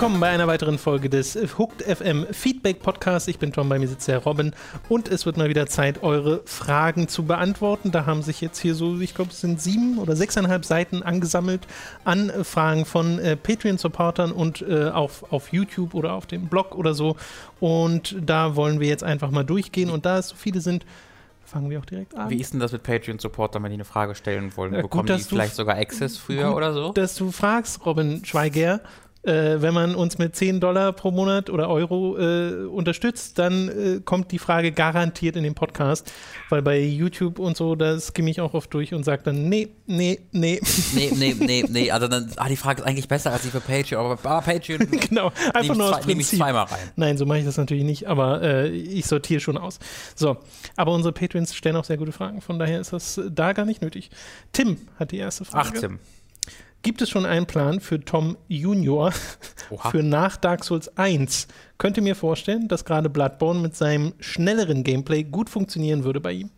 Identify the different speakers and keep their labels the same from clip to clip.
Speaker 1: Willkommen bei einer weiteren Folge des Hooked FM Feedback Podcast. Ich bin Tom, bei mir sitzt der Robin und es wird mal wieder Zeit, eure Fragen zu beantworten. Da haben sich jetzt hier so, ich glaube, es sind sieben oder sechseinhalb Seiten angesammelt an äh, Fragen von äh, Patreon-Supportern und äh, auf, auf YouTube oder auf dem Blog oder so. Und da wollen wir jetzt einfach mal durchgehen und da es so viele sind, fangen wir auch direkt an.
Speaker 2: Wie ist denn das mit Patreon-Supportern, wenn die eine Frage stellen wollen?
Speaker 1: Ja,
Speaker 2: Bekommen
Speaker 1: gut,
Speaker 2: die vielleicht sogar Access früher
Speaker 1: Gut,
Speaker 2: oder so?
Speaker 1: Dass du fragst, Robin Schweiger. Äh, wenn man uns mit 10 Dollar pro Monat oder Euro äh, unterstützt, dann äh, kommt die Frage garantiert in den Podcast. Weil bei YouTube und so, da skimme ich auch oft durch und sage dann, nee, nee, nee.
Speaker 2: Nee, nee, nee, nee. Also dann, ah, die Frage ist eigentlich besser als die für Patreon, aber bei Patreon
Speaker 1: genau, einfach
Speaker 2: nehme
Speaker 1: nur
Speaker 2: ich,
Speaker 1: aus
Speaker 2: zwei, ich
Speaker 1: Prinzip.
Speaker 2: zweimal rein.
Speaker 1: Nein, so mache ich das natürlich nicht, aber äh, ich sortiere schon aus. So, aber unsere Patrons stellen auch sehr gute Fragen, von daher ist das äh, da gar nicht nötig. Tim hat die erste Frage.
Speaker 2: 18.
Speaker 1: Gibt es schon einen Plan für Tom Junior für nach Dark Souls 1? Könnte mir vorstellen, dass gerade Bloodborne mit seinem schnelleren Gameplay gut funktionieren würde bei ihm.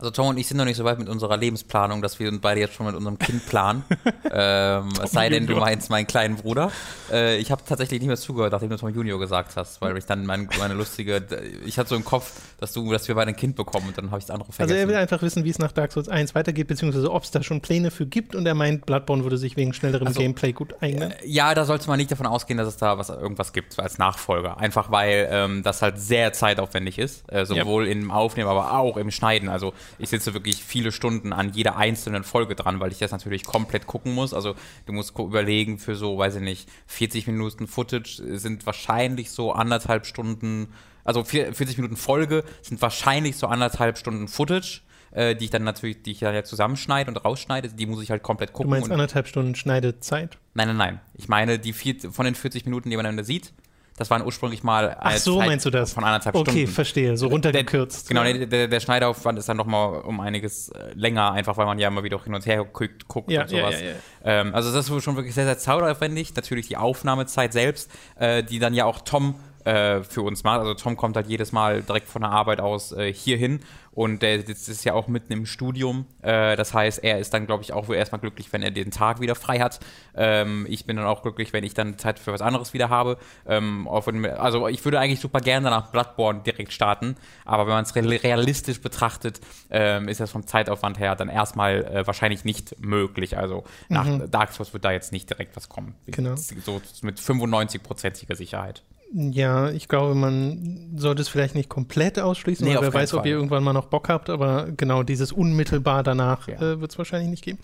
Speaker 2: Also Tom und ich sind noch nicht so weit mit unserer Lebensplanung, dass wir uns beide jetzt schon mit unserem Kind planen. ähm, es sei denn, du meinst meinen kleinen Bruder. Äh, ich habe tatsächlich nicht mehr zugehört, nachdem du Tom Junior gesagt hast, weil ich dann mein, meine lustige, ich hatte so im Kopf, dass du, dass wir beide ein Kind bekommen und dann habe ich das andere
Speaker 1: Also
Speaker 2: vergessen.
Speaker 1: er will einfach wissen, wie es nach Dark Souls 1 weitergeht, beziehungsweise ob es da schon Pläne für gibt und er meint, Bloodborne würde sich wegen schnellerem
Speaker 2: Also,
Speaker 1: Gameplay gut eignen.
Speaker 2: Ja, da sollte man nicht davon ausgehen, dass es da was irgendwas gibt als Nachfolger. Einfach weil ähm, das halt sehr zeitaufwendig ist, äh, sowohl im Aufnehmen, aber auch im Schneiden. Also ich sitze wirklich viele Stunden an jeder einzelnen Folge dran, weil ich das natürlich komplett gucken muss. Also du musst überlegen, für so, weiß ich nicht, 40 Minuten Footage sind wahrscheinlich so anderthalb Stunden, also vier- 40 Minuten Folge sind wahrscheinlich so anderthalb Stunden Footage. äh, Die ich dann natürlich, die ich dann ja zusammenschneide und rausschneide, die muss ich halt komplett
Speaker 1: Du
Speaker 2: gucken.
Speaker 1: meinst
Speaker 2: und
Speaker 1: anderthalb Stunden Schneidezeit?
Speaker 2: Nein, nein, nein. Ich meine, die vier, von den 40 Minuten, die man dann sieht, das waren ursprünglich mal
Speaker 1: Ach
Speaker 2: eine
Speaker 1: so,
Speaker 2: Zeit
Speaker 1: meinst du das?
Speaker 2: von anderthalb
Speaker 1: Okay,
Speaker 2: Stunden.
Speaker 1: verstehe, so runtergekürzt.
Speaker 2: Genau, nee, der, der Schneidaufwand ist dann nochmal um einiges äh, länger, einfach weil man ja immer wieder auch hin und her guckt, guckt
Speaker 1: Ja,
Speaker 2: und sowas.
Speaker 1: ja, ja.
Speaker 2: Ähm, also das ist schon wirklich sehr, sehr zeitaufwendig. Natürlich die Aufnahmezeit selbst, äh, die dann ja auch Tom äh, für uns macht. Also Tom kommt halt jedes Mal direkt von der Arbeit aus äh, hierhin und der sitzt ist ja auch mitten im Studium. Äh, das heißt, er ist dann, glaube ich, auch erstmal glücklich, wenn er den Tag wieder frei hat. Ähm, ich bin dann auch glücklich, wenn ich dann Zeit für was anderes wieder habe. Ähm, also ich würde eigentlich super gerne nach Bloodborne direkt starten, aber wenn man es re realistisch betrachtet, ähm, ist das vom Zeitaufwand her dann erstmal äh, wahrscheinlich nicht möglich. Also nach Dark Souls wird da jetzt nicht direkt was kommen.
Speaker 1: Mhm. Genau.
Speaker 2: So mit 95-prozentiger Sicherheit.
Speaker 1: Ja, ich glaube, man sollte es vielleicht nicht komplett ausschließen,
Speaker 2: Nee,
Speaker 1: weil wer weiß, ob
Speaker 2: Fall.
Speaker 1: ihr irgendwann mal noch Bock habt, aber genau dieses unmittelbar danach
Speaker 2: Ja.
Speaker 1: äh, wird es wahrscheinlich nicht geben.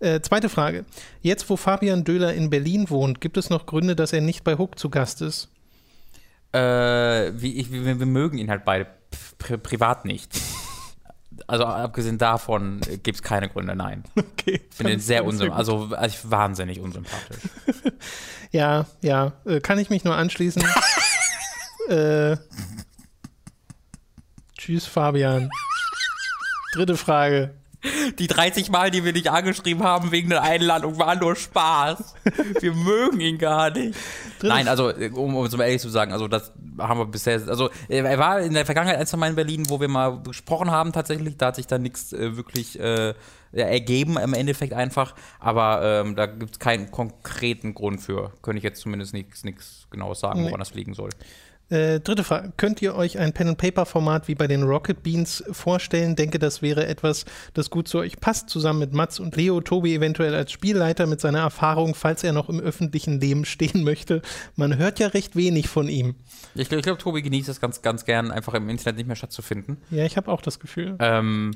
Speaker 1: Äh, zweite Frage. Jetzt, wo Fabian Döhler in Berlin wohnt, gibt es noch Gründe, dass er nicht bei Hook zu Gast ist?
Speaker 2: Äh, wie ich, wir, wir mögen ihn halt beide pri privat nicht. Also abgesehen davon gibt es keine Gründe, nein.
Speaker 1: Okay.
Speaker 2: Ich finde ihn sehr unsympathisch, also, also wahnsinnig unsympathisch.
Speaker 1: Ja, ja, äh, kann ich mich nur anschließen. äh, tschüss, Fabian. Dritte Frage.
Speaker 2: Die 30 Mal, die wir dich angeschrieben haben wegen der Einladung, waren nur Spaß. Wir mögen ihn gar nicht.
Speaker 1: Dritte
Speaker 2: Nein, also äh, um, um es mal ehrlich zu sagen, also das haben wir bisher, also äh, er war in der Vergangenheit ein, Mal in Berlin, wo wir mal gesprochen haben tatsächlich, da hat sich dann nichts äh, wirklich äh, ergeben im Endeffekt einfach, aber ähm, da gibt es keinen konkreten Grund für, könnte ich jetzt zumindest nichts nichts genaues sagen,
Speaker 1: Nee.
Speaker 2: woran das liegen soll.
Speaker 1: Äh, dritte Frage. Könnt ihr euch ein Pen-and-Paper-Format wie bei den Rocket Beans vorstellen? Denke, das wäre etwas, das gut zu euch passt, zusammen mit Mats und Leo. Tobi eventuell als Spielleiter mit seiner Erfahrung, falls er noch im öffentlichen Leben stehen möchte. Man hört ja recht wenig von ihm.
Speaker 2: Ich, glaub- ich glaube, Tobi genießt es ganz, ganz gern, einfach im Internet nicht mehr stattzufinden.
Speaker 1: Ja, ich habe auch das Gefühl.
Speaker 2: Ähm,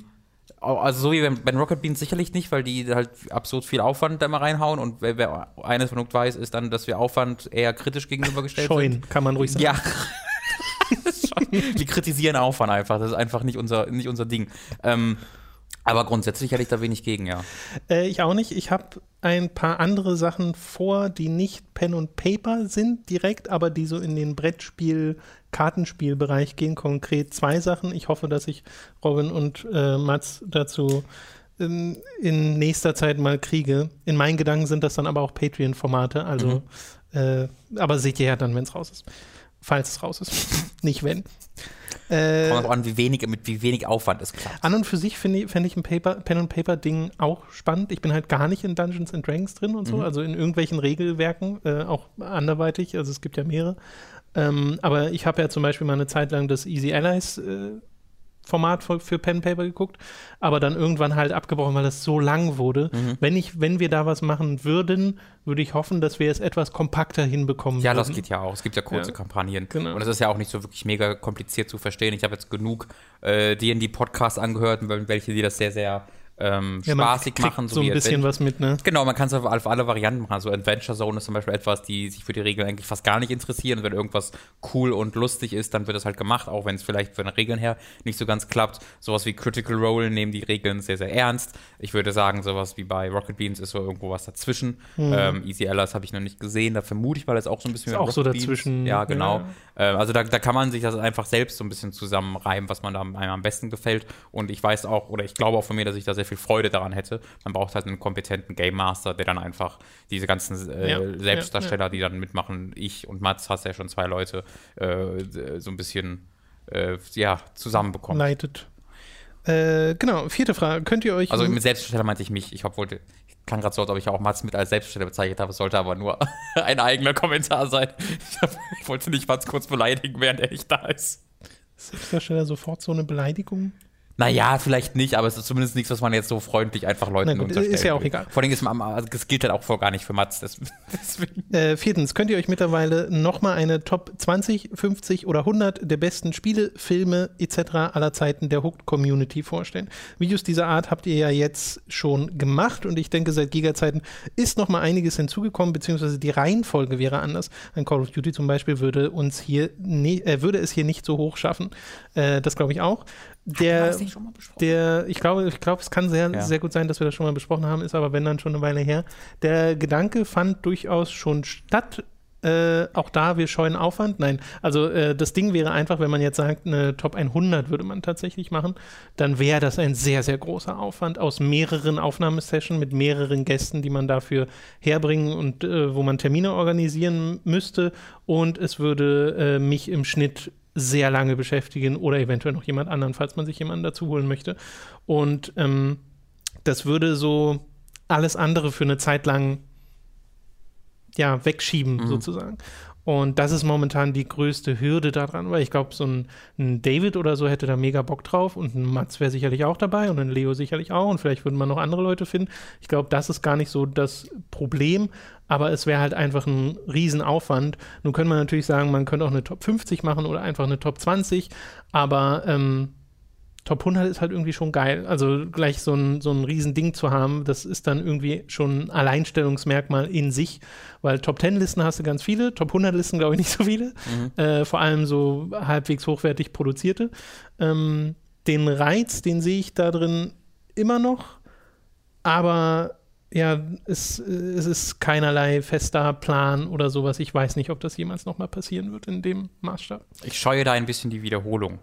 Speaker 2: also so wie bei, bei den Rocket Beans sicherlich nicht, weil die halt absurd viel Aufwand da mal reinhauen und wer, wer eines von uns weiß, ist dann, dass wir Aufwand eher kritisch gegenübergestellt sind.
Speaker 1: Scheuen, kann man ruhig sagen.
Speaker 2: Ja. Das ist schon- wir kritisieren Aufwand einfach, das ist einfach nicht unser, nicht unser Ding. Ähm, aber grundsätzlich hätte ich da wenig gegen, ja.
Speaker 1: Äh, ich auch nicht. Ich habe ein paar andere Sachen vor, die nicht Pen und Paper sind direkt, aber die so in den Brettspiel, Kartenspielbereich gehen. Konkret zwei Sachen. Ich hoffe, dass ich Robin und äh, Mats dazu ähm, in nächster Zeit mal kriege. In meinen Gedanken sind das dann aber auch Patreon-Formate. Also, äh, aber seht ihr ja dann, wenn es raus ist. falls es raus ist. Nicht wenn.
Speaker 2: Äh, Kommt auch an, wie wenig, mit wie wenig Aufwand es klappt.
Speaker 1: An und für sich fände fänd ich ein Paper, Pen-and-Paper-Ding auch spannend. Ich bin halt gar nicht in Dungeons and Dragons drin und so, mhm. also in irgendwelchen Regelwerken, äh, auch anderweitig, also es gibt ja mehrere. Ähm, aber ich habe ja zum Beispiel mal eine Zeit lang das Easy Allies äh, Format für, für Pen Paper geguckt, aber dann irgendwann halt abgebrochen, weil das so lang wurde. Mhm. Wenn ich, wenn wir da was machen würden, würde ich hoffen, dass wir es etwas kompakter hinbekommen.
Speaker 2: Ja,
Speaker 1: würden.
Speaker 2: das geht ja auch. Es gibt ja kurze ja. Kampagnen. Genau. Und es ist ja auch nicht so wirklich mega kompliziert zu verstehen. Ich habe jetzt genug äh, D&D-Podcasts angehört, welche die das sehr, sehr ähm, ja, spaßig machen.
Speaker 1: So, so ein bisschen was mit, ne?
Speaker 2: Genau, man kann es auf, auf, alle Varianten machen. Also Adventure Zone ist zum Beispiel etwas, die sich für die Regeln eigentlich fast gar nicht interessieren. Und wenn irgendwas cool und lustig ist, dann wird es halt gemacht, auch wenn es vielleicht von den Regeln her nicht so ganz klappt. Sowas wie Critical Role nehmen die Regeln sehr, sehr ernst. Ich würde sagen, sowas wie bei Rocket Beans ist so irgendwo was dazwischen. Mhm. Ähm, Easy Allies habe ich noch nicht gesehen. Da vermute ich, weil es auch so ein bisschen
Speaker 1: ist auch
Speaker 2: Rocket
Speaker 1: so dazwischen.
Speaker 2: Beans. Ja, genau. Ja. Äh, also da, da kann man sich das einfach selbst so ein bisschen zusammenreiben, was man da einem am besten gefällt. Und ich weiß auch, oder ich glaube auch von mir, dass ich da sehr viel Freude daran hätte. Man braucht halt einen kompetenten Game Master, der dann einfach diese ganzen äh, ja, Selbstdarsteller, ja, ja. die dann mitmachen, ich und Mats, hast ja schon zwei Leute, äh, so ein bisschen äh, ja, zusammenbekommen.
Speaker 1: Leitet. Äh, genau, vierte Frage. Könnt ihr euch.
Speaker 2: Also mit Selbstdarsteller meinte ich mich. Ich wollte ich klang gerade so, als ob ich auch Mats mit als Selbstdarsteller bezeichnet habe. Es sollte aber nur ein eigener Kommentar sein. Ich, hab, ich wollte nicht Mats kurz beleidigen, während er nicht da ist.
Speaker 1: Selbstdarsteller sofort so eine Beleidigung?
Speaker 2: Naja, vielleicht nicht, aber es ist zumindest nichts, was man jetzt so freundlich einfach Leuten gut, unterstellt.
Speaker 1: Ist ja auch egal.
Speaker 2: Vor allem ist man, das gilt halt auch voll gar nicht für Mats.
Speaker 1: Äh, viertens, könnt ihr euch mittlerweile nochmal eine Top 20, 50 oder 100 der besten Spiele, Filme etc. aller Zeiten der Hooked Community vorstellen? Videos dieser Art habt ihr ja jetzt schon gemacht und ich denke, seit Giga-Zeiten ist nochmal einiges hinzugekommen, beziehungsweise die Reihenfolge wäre anders. Ein Call of Duty zum Beispiel würde uns hier, ne, äh, würde es hier nicht so hoch schaffen. Äh, das glaube ich auch der, der, ich glaube, ich glaube, es kann sehr, ja. sehr gut sein, dass wir das schon mal besprochen haben, ist aber wenn dann schon eine Weile her. Der Gedanke fand durchaus schon statt. Äh, auch da, wir scheuen Aufwand. Nein, also äh, das Ding wäre einfach, wenn man jetzt sagt, eine Top 100 würde man tatsächlich machen, dann wäre das ein sehr, sehr großer Aufwand aus mehreren Aufnahmesessions mit mehreren Gästen, die man dafür herbringen und äh, wo man Termine organisieren müsste. Und es würde äh, mich im Schnitt sehr lange beschäftigen oder eventuell noch jemand anderen, falls man sich jemanden dazu holen möchte. Und ähm, das würde so alles andere für eine Zeit lang ja, wegschieben, mhm. sozusagen. Und das ist momentan die größte Hürde daran, weil ich glaube, so ein, ein, David oder so hätte da mega Bock drauf und ein Mats wäre sicherlich auch dabei und ein Leo sicherlich auch und vielleicht würden wir noch andere Leute finden. Ich glaube, das ist gar nicht so das Problem, aber es wäre halt einfach ein Riesenaufwand. Nun könnte man natürlich sagen, man könnte auch eine Top 50 machen oder einfach eine Top 20, aber ähm, Top 100 ist halt irgendwie schon geil. Also gleich so ein, so ein Riesending zu haben, das ist dann irgendwie schon ein Alleinstellungsmerkmal in sich, weil Top 10 Listen hast du ganz viele, Top 100 Listen glaube ich nicht so viele, mhm. äh, vor allem so halbwegs hochwertig produzierte. Ähm, den Reiz, den sehe ich da drin immer noch, aber ja, es, es ist keinerlei fester Plan oder sowas. Ich weiß nicht, ob das jemals nochmal passieren wird in dem Maßstab.
Speaker 2: Ich scheue da ein bisschen die Wiederholung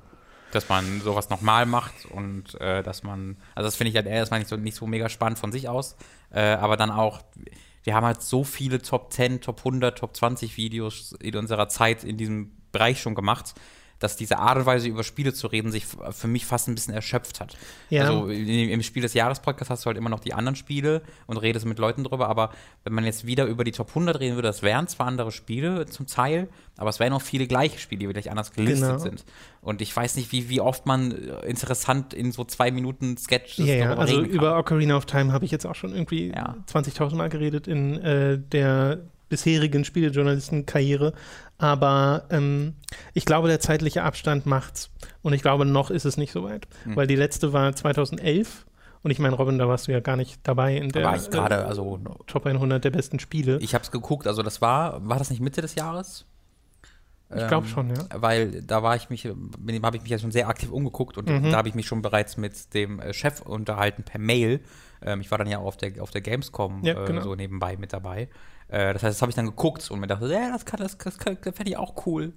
Speaker 2: dass man sowas nochmal macht und äh, dass man, also das finde ich halt erstmal nicht so, nicht so mega spannend von sich aus, äh, aber dann auch, wir haben halt so viele Top 10, Top 100, Top 20 Videos in unserer Zeit in diesem Bereich schon gemacht, dass diese Art und Weise über Spiele zu reden sich für mich fast ein bisschen erschöpft hat. Ja. Also im Spiel des Jahres Podcast hast du halt immer noch die anderen Spiele und redest mit Leuten drüber, aber wenn man jetzt wieder über die Top 100 reden würde, das wären zwar andere Spiele zum Teil, aber es wären auch viele gleiche Spiele, die vielleicht anders gelistet genau. sind. Und ich weiß nicht, wie, wie oft man äh, interessant in so zwei Minuten Sketches
Speaker 1: ja, ja. also über Ocarina of Time habe ich jetzt auch schon irgendwie ja. 20.000 Mal geredet in äh, der bisherigen Spielejournalistenkarriere. Aber ähm, ich glaube, der zeitliche Abstand macht's. Und ich glaube, noch ist es nicht so weit. Mhm. Weil die letzte war 2011. Und ich meine, Robin, da warst du ja gar nicht dabei in der
Speaker 2: war ich grade, äh, also,
Speaker 1: Top 100 der besten Spiele.
Speaker 2: Ich habe es geguckt, also das war, war das nicht Mitte des Jahres?
Speaker 1: Ich glaube ähm, schon, ja.
Speaker 2: Weil da war ich mich, habe ich mich ja schon sehr aktiv umgeguckt und mhm. da habe ich mich schon bereits mit dem äh, Chef unterhalten per Mail. Ähm, ich war dann ja auf der, auf der Gamescom ja, genau. äh, so nebenbei mit dabei. Äh, das heißt, das habe ich dann geguckt und mir dachte, ja, das, kann, das, das, das fände ich auch cool.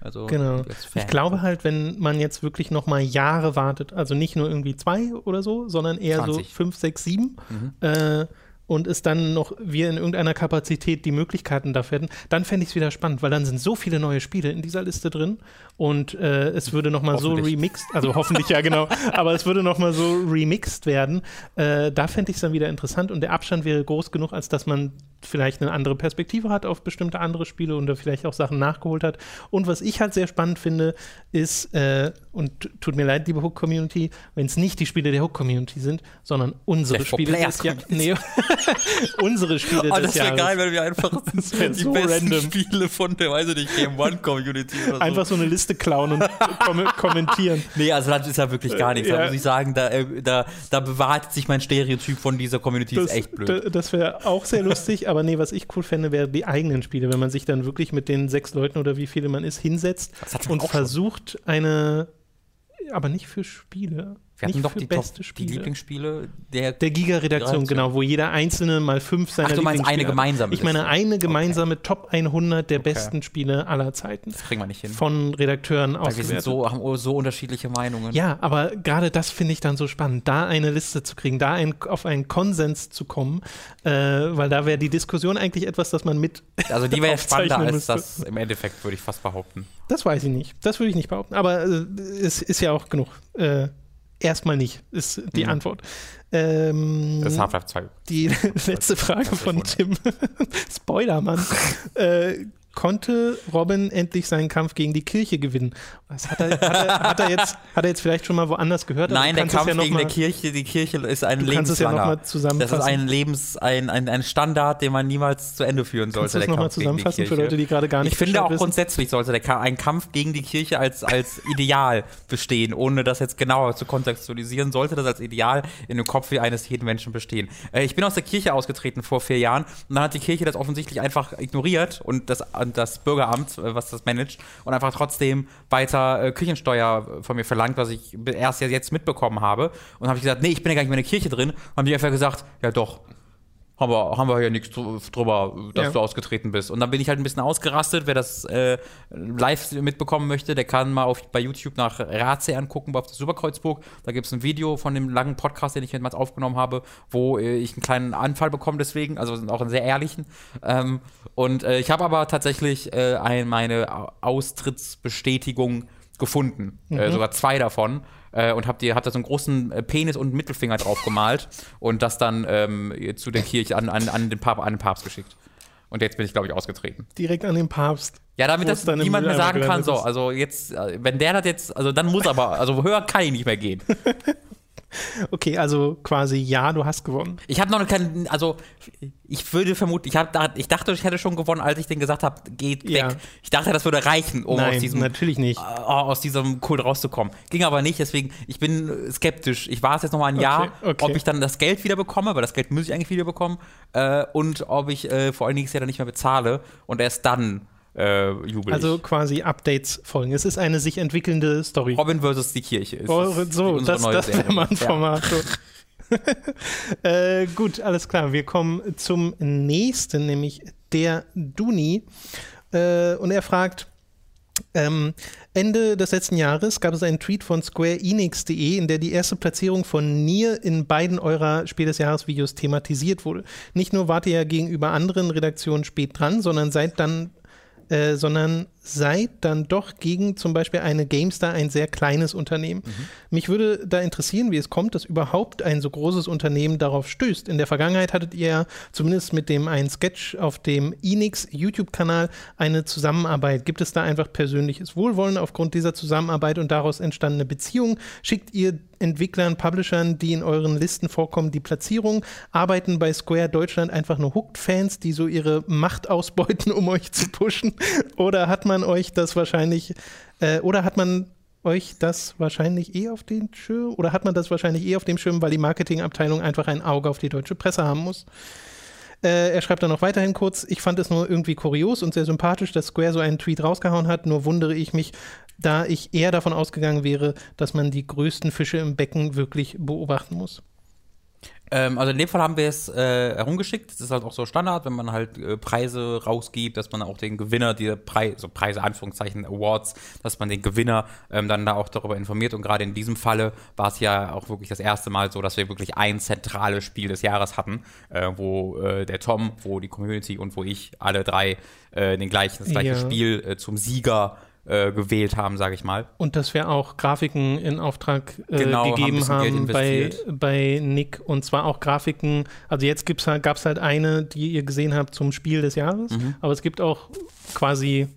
Speaker 1: Also, genau. Ich glaube halt, wenn man jetzt wirklich noch mal Jahre wartet, also nicht nur irgendwie zwei oder so, sondern eher 20. so fünf, sechs, sieben, mhm. äh, und es dann noch wir in irgendeiner Kapazität die Möglichkeiten dafür hätten, dann fände ich es wieder spannend, weil dann sind so viele neue Spiele in dieser Liste drin und äh, es würde nochmal so remixed, also hoffentlich ja genau, aber es würde nochmal so remixed werden. Äh, da fände ich es dann wieder interessant und der Abstand wäre groß genug, als dass man vielleicht eine andere Perspektive hat auf bestimmte andere Spiele und da vielleicht auch Sachen nachgeholt hat. Und was ich halt sehr spannend finde, ist, äh, und tut mir leid, liebe Hook-Community, wenn es nicht die Spiele der Hook-Community sind, sondern unsere Spiele des Jahres. Nee, unsere Spiele
Speaker 2: oh,
Speaker 1: des Jahres.
Speaker 2: Das wäre geil, wenn wir einfach die
Speaker 1: so
Speaker 2: besten
Speaker 1: random.
Speaker 2: Spiele von der, weiß ich nicht, Game One Community oder so.
Speaker 1: Einfach so eine Liste klauen und kom kommentieren.
Speaker 2: Nee, also das ist ja wirklich gar nichts. Da
Speaker 1: Ja.
Speaker 2: muss ich sagen, da, äh, da, da bewahrt sich mein Stereotyp von dieser Community.
Speaker 1: Das,
Speaker 2: ist echt blöd.
Speaker 1: da- das wäre auch sehr lustig, aber nee, was ich cool fände, wäre die eigenen Spiele, wenn man sich dann wirklich mit den sechs Leuten oder wie viele man ist, hinsetzt und
Speaker 2: auch schon.
Speaker 1: versucht eine, aber nicht für Spiele,
Speaker 2: wir hatten doch die, Top, die
Speaker 1: Spiele.
Speaker 2: Lieblingsspiele der.
Speaker 1: Der Giga-Redaktion,
Speaker 2: Redaktion.
Speaker 1: genau, wo jeder einzelne mal fünf seiner
Speaker 2: Ach, du meinst eine gemeinsame
Speaker 1: Ich meine eine gemeinsame Top 100 der
Speaker 2: Okay.
Speaker 1: besten Spiele aller Zeiten.
Speaker 2: das kriegen wir nicht hin.
Speaker 1: Von Redakteuren
Speaker 2: Weil wir sind so, haben so unterschiedliche Meinungen.
Speaker 1: Ja, aber gerade das finde ich dann so spannend, da eine Liste zu kriegen, da ein, auf einen Konsens zu kommen, äh, weil da wäre die Diskussion eigentlich etwas, das man mit.
Speaker 2: Also die wäre spannender als
Speaker 1: müsste.
Speaker 2: das im Endeffekt, würde ich fast behaupten.
Speaker 1: Das weiß ich nicht. Das würde ich nicht behaupten. Aber äh, es ist ja auch genug. Äh, erstmal nicht, ist die
Speaker 2: Mhm.
Speaker 1: Antwort. Ähm,
Speaker 2: Das ist Half-Life 2.
Speaker 1: die letzte Frage von Tim. Spoiler, Mann. äh, konnte Robin endlich seinen Kampf gegen die Kirche gewinnen? Das hat er, hat er, hat er, jetzt, hat er jetzt vielleicht schon mal woanders gehört? aber
Speaker 2: Nein,
Speaker 1: du
Speaker 2: der
Speaker 1: kannst
Speaker 2: Kampf
Speaker 1: ja
Speaker 2: gegen
Speaker 1: mal,
Speaker 2: der Kirche, die Kirche ist ein
Speaker 1: Du kannst ja
Speaker 2: lebenslanger.
Speaker 1: nochmal
Speaker 2: das ist ein Lebens, ein, ein, ein Standard, den man niemals zu Ende führen
Speaker 1: Kannst
Speaker 2: sollte.
Speaker 1: du es
Speaker 2: der
Speaker 1: nochmal zusammenfassen für. Leute, die gerade gar nicht
Speaker 2: Ich finde auch
Speaker 1: wissen?
Speaker 2: grundsätzlich sollte der ein Kampf gegen die Kirche als, als Ideal bestehen, ohne das jetzt genauer zu kontextualisieren, sollte das als Ideal in dem Kopf wie eines jeden Menschen bestehen. Äh, ich bin aus der Kirche ausgetreten vor vier Jahren und dann hat die Kirche das offensichtlich einfach ignoriert und das, und das Bürgeramt, äh, was das managt, und einfach trotzdem weiter äh, Kirchensteuer von mir verlangt, was ich erst jetzt mitbekommen habe. Und habe ich gesagt, nee, ich bin ja gar nicht mehr in der Kirche drin. Und haben die einfach gesagt, ja doch, haben wir, haben wir hier nichts dr- drüber, dass
Speaker 1: Ja.
Speaker 2: du ausgetreten bist. Und dann bin ich halt ein bisschen ausgerastet. Wer das äh, live mitbekommen möchte, der kann mal auf, bei YouTube nach Ratsee angucken, auf der Superkreuzburg. Da gibt es ein Video von dem langen Podcast, den ich jemals aufgenommen habe, wo äh, ich einen kleinen Anfall bekomme deswegen, also auch einen sehr ehrlichen. Ähm, und äh, ich habe aber tatsächlich äh, ein, meine Au- Austrittsbestätigung gefunden. Äh, sogar zwei davon. Äh, und hab, die, hab da so einen großen äh, Penis und einen Mittelfinger drauf gemalt und das dann ähm, zu der Kirche an, an, an, den Papst, an den Papst geschickt. Und jetzt bin ich, glaube ich, ausgetreten.
Speaker 1: Direkt an den Papst.
Speaker 2: Ja, damit das niemand mehr sagen kann, so, also jetzt, äh, wenn der das jetzt, also dann muss aber, also höher kann ich nicht mehr gehen.
Speaker 1: Okay, also quasi ja, du hast gewonnen.
Speaker 2: Ich habe noch keinen, also ich würde vermuten, ich, hab, ich dachte, ich hätte schon gewonnen, als ich den gesagt habe, geht
Speaker 1: Ja.
Speaker 2: weg. Ich dachte, das würde reichen, um
Speaker 1: Nein,
Speaker 2: aus diesem
Speaker 1: natürlich nicht.
Speaker 2: äh, aus diesem Kult rauszukommen. Ging aber nicht, deswegen, ich bin äh, skeptisch. Ich war es jetzt noch mal ein Jahr,
Speaker 1: okay.
Speaker 2: ob ich dann das Geld wieder bekomme, weil das Geld muss ich eigentlich wieder bekommen, äh, und ob ich äh, vor allen Dingen das Jahr dann nicht mehr bezahle und erst dann äh, jubel
Speaker 1: Also
Speaker 2: ich.
Speaker 1: quasi Updates folgen. Es ist eine sich entwickelnde Story.
Speaker 2: Robin versus die Kirche ist
Speaker 1: Oh, so, das, das wäre
Speaker 2: Serie.
Speaker 1: mal ein
Speaker 2: Ja.
Speaker 1: Format. So. äh, gut, alles klar. Wir kommen zum nächsten, nämlich der Duni. Äh, und er fragt, ähm, Ende des letzten Jahres gab es einen Tweet von SquareEnix.de, in der die erste Platzierung von Nier in beiden eurer Spiel des Jahres Videos thematisiert wurde. Nicht nur wart ihr ja gegenüber anderen Redaktionen spät dran, sondern seid dann äh, sondern seid dann doch gegen zum Beispiel eine GameStar ein sehr kleines Unternehmen. Mich würde da interessieren, wie es kommt, dass überhaupt ein so großes Unternehmen darauf stößt. In der Vergangenheit hattet ihr ja zumindest mit dem einen Sketch auf dem Enix YouTube-Kanal eine Zusammenarbeit. Gibt es da einfach persönliches Wohlwollen aufgrund dieser Zusammenarbeit und daraus entstandene Beziehung? Schickt ihr Entwicklern, Publishern, die in euren Listen vorkommen, die Platzierung? Arbeiten bei Square Deutschland einfach nur Hooked-Fans, die so ihre Macht ausbeuten, um euch zu pushen? Oder hat man euch das wahrscheinlich, äh, oder hat man euch das wahrscheinlich eh auf den Schirm, oder hat man das wahrscheinlich eh auf dem Schirm, weil die Marketingabteilung einfach ein Auge auf die deutsche Presse haben muss? Äh, er schreibt dann noch weiterhin kurz, ich fand es nur irgendwie kurios und sehr sympathisch, dass Square so einen Tweet rausgehauen hat, nur wundere ich mich, da ich eher davon ausgegangen wäre, dass man die größten Fische im Becken wirklich beobachten muss.
Speaker 2: Ähm, also in dem Fall haben wir es äh, herumgeschickt. Das ist halt auch so Standard, wenn man halt äh, Preise rausgibt, dass man auch den Gewinner dieser Preise, so Preise, Anführungszeichen, Awards, dass man den Gewinner ähm, dann da auch darüber informiert. Und gerade in diesem Falle war es ja auch wirklich das erste Mal so, dass wir wirklich ein zentrales Spiel des Jahres hatten, äh, wo äh, der Tom, wo die Community und wo ich alle drei äh, den gleichen, das gleiche
Speaker 1: Ja.
Speaker 2: Spiel äh, zum Sieger äh, gewählt haben, sage ich mal.
Speaker 1: Und dass wir auch Grafiken in Auftrag äh,
Speaker 2: Genau, haben
Speaker 1: gegeben
Speaker 2: Geld
Speaker 1: haben, bei, bei Nick. Und zwar auch Grafiken, also jetzt gibt's halt, gab es halt eine, die ihr gesehen habt zum Spiel des Jahres,
Speaker 2: Mhm.
Speaker 1: aber es gibt auch quasi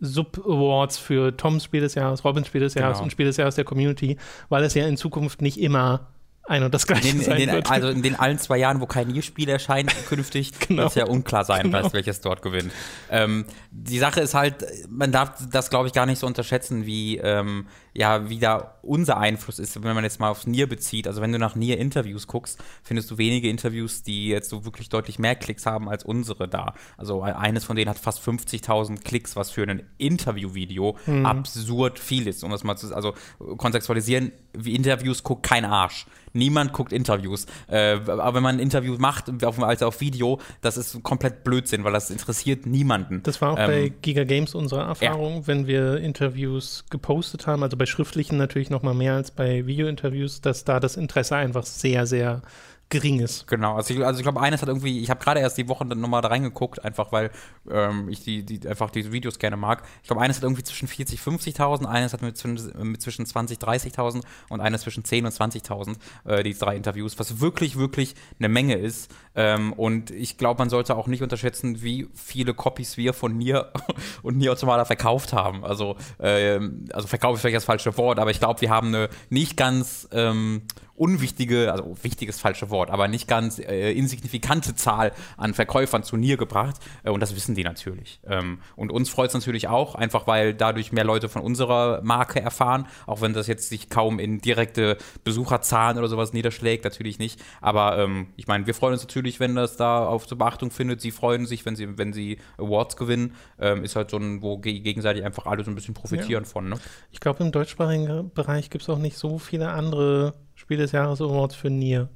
Speaker 1: Sub-Awards für Toms Spiel des Jahres, Robins Spiel des Jahres
Speaker 2: Genau.
Speaker 1: und Spiel des Jahres der Community, weil es ja in Zukunft nicht immer ein und das gleiche
Speaker 2: In, den-
Speaker 1: sein
Speaker 2: in den,
Speaker 1: wird.
Speaker 2: also in den allen zwei Jahren, wo kein Nier-Spiel erscheint, künftig,
Speaker 1: Genau.
Speaker 2: wird es ja unklar sein,
Speaker 1: Genau.
Speaker 2: was, welches dort gewinnt. Ähm, die Sache ist halt, man darf das, glaube ich, gar nicht so unterschätzen, wie, ähm, ja, wie da unser Einfluss ist, wenn man jetzt mal aufs Nier bezieht. Also wenn du nach Nier-Interviews guckst, findest du wenige Interviews, die jetzt so wirklich deutlich mehr Klicks haben als unsere da. Also eines von denen hat fast 50.000 Klicks, was für ein Interview-Video
Speaker 1: Mhm.
Speaker 2: absurd viel ist. Um das mal zu, also kontextualisieren, wie Interviews guckt kein Arsch. Niemand guckt Interviews. Äh, aber wenn man ein Interview macht, auf, also auf Video, das ist komplett Blödsinn, weil das interessiert niemanden.
Speaker 1: Das war auch
Speaker 2: Ähm,
Speaker 1: bei Giga Games unsere Erfahrung, wenn wir Interviews gepostet haben, also bei schriftlichen natürlich noch mal mehr als bei Video-Interviews, dass da das Interesse einfach sehr, sehr gering ist.
Speaker 2: Genau, also ich, also ich glaube, eines hat irgendwie, ich habe gerade erst die Woche dann nochmal da reingeguckt, einfach weil ähm, ich die, die, einfach diese Videos gerne mag. Ich glaube, eines hat irgendwie zwischen 40, 50.000, eines hat mit, zwischen- mit zwischen 20, 30.000 und eines zwischen 10 und 20.000, äh, die drei Interviews, was wirklich, wirklich eine Menge ist. Ähm, und ich glaube, man sollte auch nicht unterschätzen, wie viele Copies wir von Nier und Nier Automata verkauft haben. Also, ähm, also Verkauf ist vielleicht das falsche Wort, aber ich glaube, wir haben eine nicht ganz ähm, unwichtige, also wichtiges falsche Wort, aber nicht ganz äh, insignifikante Zahl an Verkäufern zu Nier gebracht. Äh, und das wissen die natürlich. Ähm, und uns freut es natürlich auch, einfach weil dadurch mehr Leute von unserer Marke erfahren, auch wenn das jetzt sich kaum in direkte Besucherzahlen oder sowas niederschlägt, natürlich nicht. Aber ähm, ich meine, wir freuen uns natürlich, wenn das da auf zur Beachtung findet. Sie freuen sich, wenn sie, wenn sie Awards gewinnen. Ähm, ist halt so ein, wo ge- gegenseitig einfach alle so ein bisschen profitieren von. Ne?
Speaker 1: Ich glaube, im deutschsprachigen Bereich gibt es auch nicht so viele andere Spiel des Jahres Awards für Nier.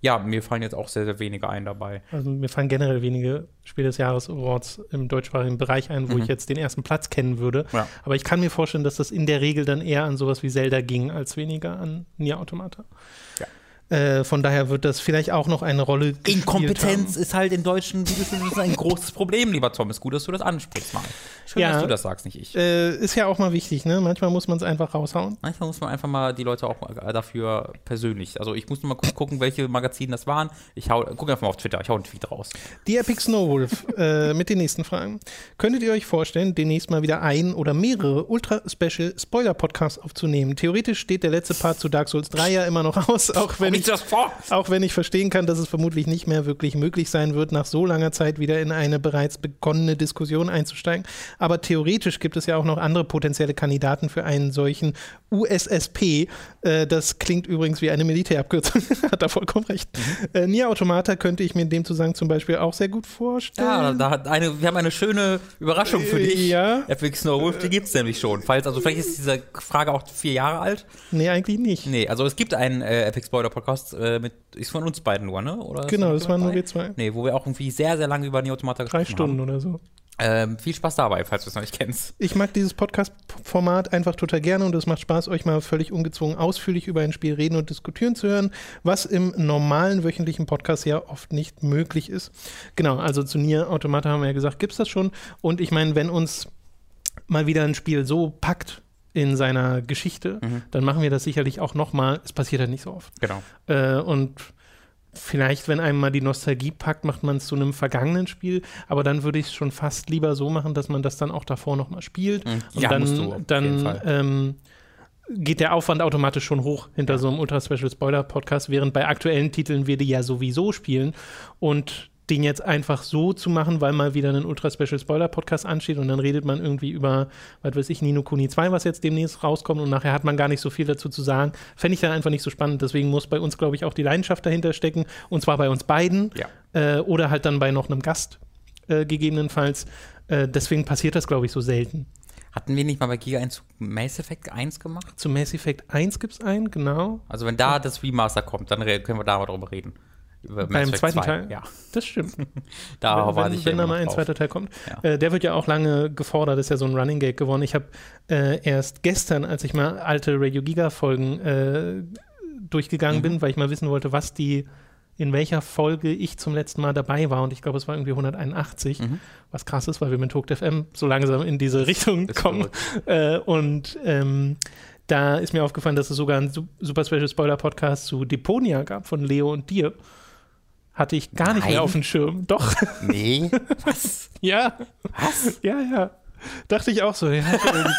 Speaker 2: Ja, mir fallen jetzt auch sehr, sehr wenige ein dabei.
Speaker 1: Also mir fallen generell wenige Spiel des Jahres Awards im deutschsprachigen Bereich ein, wo
Speaker 2: Mhm.
Speaker 1: ich jetzt den ersten Platz kennen würde.
Speaker 2: Ja.
Speaker 1: Aber ich kann mir vorstellen, dass das in der Regel dann eher an sowas wie Zelda ging, als weniger an Nier Automata. Äh, von daher wird das vielleicht auch noch eine Rolle
Speaker 2: Inkompetenz
Speaker 1: haben.
Speaker 2: ist halt in deutschen Videospielen ein großes Problem, lieber Tom. Ist gut, dass du das ansprichst mal. Schön,
Speaker 1: Ja.
Speaker 2: dass du das sagst, nicht ich.
Speaker 1: Äh, ist ja auch mal wichtig, ne? Manchmal muss man es einfach raushauen.
Speaker 2: Manchmal muss man einfach mal die Leute auch dafür persönlich. Also ich muss nur mal gu- gucken, welche Magazine das waren. Ich hau, guck einfach mal auf Twitter, ich hau einen Tweet raus.
Speaker 1: Die Epic Snowwolf äh, mit den nächsten Fragen. Könntet ihr euch vorstellen, demnächst mal wieder ein oder mehrere Ultra-Special-Spoiler-Podcasts aufzunehmen? Theoretisch steht der letzte Part zu Dark Souls 3 ja immer noch aus, auch wenn ich
Speaker 2: ich das vor.
Speaker 1: Auch wenn ich verstehen kann, dass es vermutlich nicht mehr wirklich möglich sein wird, nach so langer Zeit wieder in eine bereits begonnene Diskussion einzusteigen. Aber theoretisch gibt es ja auch noch andere potenzielle Kandidaten für einen solchen USSP. Äh, das klingt übrigens wie eine Militärabkürzung. Hat er vollkommen recht. Äh, Nier Automata könnte ich mir in dem Zusammenhang zum Beispiel auch sehr gut vorstellen.
Speaker 2: Ja, da hat eine, wir haben eine schöne Überraschung für
Speaker 1: Äh,
Speaker 2: dich.
Speaker 1: ja.
Speaker 2: Epic Snow Wolf, die gibt's nämlich schon. Falls, also vielleicht ist diese Frage auch vier Jahre alt.
Speaker 1: Nee, eigentlich nicht.
Speaker 2: Nee, also es gibt einen äh, Epic Spoiler Podcast äh, mit, ist von uns beiden nur, ne? Oder
Speaker 1: Genau, das waren nur wir zwei.
Speaker 2: Nee, wo wir auch irgendwie sehr, sehr lange über Neo Automata
Speaker 1: Drei
Speaker 2: gesprochen
Speaker 1: Stunden
Speaker 2: haben.
Speaker 1: oder so.
Speaker 2: Ähm, viel Spaß dabei, falls du es noch nicht kennst.
Speaker 1: Ich mag dieses Podcast-Format einfach total gerne und es macht Spaß, euch mal völlig ungezwungen ausführlich über ein Spiel reden und diskutieren zu hören, was im normalen wöchentlichen Podcast ja oft nicht möglich ist. Genau, also zu Nier Automata haben wir ja gesagt, gibt es das schon. Und ich meine, wenn uns mal wieder ein Spiel so packt in seiner Geschichte, dann machen wir das sicherlich auch nochmal. Es passiert halt nicht so oft.
Speaker 2: Genau.
Speaker 1: Äh, und vielleicht, wenn einem mal die Nostalgie packt, macht man es zu einem vergangenen Spiel. Aber dann würde ich es schon fast lieber so machen, dass man das dann auch davor nochmal spielt.
Speaker 2: Mhm.
Speaker 1: Und
Speaker 2: Ja,
Speaker 1: dann,
Speaker 2: musst du,
Speaker 1: dann ähm, geht der Aufwand automatisch schon hoch hinter so einem Ultra-Special-Spoiler-Podcast, während bei aktuellen Titeln wir die ja sowieso spielen. Und den jetzt einfach so zu machen, weil mal wieder ein Ultra-Special-Spoiler-Podcast ansteht und dann redet man irgendwie über, was weiß ich, Nino Kuni 2, was jetzt demnächst rauskommt und nachher hat man gar nicht so viel dazu zu sagen, fände ich dann einfach nicht so spannend. Deswegen muss bei uns, glaube ich, auch die Leidenschaft dahinter stecken und zwar bei uns beiden
Speaker 2: Ja.
Speaker 1: äh, oder halt dann bei noch einem Gast äh, gegebenenfalls. Äh, deswegen passiert das, glaube ich, so selten.
Speaker 2: Hatten wir nicht mal bei Giga 1 zu Mass Effect 1 gemacht?
Speaker 1: Zu Mass Effect 1 gibt es einen, genau.
Speaker 2: Also wenn da das Remaster kommt, dann können wir darüber reden.
Speaker 1: Beim
Speaker 2: Effect
Speaker 1: zweiten
Speaker 2: 2.
Speaker 1: Teil?
Speaker 2: Ja,
Speaker 1: Das stimmt.
Speaker 2: da
Speaker 1: wenn,
Speaker 2: war
Speaker 1: wenn,
Speaker 2: ich
Speaker 1: wenn da mal ein
Speaker 2: drauf.
Speaker 1: zweiter Teil kommt.
Speaker 2: Ja.
Speaker 1: Äh, der wird ja auch lange gefordert, ist ja so ein Running Gag geworden. Ich habe äh, erst gestern, als ich mal alte Radio Giga Folgen äh, durchgegangen
Speaker 2: Mhm.
Speaker 1: bin, weil ich mal wissen wollte, was die in welcher Folge ich zum letzten Mal dabei war und ich glaube, es war irgendwie 181,
Speaker 2: Mhm.
Speaker 1: was krass ist, weil wir mit Hooked FM so langsam in diese Richtung
Speaker 2: Ist
Speaker 1: kommen. Äh, und ähm, da ist mir aufgefallen, dass es sogar einen Su- Super Special Spoiler Podcast zu Deponia gab von Leo und dir. Hatte ich gar nicht
Speaker 2: Nein.
Speaker 1: mehr auf dem Schirm. Doch,
Speaker 2: Nee, was?
Speaker 1: ja.
Speaker 2: Was?
Speaker 1: Ja, ja. Dachte ich auch so. Ja,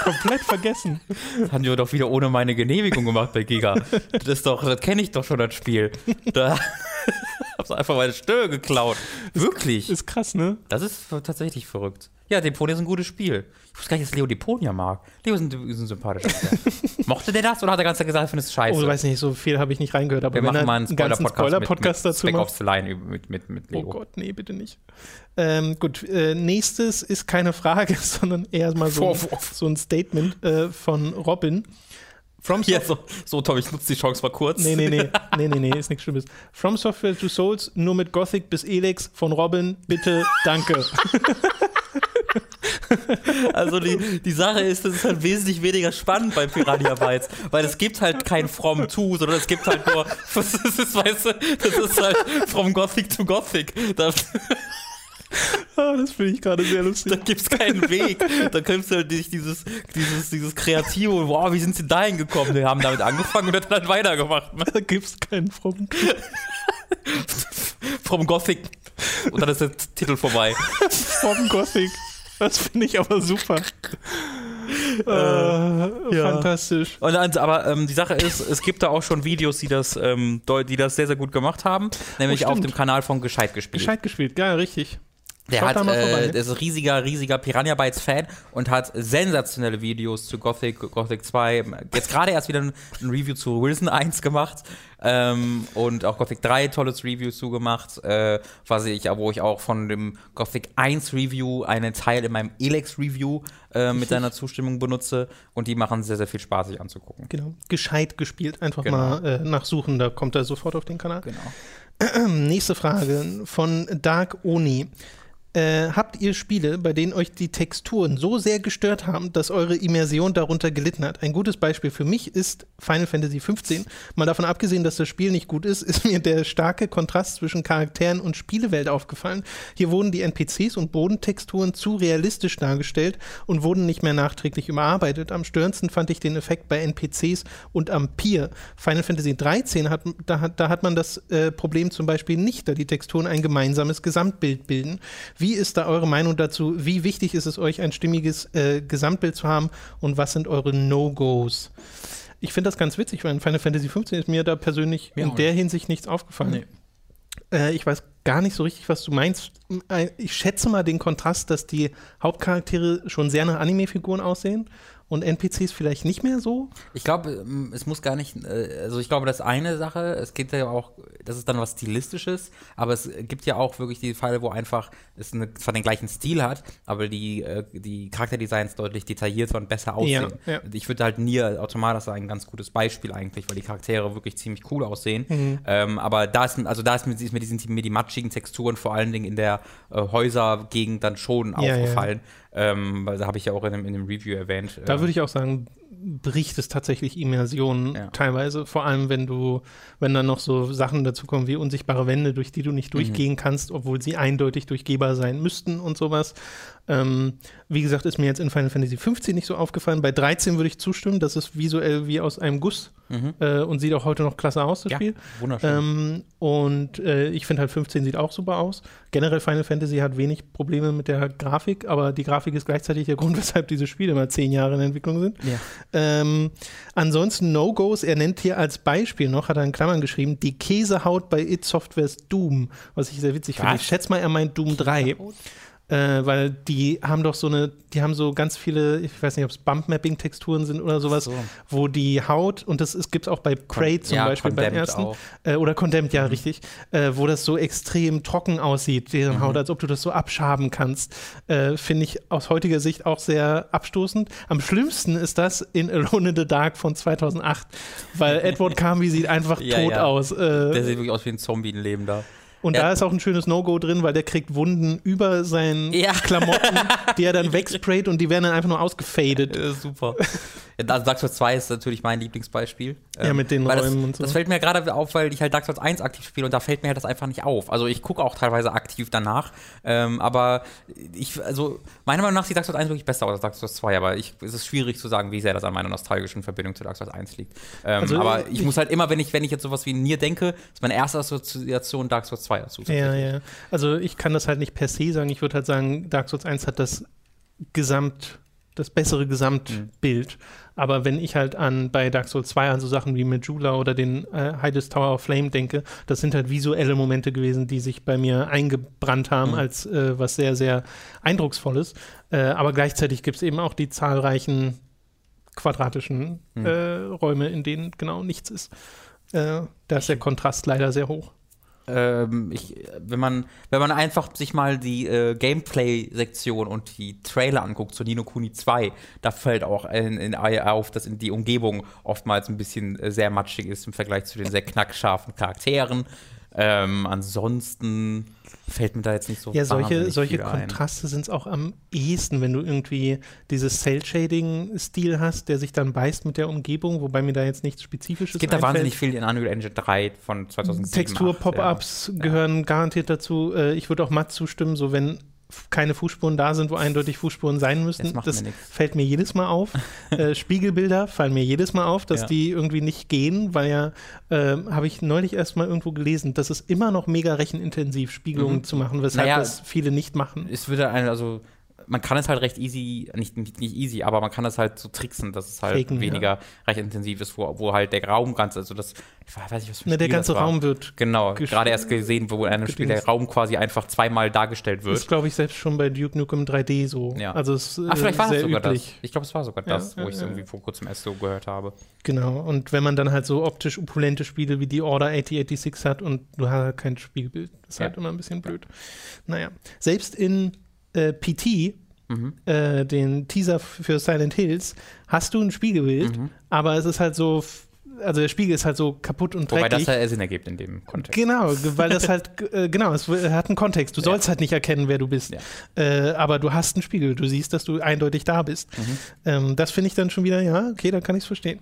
Speaker 1: komplett vergessen.
Speaker 2: Das haben die doch wieder ohne meine Genehmigung gemacht bei Giga. Das ist doch, das kenne ich doch schon, das Spiel. Da hab's einfach meine Stimme geklaut. Wirklich.
Speaker 1: Ist krass, ne?
Speaker 2: Das ist tatsächlich verrückt. Ja, Deponia ist ein gutes Spiel. Ich wusste gar nicht, dass Leo Deponia mag. Leo ist ein, ist ein sympathischer. Mochte der das oder hat er ganz gesagt, findest du scheiße?
Speaker 1: Oh, du weißt nicht, so viel habe ich nicht reingehört. Aber
Speaker 2: Wir machen mal einen Spoiler-Podcast mit
Speaker 1: dazu macht.
Speaker 2: Ops The Line mit, mit, mit Leo.
Speaker 1: Oh Gott, nee, bitte nicht. Ähm, gut, äh, nächstes ist keine Frage, sondern eher mal so, so ein Statement äh, von Robin. From
Speaker 2: Ja, so, so Tom, ich nutze die Chance mal kurz.
Speaker 1: Nee, nee, nee, nee, nee, nee, ist nichts Schlimmes. From Software to Souls, nur mit Gothic bis Elex von Robin, bitte, danke.
Speaker 2: Also die, die Sache ist, das ist halt wesentlich weniger spannend bei Piranha Bytes, weil es gibt halt kein From to, sondern es gibt halt nur, das ist, weißt du, das ist halt From Gothic to Gothic. Da,
Speaker 1: Ah, das finde ich gerade sehr
Speaker 2: da
Speaker 1: lustig.
Speaker 2: gibt es keinen Weg. Da kannst du halt nicht dieses, dieses, dieses Kreative, wow, wie sind sie dahin gekommen? Wir haben damit angefangen und dann halt weitergemacht. Ne?
Speaker 1: Da gibt es keinen From.
Speaker 2: From Gothic. Und dann ist der Titel vorbei.
Speaker 1: From Gothic. Das finde ich aber super. Äh,
Speaker 2: ja.
Speaker 1: Fantastisch.
Speaker 2: Und, aber ähm, die Sache ist, es gibt da auch schon Videos, die das, ähm, die das sehr, sehr gut gemacht haben. Nämlich
Speaker 1: Oh,
Speaker 2: auf dem Kanal von Gescheit gespielt.
Speaker 1: Gescheit gespielt, ja, richtig.
Speaker 2: Der
Speaker 1: Schaut
Speaker 2: hat,
Speaker 1: vorbei.
Speaker 2: äh, der ist ein riesiger, riesiger Piranha Bytes Fan und hat sensationelle Videos zu Gothic, Gothic 2. Jetzt gerade erst wieder ein, ein Review zu Wilson 1 gemacht ähm, und auch Gothic 3 tolles Review zugemacht, äh, was ich, wo ich auch von dem Gothic 1 Review einen Teil in meinem Elex Review äh, mit seiner Zustimmung benutze und die machen sehr, sehr viel Spaß, sich anzugucken.
Speaker 1: Genau. Gescheit gespielt. Einfach
Speaker 2: Genau.
Speaker 1: mal äh, nachsuchen, da kommt er sofort auf den Kanal.
Speaker 2: Genau.
Speaker 1: Nächste Frage von Dark Oni. Äh, habt ihr Spiele, bei denen euch die Texturen so sehr gestört haben, dass eure Immersion darunter gelitten hat? Ein gutes Beispiel für mich ist Final Fantasy XV. Mal davon abgesehen, dass das Spiel nicht gut ist, ist mir der starke Kontrast zwischen Charakteren und Spielewelt aufgefallen. Hier wurden die NPCs und Bodentexturen zu realistisch dargestellt und wurden nicht mehr nachträglich überarbeitet. Am störendsten fand ich den Effekt bei NPCs und am Pier. Final Fantasy XIII hat, da, da hat man das äh, Problem zum Beispiel nicht, da die Texturen ein gemeinsames Gesamtbild bilden. Wie ist da eure Meinung dazu? Wie wichtig ist es euch, ein stimmiges äh, Gesamtbild zu haben und was sind eure No-Gos? Ich finde das ganz witzig, weil in Final Fantasy XV ist mir da persönlich
Speaker 2: Mir
Speaker 1: in der Hinsicht nichts aufgefallen. Äh, ich weiß gar nicht so richtig, was du meinst. Ich schätze mal den Kontrast, dass die Hauptcharaktere schon sehr nach Anime-Figuren aussehen und NPCs vielleicht nicht mehr so.
Speaker 2: Ich glaube, ähm, es muss gar nicht, äh, also ich glaube, das ist eine Sache, es geht ja auch, das ist dann was Stilistisches, aber es gibt ja auch wirklich die Fälle, wo einfach es eine, zwar den gleichen Stil hat, aber die, äh, die Charakterdesigns deutlich detaillierter und besser aussehen.
Speaker 1: Ja, ja.
Speaker 2: Ich würde halt Nier Automata sagen, ein ganz gutes Beispiel eigentlich, weil die Charaktere wirklich ziemlich cool aussehen.
Speaker 1: Mhm.
Speaker 2: Ähm, aber da ist, also da ist mir, ist mir, die, sind mir die matschigen Texturen vor allen Dingen in der äh, Häusergegend dann schon
Speaker 1: Ja, ja.
Speaker 2: Ähm, weil da habe ich ja auch in dem, in dem Review erwähnt.
Speaker 1: Da
Speaker 2: äh,
Speaker 1: würde ich auch sagen, bricht es tatsächlich Immersion
Speaker 2: Ja.
Speaker 1: teilweise. Vor allem, wenn du, wenn dann noch so Sachen dazukommen wie unsichtbare Wände, durch die du nicht
Speaker 2: Mhm.
Speaker 1: durchgehen kannst, obwohl sie eindeutig durchgehbar sein müssten und sowas. Ähm, wie gesagt, ist mir jetzt in Final Fantasy 15 nicht so aufgefallen. Bei 13 würde ich zustimmen, das ist visuell wie aus einem Guss äh, und sieht auch heute noch klasse aus, das
Speaker 2: Mhm. ja,
Speaker 1: Spiel.
Speaker 2: wunderschön.
Speaker 1: Ähm, und äh, ich finde halt 15 sieht auch super aus. Generell Final Fantasy hat wenig Probleme mit der Grafik, aber die Grafik ist gleichzeitig der Grund, weshalb diese Spiele mal zehn Jahre in Entwicklung sind.
Speaker 2: Ja.
Speaker 1: Ähm, ansonsten No-Gos, er nennt hier als Beispiel noch, hat er in Klammern geschrieben, die Käsehaut bei It Softwares Doom, was ich sehr witzig finde. Ich schätze mal, er meint Doom 3. äh, weil die haben doch so eine, die haben so ganz viele, ich weiß nicht, ob es Bump-Mapping-Texturen sind oder sowas,
Speaker 2: So.
Speaker 1: wo die Haut, und das gibt es auch bei Prey zum
Speaker 2: ja,
Speaker 1: Beispiel beim ersten, äh, oder Condemned,
Speaker 2: Mhm.
Speaker 1: ja, richtig, äh, wo das so extrem trocken aussieht, deren Haut, als ob du das so abschaben kannst, äh, finde ich aus heutiger Sicht auch sehr abstoßend. Am schlimmsten ist das in Alone in the Dark von 2008, weil Edward Carmby sieht einfach
Speaker 2: Ja,
Speaker 1: tot
Speaker 2: ja.
Speaker 1: aus. Äh,
Speaker 2: Der sieht wirklich aus wie ein Zombie, ein Lebender.
Speaker 1: Und
Speaker 2: Ja.
Speaker 1: da ist auch ein schönes No-Go drin, weil der kriegt Wunden über seinen
Speaker 2: Ja.
Speaker 1: Klamotten, die er dann wegsprayt und die werden dann einfach nur ausgefadet.
Speaker 2: Ja, super. also Dark Souls 2 ist natürlich mein Lieblingsbeispiel.
Speaker 1: Ja, mit den
Speaker 2: weil
Speaker 1: Räumen
Speaker 2: das,
Speaker 1: und so.
Speaker 2: Das fällt mir gerade auf, weil ich halt Dark Souls 1 aktiv spiele und da fällt mir halt das einfach nicht auf. Also ich gucke auch teilweise aktiv danach, ähm, aber ich, also meiner Meinung nach sieht Dark Souls 1 wirklich besser aus als Dark Souls 2, aber ich, es ist schwierig zu sagen, wie sehr das an meiner nostalgischen Verbindung zu Dark Souls 1 liegt. Ähm,
Speaker 1: Also,
Speaker 2: aber ich,
Speaker 1: ich-
Speaker 2: muss halt immer, wenn ich, wenn ich jetzt sowas wie Nier denke, ist meine erste Assoziation Dark Souls 2 dazu.
Speaker 1: Ja, ja. Also ich kann das halt nicht per se sagen. Ich würde halt sagen, Dark Souls 1 hat das Gesamt, das bessere Gesamtbild. Aber wenn ich halt an bei Dark Souls 2 an so Sachen wie Majula oder den äh, Heides Tower of Flame denke, das sind halt visuelle Momente gewesen, die sich bei mir eingebrannt haben
Speaker 2: Mhm.
Speaker 1: als äh, was sehr, sehr Eindrucksvolles. Äh, aber gleichzeitig gibt es eben auch die zahlreichen quadratischen
Speaker 2: Mhm.
Speaker 1: äh, Räume, in denen genau nichts ist. Äh, da ist der Kontrast leider sehr hoch.
Speaker 2: Ähm, ich, wenn man, wenn man einfach sich mal die äh, Gameplay-Sektion und die Trailer anguckt zu Nino Kuni 2, da fällt auch in, in, auf, dass die Umgebung oftmals ein bisschen äh, sehr matschig ist im Vergleich zu den sehr knackscharfen Charakteren. Ähm, ansonsten fällt mir da jetzt nicht so
Speaker 1: Ja, solche, solche. Kontraste sind es auch am ehesten, wenn du irgendwie dieses Cell-Shading-Stil hast, der sich dann beißt mit der Umgebung, wobei mir da jetzt nichts Spezifisches
Speaker 2: Es gibt da
Speaker 1: einfällt.
Speaker 2: wahnsinnig viel in Unreal Engine 3 von 2007.
Speaker 1: Textur-Pop-Ups gehören garantiert dazu. Äh, Ich würde auch matt zustimmen, so wenn keine Fußspuren da sind, wo eindeutig Fußspuren sein müssen.
Speaker 2: Das mir
Speaker 1: fällt mir jedes Mal auf. äh, Spiegelbilder fallen mir jedes Mal auf, dass
Speaker 2: Ja.
Speaker 1: die irgendwie nicht gehen, weil ja, äh, habe ich neulich erst mal irgendwo gelesen, dass es immer noch mega rechenintensiv Spiegelungen
Speaker 2: Mhm.
Speaker 1: zu machen, weshalb
Speaker 2: Naja,
Speaker 1: das viele nicht machen.
Speaker 2: es würde ein, also man kann es halt recht easy, nicht, nicht, nicht easy, aber man kann es halt so tricksen, dass es halt
Speaker 1: Faken,
Speaker 2: weniger recht intensiv ist, wo, wo halt der Raum ganz, also das, ich weiß nicht, was für ein
Speaker 1: Ne, der ganze. Raum wird
Speaker 2: Genau, gerade erst gesehen, wo in einem Spiel der. Raum quasi einfach zweimal dargestellt
Speaker 1: ist,
Speaker 2: wird.
Speaker 1: glaube ich, selbst schon bei Duke Nukem 3D so.
Speaker 2: Ja.
Speaker 1: Also es ist
Speaker 2: Ach, vielleicht
Speaker 1: äh,
Speaker 2: war es
Speaker 1: sehr
Speaker 2: sogar
Speaker 1: üblich.
Speaker 2: das. Ich glaube, es war sogar
Speaker 1: Ja,
Speaker 2: das, wo
Speaker 1: ja,
Speaker 2: ich es
Speaker 1: ja.
Speaker 2: irgendwie vor kurzem erst so gehört habe.
Speaker 1: Genau. Und wenn man dann halt so optisch opulente Spiele wie die Order 8086 hat und du hast halt kein Spiegelbild, ist halt
Speaker 2: Ja.
Speaker 1: immer ein bisschen blöd. Naja. Selbst in äh, PT,
Speaker 2: Mhm.
Speaker 1: äh, den Teaser für Silent Hills, hast du ein Spiegelbild,
Speaker 2: Mhm.
Speaker 1: aber es ist halt so, also der Spiegel ist halt so kaputt und
Speaker 2: Wobei
Speaker 1: dreckig.
Speaker 2: das ja Sinn ergibt in dem Kontext.
Speaker 1: Genau, ge- weil das halt, äh, genau, es hat einen Kontext. Du
Speaker 2: Ja.
Speaker 1: sollst halt nicht erkennen, wer du bist.
Speaker 2: Ja.
Speaker 1: Äh, aber du hast einen Spiegel, du siehst, dass du eindeutig da bist.
Speaker 2: Mhm.
Speaker 1: Ähm, das finde ich dann schon wieder, ja, okay, dann kann ich es verstehen.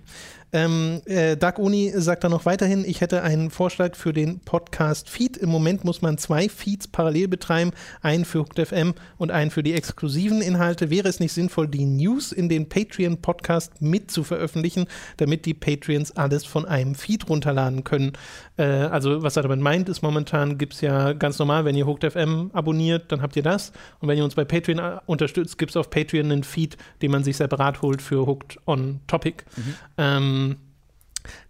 Speaker 1: Ähm, äh, Dark Uni sagt dann noch weiterhin, ich hätte einen Vorschlag für den Podcast Feed. Im Moment muss man zwei Feeds parallel betreiben, einen für Hooked FM und einen für die exklusiven Inhalte. Wäre es nicht sinnvoll, die News in den Patreon-Podcast mit zu veröffentlichen, damit die Patreons alles von einem Feed runterladen können? Äh, also, was er damit meint, ist momentan gibt es ja ganz normal, wenn ihr Hooked FM abonniert, dann habt ihr das. Und wenn ihr uns bei Patreon äh, unterstützt, gibt es auf Patreon einen Feed, den man sich separat holt für Hooked on Topic. Ähm,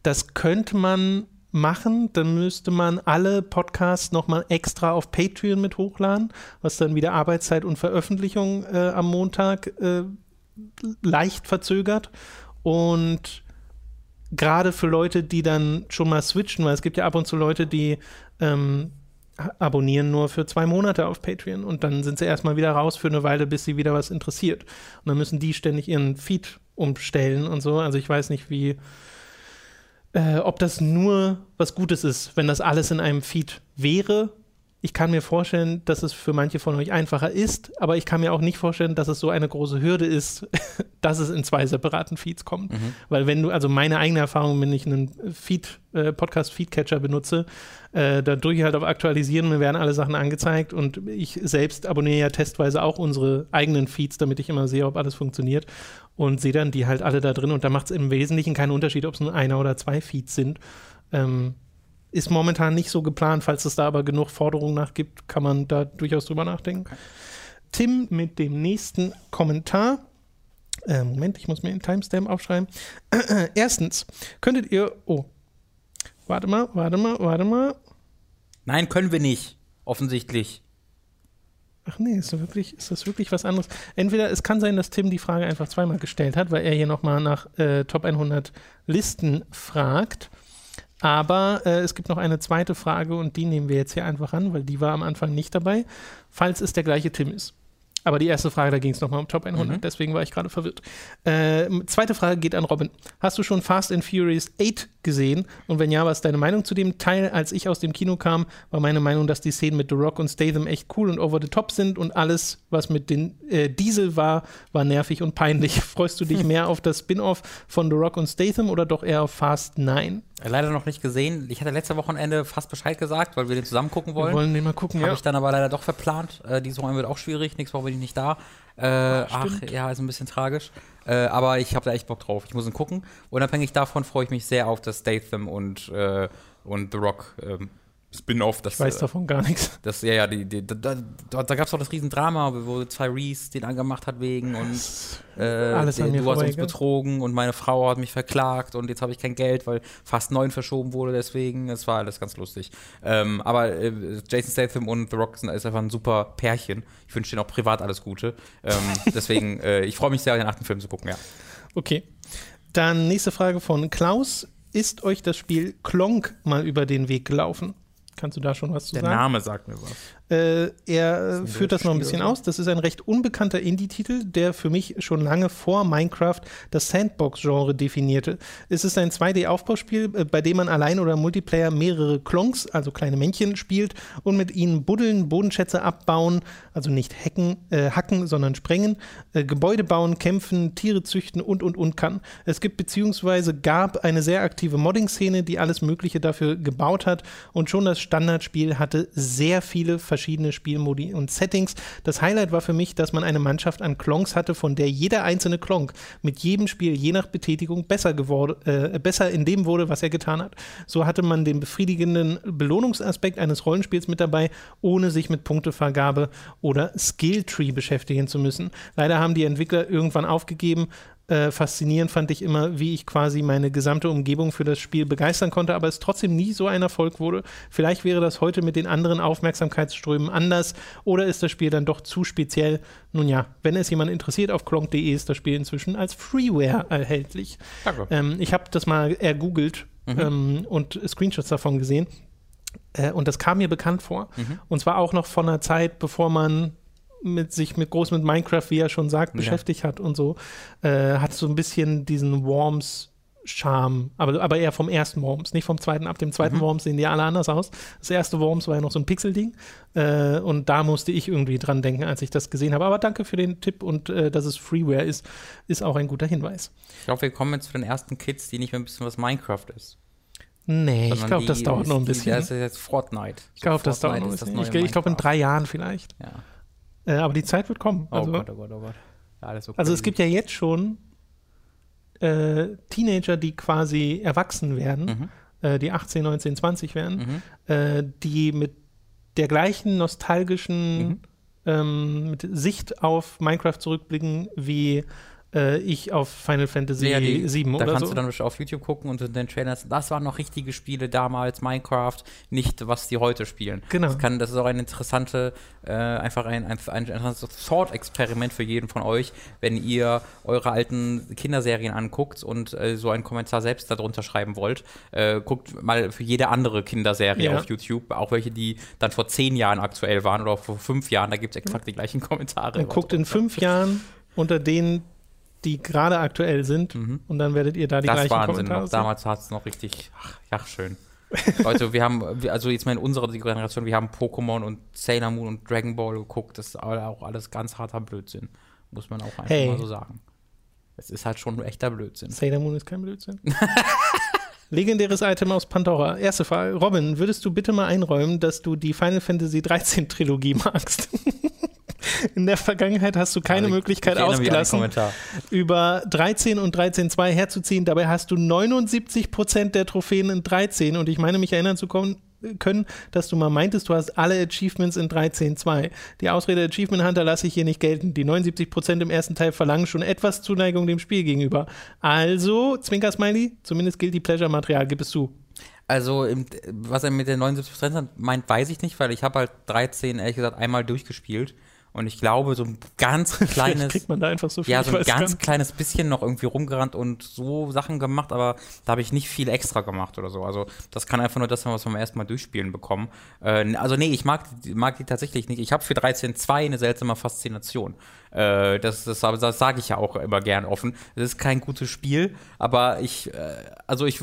Speaker 1: das könnte man machen, dann müsste man alle Podcasts nochmal extra auf Patreon mit hochladen, was dann wieder Arbeitszeit und Veröffentlichung äh, am Montag äh, leicht verzögert. Und gerade für Leute, die dann schon mal switchen, weil es gibt ja ab und zu Leute, die ähm, abonnieren nur für zwei Monate auf Patreon und dann sind sie erstmal wieder raus für eine Weile, bis sie wieder was interessiert. Und dann müssen die ständig ihren Feed umstellen und so. Also ich weiß nicht, wie, äh, ob das nur was Gutes ist, wenn das alles in einem Feed wäre. Ich kann mir vorstellen, dass es für manche von euch einfacher ist, aber ich kann mir auch nicht vorstellen, dass es so eine große Hürde ist, dass es in zwei separaten Feeds kommt. Weil wenn du, also meine eigene Erfahrung, wenn ich einen Feed, äh, Podcast-Feedcatcher benutze, äh, da drücke ich halt auf Aktualisieren, mir werden alle Sachen angezeigt und ich selbst abonniere ja testweise auch unsere eigenen Feeds, damit ich immer sehe, ob alles funktioniert und sehe dann die halt alle da drin und da macht es im Wesentlichen keinen Unterschied, ob es nur einer oder zwei Feeds sind. Ähm, ist momentan nicht so geplant. Falls es da aber genug Forderungen nach gibt, kann man da durchaus drüber nachdenken. Tim mit dem nächsten Kommentar. Äh, Moment, ich muss mir den Timestamp aufschreiben. Erstens, könntet ihr. Oh. Warte mal, warte mal, warte mal.
Speaker 2: Nein, können wir nicht. Offensichtlich.
Speaker 1: Ach nee, ist, das wirklich, ist das wirklich was anderes? Entweder es kann sein, dass Tim die Frage einfach zweimal gestellt hat, weil er hier nochmal nach äh, Top 100 Listen fragt. Aber äh, es gibt noch eine zweite Frage und die nehmen wir jetzt hier einfach an, weil die war am Anfang nicht dabei, falls es der gleiche Tim ist. Aber die erste Frage, da ging es nochmal um Top 100, mhm. deswegen war ich gerade verwirrt. Äh, zweite Frage geht an Robin. Hast du schon Fast and Furious 8 gesehen? Und wenn ja, was ist deine Meinung zu dem Teil? Als ich aus dem Kino kam, war meine Meinung, dass die Szenen mit The Rock und Statham echt cool und over the top sind und alles, was mit den äh, Diesel war, war nervig und peinlich. Freust du dich mehr auf das Spin-off von The Rock und Statham oder doch eher auf Fast 9?
Speaker 2: Leider noch nicht gesehen. Ich hatte letzte Wochenende fast Bescheid gesagt, weil wir den zusammen gucken wollen.
Speaker 1: Wir wollen den mal gucken,
Speaker 2: Habe ja. ich dann aber leider doch verplant. Äh, diese Woche wird auch schwierig. Nächste Woche bin ich nicht da. Äh, ach, ach, ja, ist ein bisschen tragisch. Äh, aber ich habe da echt Bock drauf. Ich muss ihn gucken. Unabhängig davon freue ich mich sehr auf das Statham und, äh, und The Rock ähm, Spin-off.
Speaker 1: Ich weiß äh, davon gar nichts.
Speaker 2: Das, ja, ja, die, die, da, da, da gab es doch das Riesendrama, wo Reese den angemacht hat wegen und
Speaker 1: äh, Alles der,
Speaker 2: du hast uns betrogen und meine Frau hat mich verklagt und jetzt habe ich kein Geld, weil fast neun verschoben wurde deswegen. Es war alles ganz lustig. Ähm, aber äh, Jason Statham und The Rock sind ist einfach ein super Pärchen. Ich wünsche denen auch privat alles Gute. Ähm, deswegen, äh, ich freue mich sehr, den achten Film zu gucken, ja.
Speaker 1: Okay. Dann nächste Frage von Klaus. Ist euch das Spiel Klonk mal über den Weg gelaufen? Kannst du da schon was zu
Speaker 2: Der
Speaker 1: sagen?
Speaker 2: Der Name sagt mir was.
Speaker 1: Äh, er das führt das noch ein bisschen aus. Das ist ein recht unbekannter Indie-Titel, der für mich schon lange vor Minecraft das Sandbox-Genre definierte. Es ist ein 2D-Aufbauspiel, äh, bei dem man allein oder Multiplayer mehrere Klonks, also kleine Männchen, spielt und mit ihnen buddeln, Bodenschätze abbauen, also nicht hacken, äh, hacken sondern sprengen, äh, Gebäude bauen, kämpfen, Tiere züchten und und und kann. Es gibt beziehungsweise gab eine sehr aktive Modding-Szene, die alles Mögliche dafür gebaut hat und schon das Standardspiel hatte sehr viele verschiedene Spielmodi und Settings. Das Highlight war für mich, dass man eine Mannschaft an Klonks hatte, von der jeder einzelne Klonk mit jedem Spiel je nach Betätigung besser geworden, äh, besser in dem wurde, was er getan hat. So hatte man den befriedigenden Belohnungsaspekt eines Rollenspiels mit dabei, ohne sich mit Punktevergabe oder Skilltree beschäftigen zu müssen. Leider haben die Entwickler irgendwann aufgegeben, äh, faszinierend fand ich immer, wie ich quasi meine gesamte Umgebung für das Spiel begeistern konnte, aber es trotzdem nie so ein Erfolg wurde. Vielleicht wäre das heute mit den anderen Aufmerksamkeitsströmen anders oder ist das Spiel dann doch zu speziell? Nun ja, wenn es jemand interessiert, auf klonk.de ist das Spiel inzwischen als Freeware erhältlich. Ähm, ich habe das mal ergoogelt mhm. ähm, und Screenshots davon gesehen. Äh, und das kam mir bekannt vor. Mhm. Und zwar auch noch von einer Zeit, bevor man mit sich mit groß mit Minecraft, wie er schon sagt, beschäftigt hat und so, äh, hat so ein bisschen diesen Worms Charme, aber, aber eher vom ersten Worms, nicht vom zweiten. Ab dem zweiten mhm. Worms sehen die alle anders aus. Das erste Worms war ja noch so ein Pixel-Ding äh, und da musste ich irgendwie dran denken, als ich das gesehen habe. Aber danke für den Tipp und äh, dass es Freeware ist, ist auch ein guter Hinweis.
Speaker 2: Ich glaube, wir kommen jetzt zu den ersten Kids, die nicht mehr wissen, was Minecraft ist.
Speaker 1: Nee, ich glaube, das dauert noch ein bisschen.
Speaker 2: Das ist jetzt Fortnite.
Speaker 1: Ich glaube, das dauert noch ein bisschen. Ich, ich glaube, in drei Jahren vielleicht.
Speaker 2: Ja.
Speaker 1: Äh, aber die Zeit wird kommen.
Speaker 2: Oh also, oh Gott, oh Gott, oh Gott.
Speaker 1: Ja, so also es gibt ja jetzt schon äh, Teenager, die quasi erwachsen werden, mhm. äh, die 18, 19, 20 werden, mhm. äh, die mit der gleichen nostalgischen mhm. ähm, Sicht auf Minecraft zurückblicken wie äh, ich auf Final Fantasy ja, die, 7
Speaker 2: oder
Speaker 1: so.
Speaker 2: Da kannst du dann auf YouTube gucken und in den Trailers, das waren noch richtige Spiele damals, Minecraft, nicht was die heute spielen.
Speaker 1: Genau.
Speaker 2: Das, kann, das ist auch ein interessante, äh, einfach ein, ein, ein, ein Thought-Experiment für jeden von euch, wenn ihr eure alten Kinderserien anguckt und äh, so einen Kommentar selbst darunter schreiben wollt. Äh, guckt mal für jede andere Kinderserie ja. auf YouTube, auch welche, die dann vor zehn Jahren aktuell waren oder vor fünf Jahren, da gibt es exakt die gleichen Kommentare.
Speaker 1: Und guckt in fünf Jahren unter denen die gerade aktuell sind. Mhm. Und dann werdet ihr da die das gleichen Wahnsinn Kommentare
Speaker 2: noch. Damals hat es noch richtig, ach, ja, schön. Leute, wir haben, also jetzt mal in unserer Generation, wir haben Pokémon und Sailor Moon und Dragon Ball geguckt. Das ist auch alles ganz harter Blödsinn. Muss man auch einfach hey. mal so sagen. Es ist halt schon echter Blödsinn.
Speaker 1: Sailor Moon ist kein Blödsinn. Legendäres Item aus Pandora. Erste Frage. Robin, würdest du bitte mal einräumen, dass du die Final Fantasy 13 Trilogie magst? In der Vergangenheit hast du keine also, Möglichkeit ausgelassen, über 13 und 13.2 herzuziehen. Dabei hast du 79 Prozent der Trophäen in 13 und ich meine mich erinnern zu kommen, können, dass du mal meintest, du hast alle Achievements in 13.2. Die Ausrede Achievement Hunter lasse ich hier nicht gelten. Die 79% im ersten Teil verlangen schon etwas Zuneigung dem Spiel gegenüber. Also, Zwinker Smiley, zumindest gilt die Pleasure-Material, gib es zu.
Speaker 2: Also, was er mit den 79% meint, weiß ich nicht, weil ich habe halt 13, ehrlich gesagt, einmal durchgespielt Und ich glaube, so ein ganz
Speaker 1: Vielleicht
Speaker 2: kleines.
Speaker 1: kriegt man da einfach so viel.
Speaker 2: Ja, so ein ganz
Speaker 1: nicht.
Speaker 2: kleines bisschen noch irgendwie rumgerannt und so Sachen gemacht, aber da habe ich nicht viel extra gemacht oder so. Also das kann einfach nur das sein, was wir beim ersten Mal durchspielen bekommen. Äh, also nee, ich mag, die- mag die tatsächlich nicht. Ich habe für 13.2 eine seltsame Faszination. Äh, das das, das sage ich ja auch immer gern offen. Es ist kein gutes Spiel, aber ich, äh, also ich,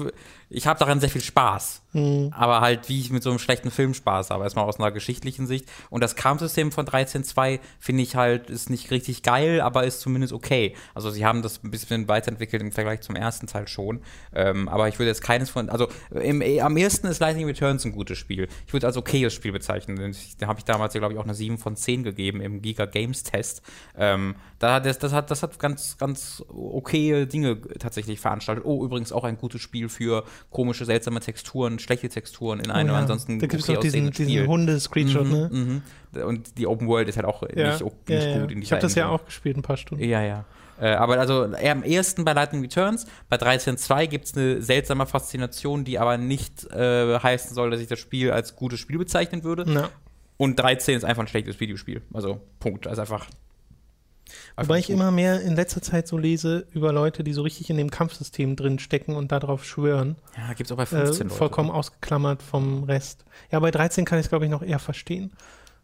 Speaker 2: ich habe daran sehr viel Spaß. Aber halt, wie ich mit so einem schlechten Film Spaß habe, erstmal aus einer geschichtlichen Sicht. Und das Kampfsystem von 13.2 finde ich halt, ist nicht richtig geil, aber ist zumindest okay. Also sie haben das ein bisschen weiterentwickelt im Vergleich zum ersten Teil schon. Ähm, aber ich würde jetzt keines von, also im, am ersten ist Lightning Returns ein gutes Spiel. Ich würde es als okayes Spiel bezeichnen. Da habe ich damals, glaube ich, auch eine 7 von 10 gegeben im Giga Games Test. Ähm, da, das, das, hat, das hat ganz, ganz okaye Dinge tatsächlich veranstaltet. Oh, übrigens auch ein gutes Spiel für komische, seltsame Texturen, schlechte Texturen in einem
Speaker 1: Oh ja.
Speaker 2: ansonsten
Speaker 1: Da gibt es
Speaker 2: okay
Speaker 1: auch diesen, diesen
Speaker 2: Spiel.
Speaker 1: Hunde-Screenshot, ne?
Speaker 2: Mhm. Und die Open World ist halt auch
Speaker 1: Ja,
Speaker 2: nicht, nicht
Speaker 1: ja.
Speaker 2: gut in
Speaker 1: Ich habe das ja auch gespielt, ein paar Stunden.
Speaker 2: Ja, ja. Äh, aber also eher am ehesten bei Lightning Returns. Bei 13.2 gibt es eine seltsame Faszination, die aber nicht äh, heißen soll, dass ich das Spiel als gutes Spiel bezeichnen würde.
Speaker 1: Ja.
Speaker 2: Und 13 ist einfach ein schlechtes Videospiel. Also Punkt. Also einfach.
Speaker 1: Wobei ich immer mehr in letzter Zeit so lese über Leute, die so richtig in dem Kampfsystem drin stecken und darauf schwören.
Speaker 2: Ja, gibt es auch bei
Speaker 1: Äh,
Speaker 2: 15 Leute.
Speaker 1: vollkommen ausgeklammert vom Rest. Ja, bei 13 kann ich es, glaube ich, noch eher verstehen.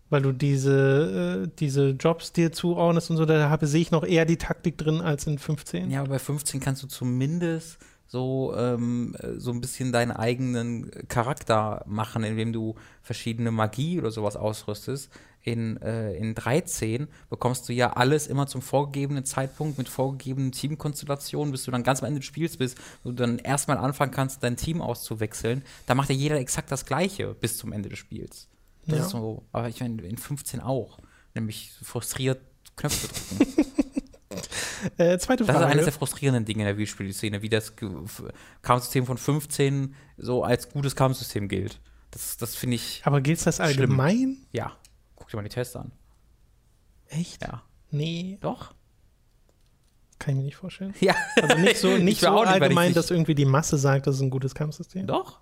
Speaker 1: Weil du diese, äh, diese Jobs dir zuordnest und so, da habe, sehe ich noch eher die Taktik drin als in 15.
Speaker 2: Ja, aber bei 15 kannst du zumindest so, ähm, äh, so ein bisschen deinen eigenen Charakter machen, indem du verschiedene Magie oder sowas ausrüstest. In, äh, in 13 bekommst du ja alles immer zum vorgegebenen Zeitpunkt mit vorgegebenen Teamkonstellationen, bis du dann ganz am Ende des Spiels bist, wo du dann erstmal anfangen kannst, dein Team auszuwechseln. Da macht ja jeder exakt das Gleiche bis zum Ende des Spiels. Das
Speaker 1: Ja.
Speaker 2: ist so, aber ich meine, in 15 auch. Nämlich frustriert Knöpfe drücken.
Speaker 1: Äh, zweite
Speaker 2: Das ist
Speaker 1: Frage.
Speaker 2: eines der frustrierenden Dinge in der Videospielszene, wie das Kampfsystem von 15 so als gutes Kampfsystem gilt. Das, das finde ich,
Speaker 1: aber gilt das allgemein?
Speaker 2: ja. Guck dir mal die Tests an.
Speaker 1: Echt?
Speaker 2: Ja.
Speaker 1: Nee,
Speaker 2: Doch?
Speaker 1: kann ich mir nicht vorstellen.
Speaker 2: Ja.
Speaker 1: Also nicht so, nicht so
Speaker 2: nicht,
Speaker 1: allgemein, dass irgendwie die Masse sagt, das ist ein gutes Kampfsystem.
Speaker 2: Doch?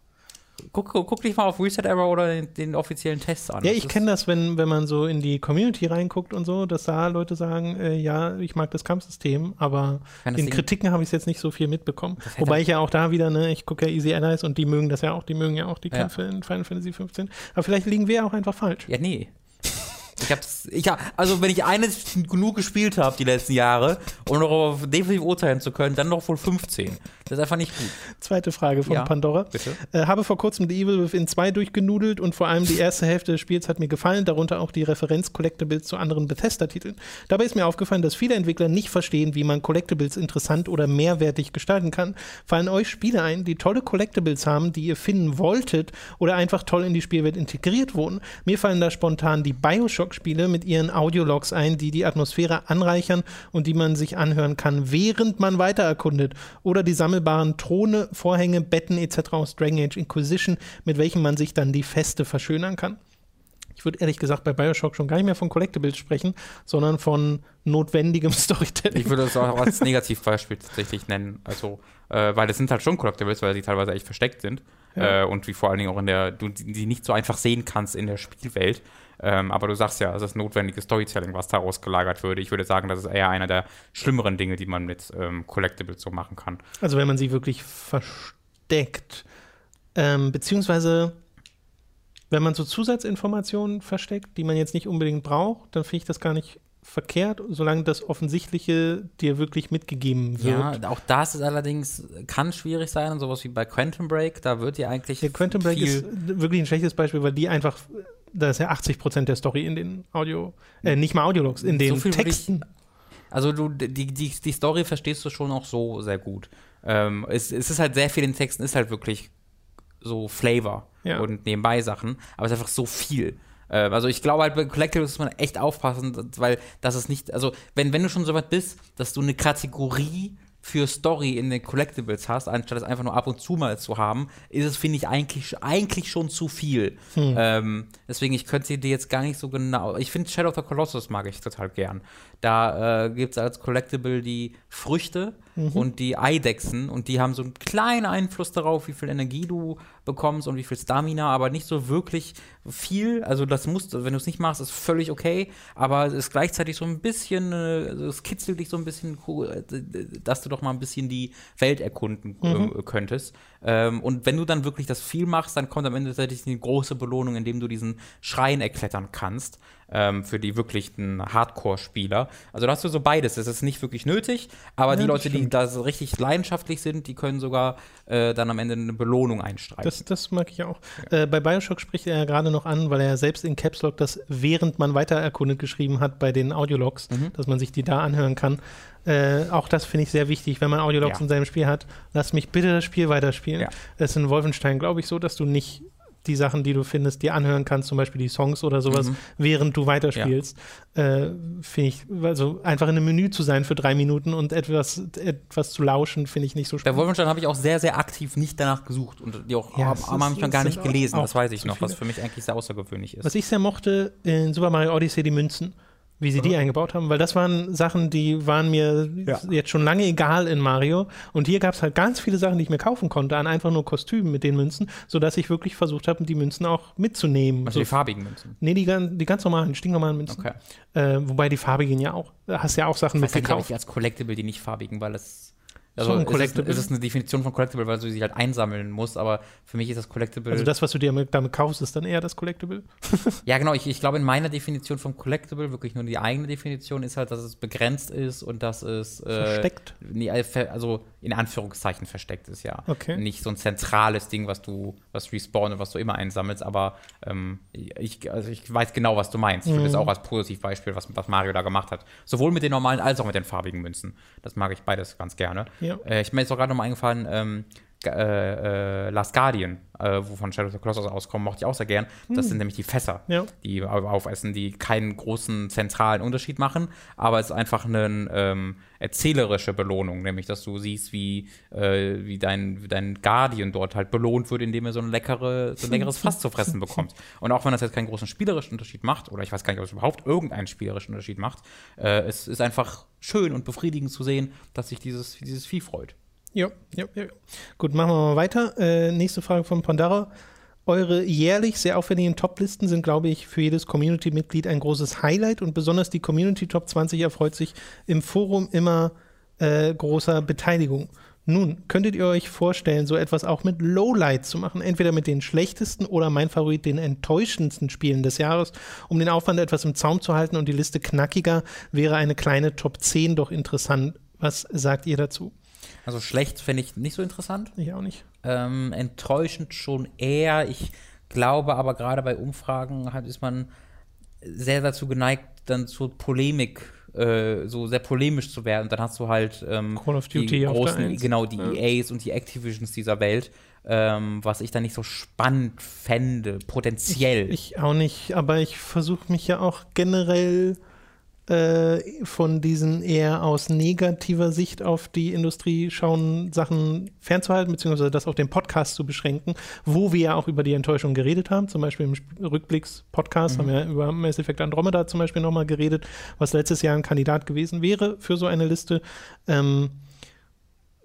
Speaker 2: Guck, guck, guck dich mal auf Reset Error oder den, den offiziellen Tests an.
Speaker 1: Ja,
Speaker 2: Das
Speaker 1: ich kenne das, wenn, wenn man so in die Community reinguckt und so, dass da Leute sagen, äh, ja, ich mag das Kampfsystem, aber in
Speaker 2: Ding-
Speaker 1: Kritiken habe ich es jetzt nicht so viel mitbekommen. Wobei ich ja auch da wieder, ne, ich gucke ja Easy Allies und die mögen das ja auch, die mögen ja auch die
Speaker 2: Ja.
Speaker 1: Kämpfe in Final Fantasy 15. Aber vielleicht liegen wir auch einfach falsch.
Speaker 2: Ja, nee. Ich hab's, ich hab, also wenn ich eines genug gespielt habe die letzten Jahre, um darauf definitiv urteilen zu können, dann noch wohl 15. Das ist einfach nicht gut.
Speaker 1: Zweite Frage von
Speaker 2: Ja,
Speaker 1: Pandora.
Speaker 2: bitte.
Speaker 1: Äh, habe vor kurzem The Evil Within 2 durchgenudelt und vor allem die erste Hälfte des Spiels hat mir gefallen, darunter auch die Referenz-Collectibles zu anderen Bethesda-Titeln. Dabei ist mir aufgefallen, dass viele Entwickler nicht verstehen, wie man Collectibles interessant oder mehrwertig gestalten kann. Fallen euch Spiele ein, die tolle Collectibles haben, die ihr finden wolltet oder einfach toll in die Spielwelt integriert wurden? Mir fallen da spontan die Bioshock-Spiele mit ihren Audiologs ein, die die Atmosphäre anreichern und die man sich anhören kann, während man weiter erkundet. Oder die sammelbaren Throne, Vorhänge, Betten etc. aus Dragon Age Inquisition, mit welchen man sich dann die Feste verschönern kann. Ich würde ehrlich gesagt bei Bioshock schon gar nicht mehr von Collectibles sprechen, sondern von notwendigem Storytelling.
Speaker 2: Ich würde das auch als Negativbeispiel tatsächlich nennen. Also, äh, weil das sind halt schon Collectibles, weil sie teilweise echt versteckt sind.
Speaker 1: Ja.
Speaker 2: Äh, und wie vor allen Dingen auch in der, du die nicht so einfach sehen kannst in der Spielwelt. Ähm, aber du sagst ja, es ist notwendiges Storytelling, was daraus gelagert würde. Ich würde sagen, das ist eher einer der schlimmeren Dinge, die man mit ähm, Collectibles so machen kann.
Speaker 1: Also wenn man sie wirklich versteckt. Ähm, beziehungsweise, wenn man so Zusatzinformationen versteckt, die man jetzt nicht unbedingt braucht, dann finde ich das gar nicht verkehrt, solange das Offensichtliche dir wirklich mitgegeben wird.
Speaker 2: Ja, auch das ist allerdings, kann schwierig sein. Und sowas wie bei Quantum Break, da wird dir eigentlich
Speaker 1: Der Quantum Break
Speaker 2: viel
Speaker 1: ist wirklich ein schlechtes Beispiel, weil die einfach, da ist ja 80 Prozent der Story in den Audio, äh, nicht mal Audiologs, in den
Speaker 2: So würde ich-
Speaker 1: Texten.
Speaker 2: Also du, die, die, die Story verstehst du schon auch so sehr gut. Ähm, es, es ist halt sehr viel in den Texten, ist halt wirklich so Flavor
Speaker 1: Ja.
Speaker 2: und nebenbei Sachen, aber es ist einfach so viel. Ähm, also ich glaube halt bei Collectibles muss man echt aufpassen, weil das ist nicht, also wenn, wenn du schon so weit bist, dass du eine Kategorie für Story in den Collectibles hast, anstatt es einfach nur ab und zu mal zu haben, ist es, finde ich, eigentlich, eigentlich schon zu viel. Ähm, deswegen, ich könnte dir jetzt gar nicht so genau. Ich finde Shadow of the Colossus mag ich total gern. Da äh, gibt es als Collectible die Früchte und die Eidechsen und die haben so einen kleinen Einfluss darauf, wie viel Energie du bekommst und wie viel Stamina, aber nicht so wirklich viel. Also das musst, wenn du es nicht machst, ist völlig okay, aber es ist gleichzeitig so ein bisschen, äh, also es kitzelt dich so ein bisschen, äh, dass du doch mal ein bisschen die Welt erkunden äh, mhm. könntest. Ähm, und wenn du dann wirklich das viel machst, dann kommt am Ende tatsächlich eine große Belohnung, indem du diesen Schrein erklettern kannst ähm, für die wirklichen Hardcore-Spieler. Also da hast du so beides. Es ist nicht wirklich nötig, aber ja, die Leute, stimmt. die da so richtig leidenschaftlich sind, die können sogar äh, dann am Ende eine Belohnung einstreichen.
Speaker 1: Das, das mag ich auch. Ja. Äh, bei Bioshock spricht er ja gerade noch an, weil er selbst in Caps Lock das während man weiter erkundet geschrieben hat bei den Audiologs, mhm. dass man sich die da anhören kann. Äh, auch das finde ich sehr wichtig, wenn man Audiologs ja. in seinem Spiel hat. Lass mich bitte das Spiel weiterspielen. Ja. Es ist in Wolfenstein, glaube ich, so, dass du nicht die Sachen, die du findest, dir anhören kannst, zum Beispiel die Songs oder sowas, mhm. während du weiterspielst. Ja. Äh, finde ich, also einfach in einem Menü zu sein für drei Minuten und etwas, etwas zu lauschen, finde ich nicht so
Speaker 2: spannend. Bei Wolfenstein habe ich auch sehr, sehr aktiv nicht danach gesucht und die auch ja, am Anfang gar nicht gelesen, das weiß ich noch, was für mich eigentlich sehr außergewöhnlich ist.
Speaker 1: Was ich sehr mochte in Super Mario Odyssey, die Münzen wie sie die eingebaut haben, weil das waren Sachen, die waren mir ja. jetzt schon lange egal in Mario. Und hier gab es halt ganz viele Sachen, die ich mir kaufen konnte, an einfach nur Kostümen mit den Münzen, sodass ich wirklich versucht habe, die Münzen auch mitzunehmen.
Speaker 2: Also so, die farbigen Münzen?
Speaker 1: Nee, die, die ganz normalen, stinknormalen Münzen. Okay. Äh, wobei die farbigen ja auch, hast ja auch Sachen
Speaker 2: mitgekauft. Ich als Collectible die nicht farbigen, weil es also so ein Collectible. Es ist, es ist eine Definition von Collectible, weil du sie halt einsammeln musst, aber für mich ist das Collectible.
Speaker 1: Also das, was du dir damit kaufst, ist dann eher das Collectible?
Speaker 2: ja, genau. Ich, ich glaube, in meiner Definition von Collectible, wirklich nur die eigene Definition, ist halt, dass es begrenzt ist und dass es.
Speaker 1: Äh, versteckt?
Speaker 2: Nee, also in Anführungszeichen versteckt ist, ja.
Speaker 1: Okay.
Speaker 2: Nicht so ein zentrales Ding, was du, was respawn und was du immer einsammelst, aber ähm, ich, also ich weiß genau, was du meinst. Ich würde mhm. das auch als Positivbeispiel, was, was Mario da gemacht hat. Sowohl mit den normalen als auch mit den farbigen Münzen. Das mag ich beides ganz gerne.
Speaker 1: Ja.
Speaker 2: Äh, ich mir ist auch gerade noch mal eingefallen, ähm, äh, äh, Last Guardian, äh, wovon Shadow of the Colossus auskommen, mochte ich auch sehr gern. Das hm. sind nämlich die Fässer,
Speaker 1: ja.
Speaker 2: die aufessen, die keinen großen zentralen Unterschied machen, aber es ist einfach eine ähm, erzählerische Belohnung, nämlich dass du siehst, wie, äh, wie, dein, wie dein Guardian dort halt belohnt wird, indem er so, ein leckere, so ein leckeres Fass zu fressen bekommt. Und auch wenn das jetzt keinen großen spielerischen Unterschied macht, oder ich weiß gar nicht, ob es überhaupt irgendeinen spielerischen Unterschied macht, äh, es ist einfach schön und befriedigend zu sehen, dass sich dieses, dieses Vieh freut.
Speaker 1: Ja, ja, ja. Gut, machen wir mal weiter. Äh, nächste Frage von Pandara. Eure jährlich sehr aufwendigen Top-Listen sind, glaube ich, für jedes Community-Mitglied ein großes Highlight und besonders die Community Top 20 erfreut sich im Forum immer äh, großer Beteiligung. Nun, könntet ihr euch vorstellen, so etwas auch mit Lowlight zu machen? Entweder mit den schlechtesten oder mein Favorit, den enttäuschendsten Spielen des Jahres, um den Aufwand etwas im Zaum zu halten und die Liste knackiger, wäre eine kleine Top 10 doch interessant. Was sagt ihr dazu?
Speaker 2: Also schlecht finde ich nicht so interessant.
Speaker 1: Ich auch nicht.
Speaker 2: Ähm, enttäuschend schon eher. Ich glaube aber gerade bei Umfragen halt ist man sehr dazu geneigt, dann zur Polemik äh, so sehr polemisch zu werden. Und dann hast du halt ähm,
Speaker 1: Call of Duty
Speaker 2: die großen, genau, die ja. EAs und die Activisions dieser Welt, ähm, was ich dann nicht so spannend fände, potenziell.
Speaker 1: Ich, ich auch nicht, aber ich versuche mich ja auch generell äh, von diesen eher aus negativer Sicht auf die Industrie schauen Sachen fernzuhalten, beziehungsweise das auf den Podcast zu beschränken, wo wir ja auch über die Enttäuschung geredet haben. Zum Beispiel im Rückblicks-Podcast mhm. haben wir über Mass Effect Andromeda zum Beispiel nochmal geredet, was letztes Jahr ein Kandidat gewesen wäre für so eine Liste. Ähm,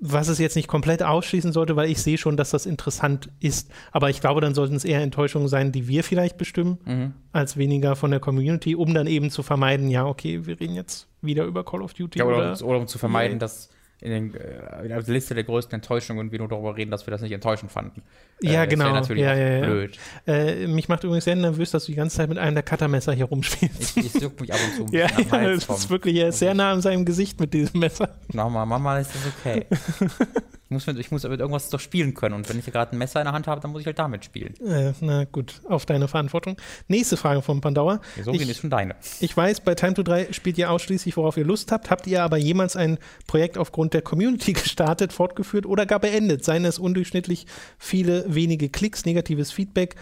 Speaker 1: was es jetzt nicht komplett ausschließen sollte, weil ich sehe schon, dass das interessant ist. Aber ich glaube, dann sollten es eher Enttäuschungen sein, die wir vielleicht bestimmen, mhm. als weniger von der Community, um dann eben zu vermeiden, ja, okay, wir reden jetzt wieder über Call of Duty.
Speaker 2: Ja, oder, oder, oder um zu vermeiden, dass in, den, äh, in der Liste der größten Enttäuschungen und wir nur darüber reden, dass wir das nicht enttäuschend fanden.
Speaker 1: Ja, äh, genau.
Speaker 2: natürlich
Speaker 1: ja, ja, ja. blöd. Äh, mich macht übrigens sehr nervös, dass du die ganze Zeit mit einem der Cuttermesser hier rumspielst.
Speaker 2: Ich, ich mich ab und zu.
Speaker 1: ja, ja das ist wirklich er ist sehr nah an seinem Gesicht mit diesem Messer.
Speaker 2: Nochmal, Mama, ist das okay. Ich muss, mit, ich muss mit irgendwas doch spielen können. Und wenn ich gerade ein Messer in der Hand habe, dann muss ich halt damit spielen.
Speaker 1: Äh, na gut, auf deine Verantwortung. Nächste Frage von Pandauer.
Speaker 2: Ja, so ich, ist schon deine.
Speaker 1: Ich weiß, bei Time to 3 spielt ihr ausschließlich, worauf ihr Lust habt. Habt ihr aber jemals ein Projekt aufgrund der Community gestartet, fortgeführt oder gar beendet? Seien es undurchschnittlich viele wenige Klicks, negatives Feedback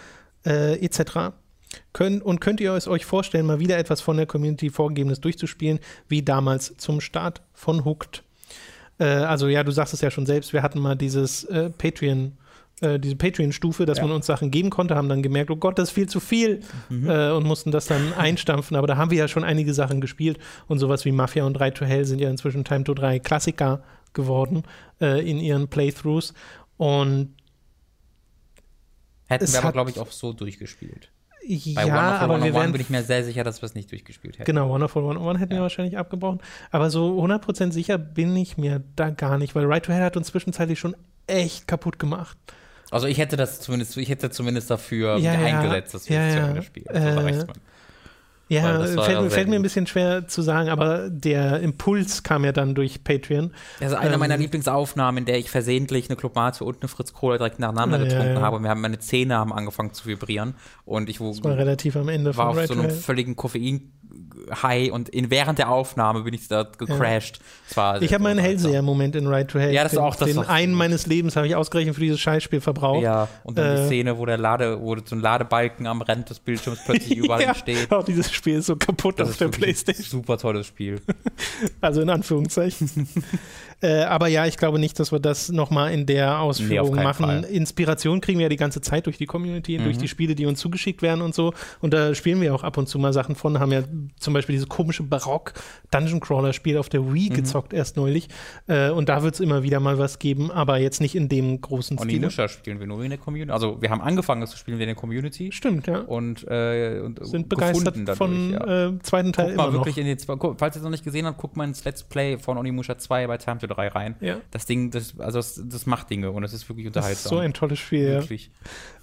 Speaker 1: äh, etc. Können, und könnt ihr es euch vorstellen, mal wieder etwas von der Community vorgegebenes durchzuspielen, wie damals zum Start von Hooked? Äh, also ja, du sagst es ja schon selbst, wir hatten mal dieses äh, Patreon, äh, diese Patreon-Stufe, dass ja. man uns Sachen geben konnte, haben dann gemerkt, oh Gott, das ist viel zu viel mhm. Äh, und mussten das dann einstampfen. Aber da haben wir ja schon einige Sachen gespielt und sowas wie Mafia und 3 to Hell sind ja inzwischen Time to 3 Klassiker geworden äh, in ihren Playthroughs. Und
Speaker 2: Hätten wir aber, glaube ich, auch so durchgespielt. Bei
Speaker 1: ja,
Speaker 2: Wonderful
Speaker 1: aber wir
Speaker 2: 101
Speaker 1: werden
Speaker 2: bin ich mir sehr sicher, dass wir es nicht durchgespielt hätten.
Speaker 1: Genau, Wonderful 101 hätten wir wahrscheinlich abgebrochen. Aber so 100% sicher bin ich mir da gar nicht, weil Right to Hell hat uns zwischenzeitlich schon echt kaputt gemacht.
Speaker 2: Also ich hätte das zumindest, ich hätte zumindest dafür
Speaker 1: Ja,
Speaker 2: eingesetzt, dass wir
Speaker 1: Ja,
Speaker 2: es zu. Ende spielen.
Speaker 1: Äh,
Speaker 2: So mir.
Speaker 1: Ja, fällt,
Speaker 2: ja
Speaker 1: fällt mir ein bisschen schwer zu sagen, aber der Impuls kam ja dann durch Patreon.
Speaker 2: Das ist eine
Speaker 1: ähm,
Speaker 2: meiner Lieblingsaufnahmen, in der ich versehentlich eine Club Mate und eine Fritz Cola direkt nacheinander
Speaker 1: Ja, ja,
Speaker 2: getrunken
Speaker 1: ja.
Speaker 2: habe. Und wir haben meine Zähne haben angefangen zu vibrieren. Und ich
Speaker 1: Das war relativ am Ende
Speaker 2: war
Speaker 1: von
Speaker 2: auf
Speaker 1: Right
Speaker 2: so
Speaker 1: to
Speaker 2: einem
Speaker 1: Hell.
Speaker 2: völligen Koffein-High und in, während der Aufnahme bin ich da gecrashed. War
Speaker 1: Ich habe meinen. Hellseher-Moment in Right to Hell.
Speaker 2: Ja, das ist
Speaker 1: den,
Speaker 2: auch das,
Speaker 1: Den einen meines Lebens habe ich ausgerechnet für dieses Scheißspiel verbraucht.
Speaker 2: Ja, und dann die
Speaker 1: Äh,
Speaker 2: Szene, wo der Lade, wo so ein Ladebalken am Rand des Bildschirms plötzlich überall
Speaker 1: ja,
Speaker 2: steht.
Speaker 1: auch dieses Spiel ist so kaputt
Speaker 2: Das
Speaker 1: auf der Playstation.
Speaker 2: super tolles Spiel.
Speaker 1: Also in Anführungszeichen. äh, aber ja, ich glaube nicht, dass wir das nochmal in der Ausführung
Speaker 2: keinen
Speaker 1: machen.
Speaker 2: Fall.
Speaker 1: Inspiration kriegen wir ja die ganze Zeit durch die Community, durch
Speaker 2: Mhm.
Speaker 1: die Spiele, die uns zugeschickt werden und so. Und da spielen wir auch ab und zu mal Sachen von. Haben ja zum Beispiel dieses komische Barock-Dungeon-Crawler-Spiel auf der
Speaker 2: Mhm.
Speaker 1: Wii gezockt erst neulich. Äh, und da wird es immer wieder mal was geben, aber jetzt nicht in dem großen Stil.
Speaker 2: Musha spielen wir nur in der Community. Also wir haben angefangen, das zu spielen in der Community.
Speaker 1: Stimmt, ja.
Speaker 2: Und, äh, und
Speaker 1: Sind begeistert
Speaker 2: gefunden
Speaker 1: von
Speaker 2: ja.
Speaker 1: äh, zweiten Teil
Speaker 2: Guck mal
Speaker 1: immer noch.
Speaker 2: wirklich in zwei, guck, falls ihr es noch nicht gesehen habt, guckt mal ins Let's Play von Onimusha 2 bei Time to 3 rein.
Speaker 1: Ja.
Speaker 2: Das Ding, das, also das, das macht Dinge und es ist wirklich
Speaker 1: Das ist
Speaker 2: unterhaltsam.
Speaker 1: so ein tolles Spiel.
Speaker 2: Wirklich.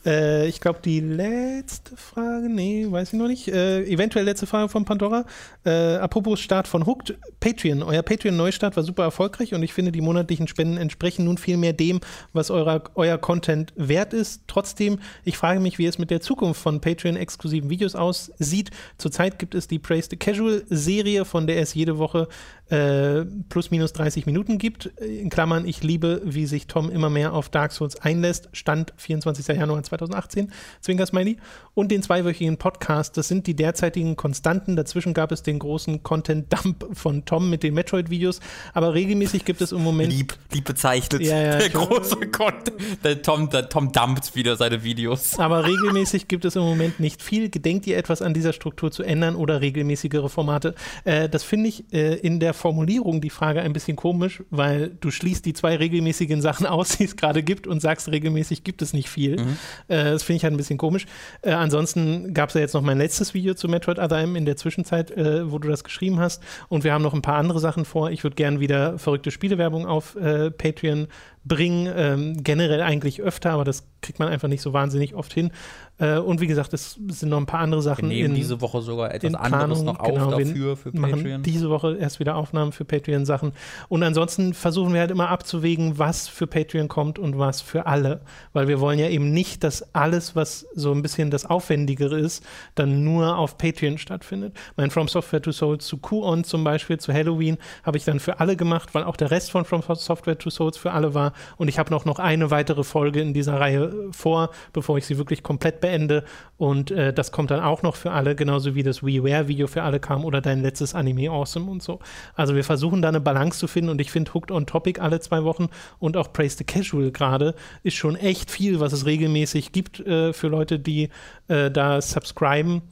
Speaker 1: Äh, ich glaube, die letzte Frage, nee, weiß ich noch nicht. Äh, eventuell letzte Frage von Pandora. Äh, apropos Start von Hooked, Patreon. Euer Patreon-Neustart war super erfolgreich und ich finde, die monatlichen Spenden entsprechen nun viel mehr dem, was eurer, euer Content wert ist. Trotzdem, ich frage mich, wie es mit der Zukunft von Patreon-exklusiven Videos aussieht. Zurzeit gibt es die Praise the Casual-Serie, von der es jede Woche äh, plus minus 30 Minuten gibt. In Klammern, ich liebe, wie sich Tom immer mehr auf Dark Souls einlässt. Stand 24. Januar 2018, Zwinker Smiley. Und den zweiwöchigen Podcast, das sind die derzeitigen Konstanten. Dazwischen gab es den großen Content-Dump von Tom mit den Metroid-Videos. Aber regelmäßig gibt es im Moment
Speaker 2: Lieb, lieb bezeichnet.
Speaker 1: Ja, ja,
Speaker 2: der große Content. Der Tom, der Tom dumpt wieder seine Videos.
Speaker 1: Aber regelmäßig gibt es im Moment nicht viel. Gedenkt ihr etwas an dieser Struktur zu ändern oder regelmäßigere Formate? Äh, das finde ich äh, in der Formulierung die Frage ein bisschen komisch, weil du schließt die zwei regelmäßigen Sachen aus, die es gerade gibt und sagst, regelmäßig gibt es nicht viel.
Speaker 2: Mhm.
Speaker 1: Äh, das finde ich halt ein bisschen komisch. Äh, ansonsten gab es ja jetzt noch mein letztes Video zu Metroid Other M in der Zwischenzeit, äh, wo du das geschrieben hast. Und wir haben noch ein paar andere Sachen vor. Ich würde gern wieder verrückte Spielewerbung auf äh, Patreon bringen. Ähm, generell eigentlich öfter, aber das kriegt man einfach nicht so wahnsinnig oft hin. Äh, und wie gesagt, es sind noch ein paar andere
Speaker 2: Wir
Speaker 1: Sachen
Speaker 2: nehmen
Speaker 1: in,
Speaker 2: diese Woche sogar etwas anderes noch auf
Speaker 1: Genau, wir
Speaker 2: dafür für
Speaker 1: machen
Speaker 2: Patreon.
Speaker 1: diese Woche erst wieder Aufnahmen für Patreon-Sachen. Und ansonsten versuchen wir halt immer abzuwägen, was für Patreon kommt und was für alle. Weil wir wollen ja eben nicht, dass alles, was so ein bisschen das Aufwendigere ist, dann nur auf Patreon stattfindet. Mein From Software to Souls zu QON zum Beispiel, zu Halloween, habe ich dann für alle gemacht, weil auch der Rest von From Software to Souls für alle war. Und ich habe noch, noch eine weitere Folge in dieser Reihe äh, vor, bevor ich sie wirklich komplett beende. Und äh, das kommt dann auch noch für alle, genauso wie das WeWare-Video für alle kam oder dein letztes Anime Awesome und so. Also wir versuchen da eine Balance zu finden und ich finde Hooked on Topic alle zwei Wochen und auch Praise the Casual gerade ist schon echt viel, was es regelmäßig gibt äh, für Leute, die äh, da subscriben.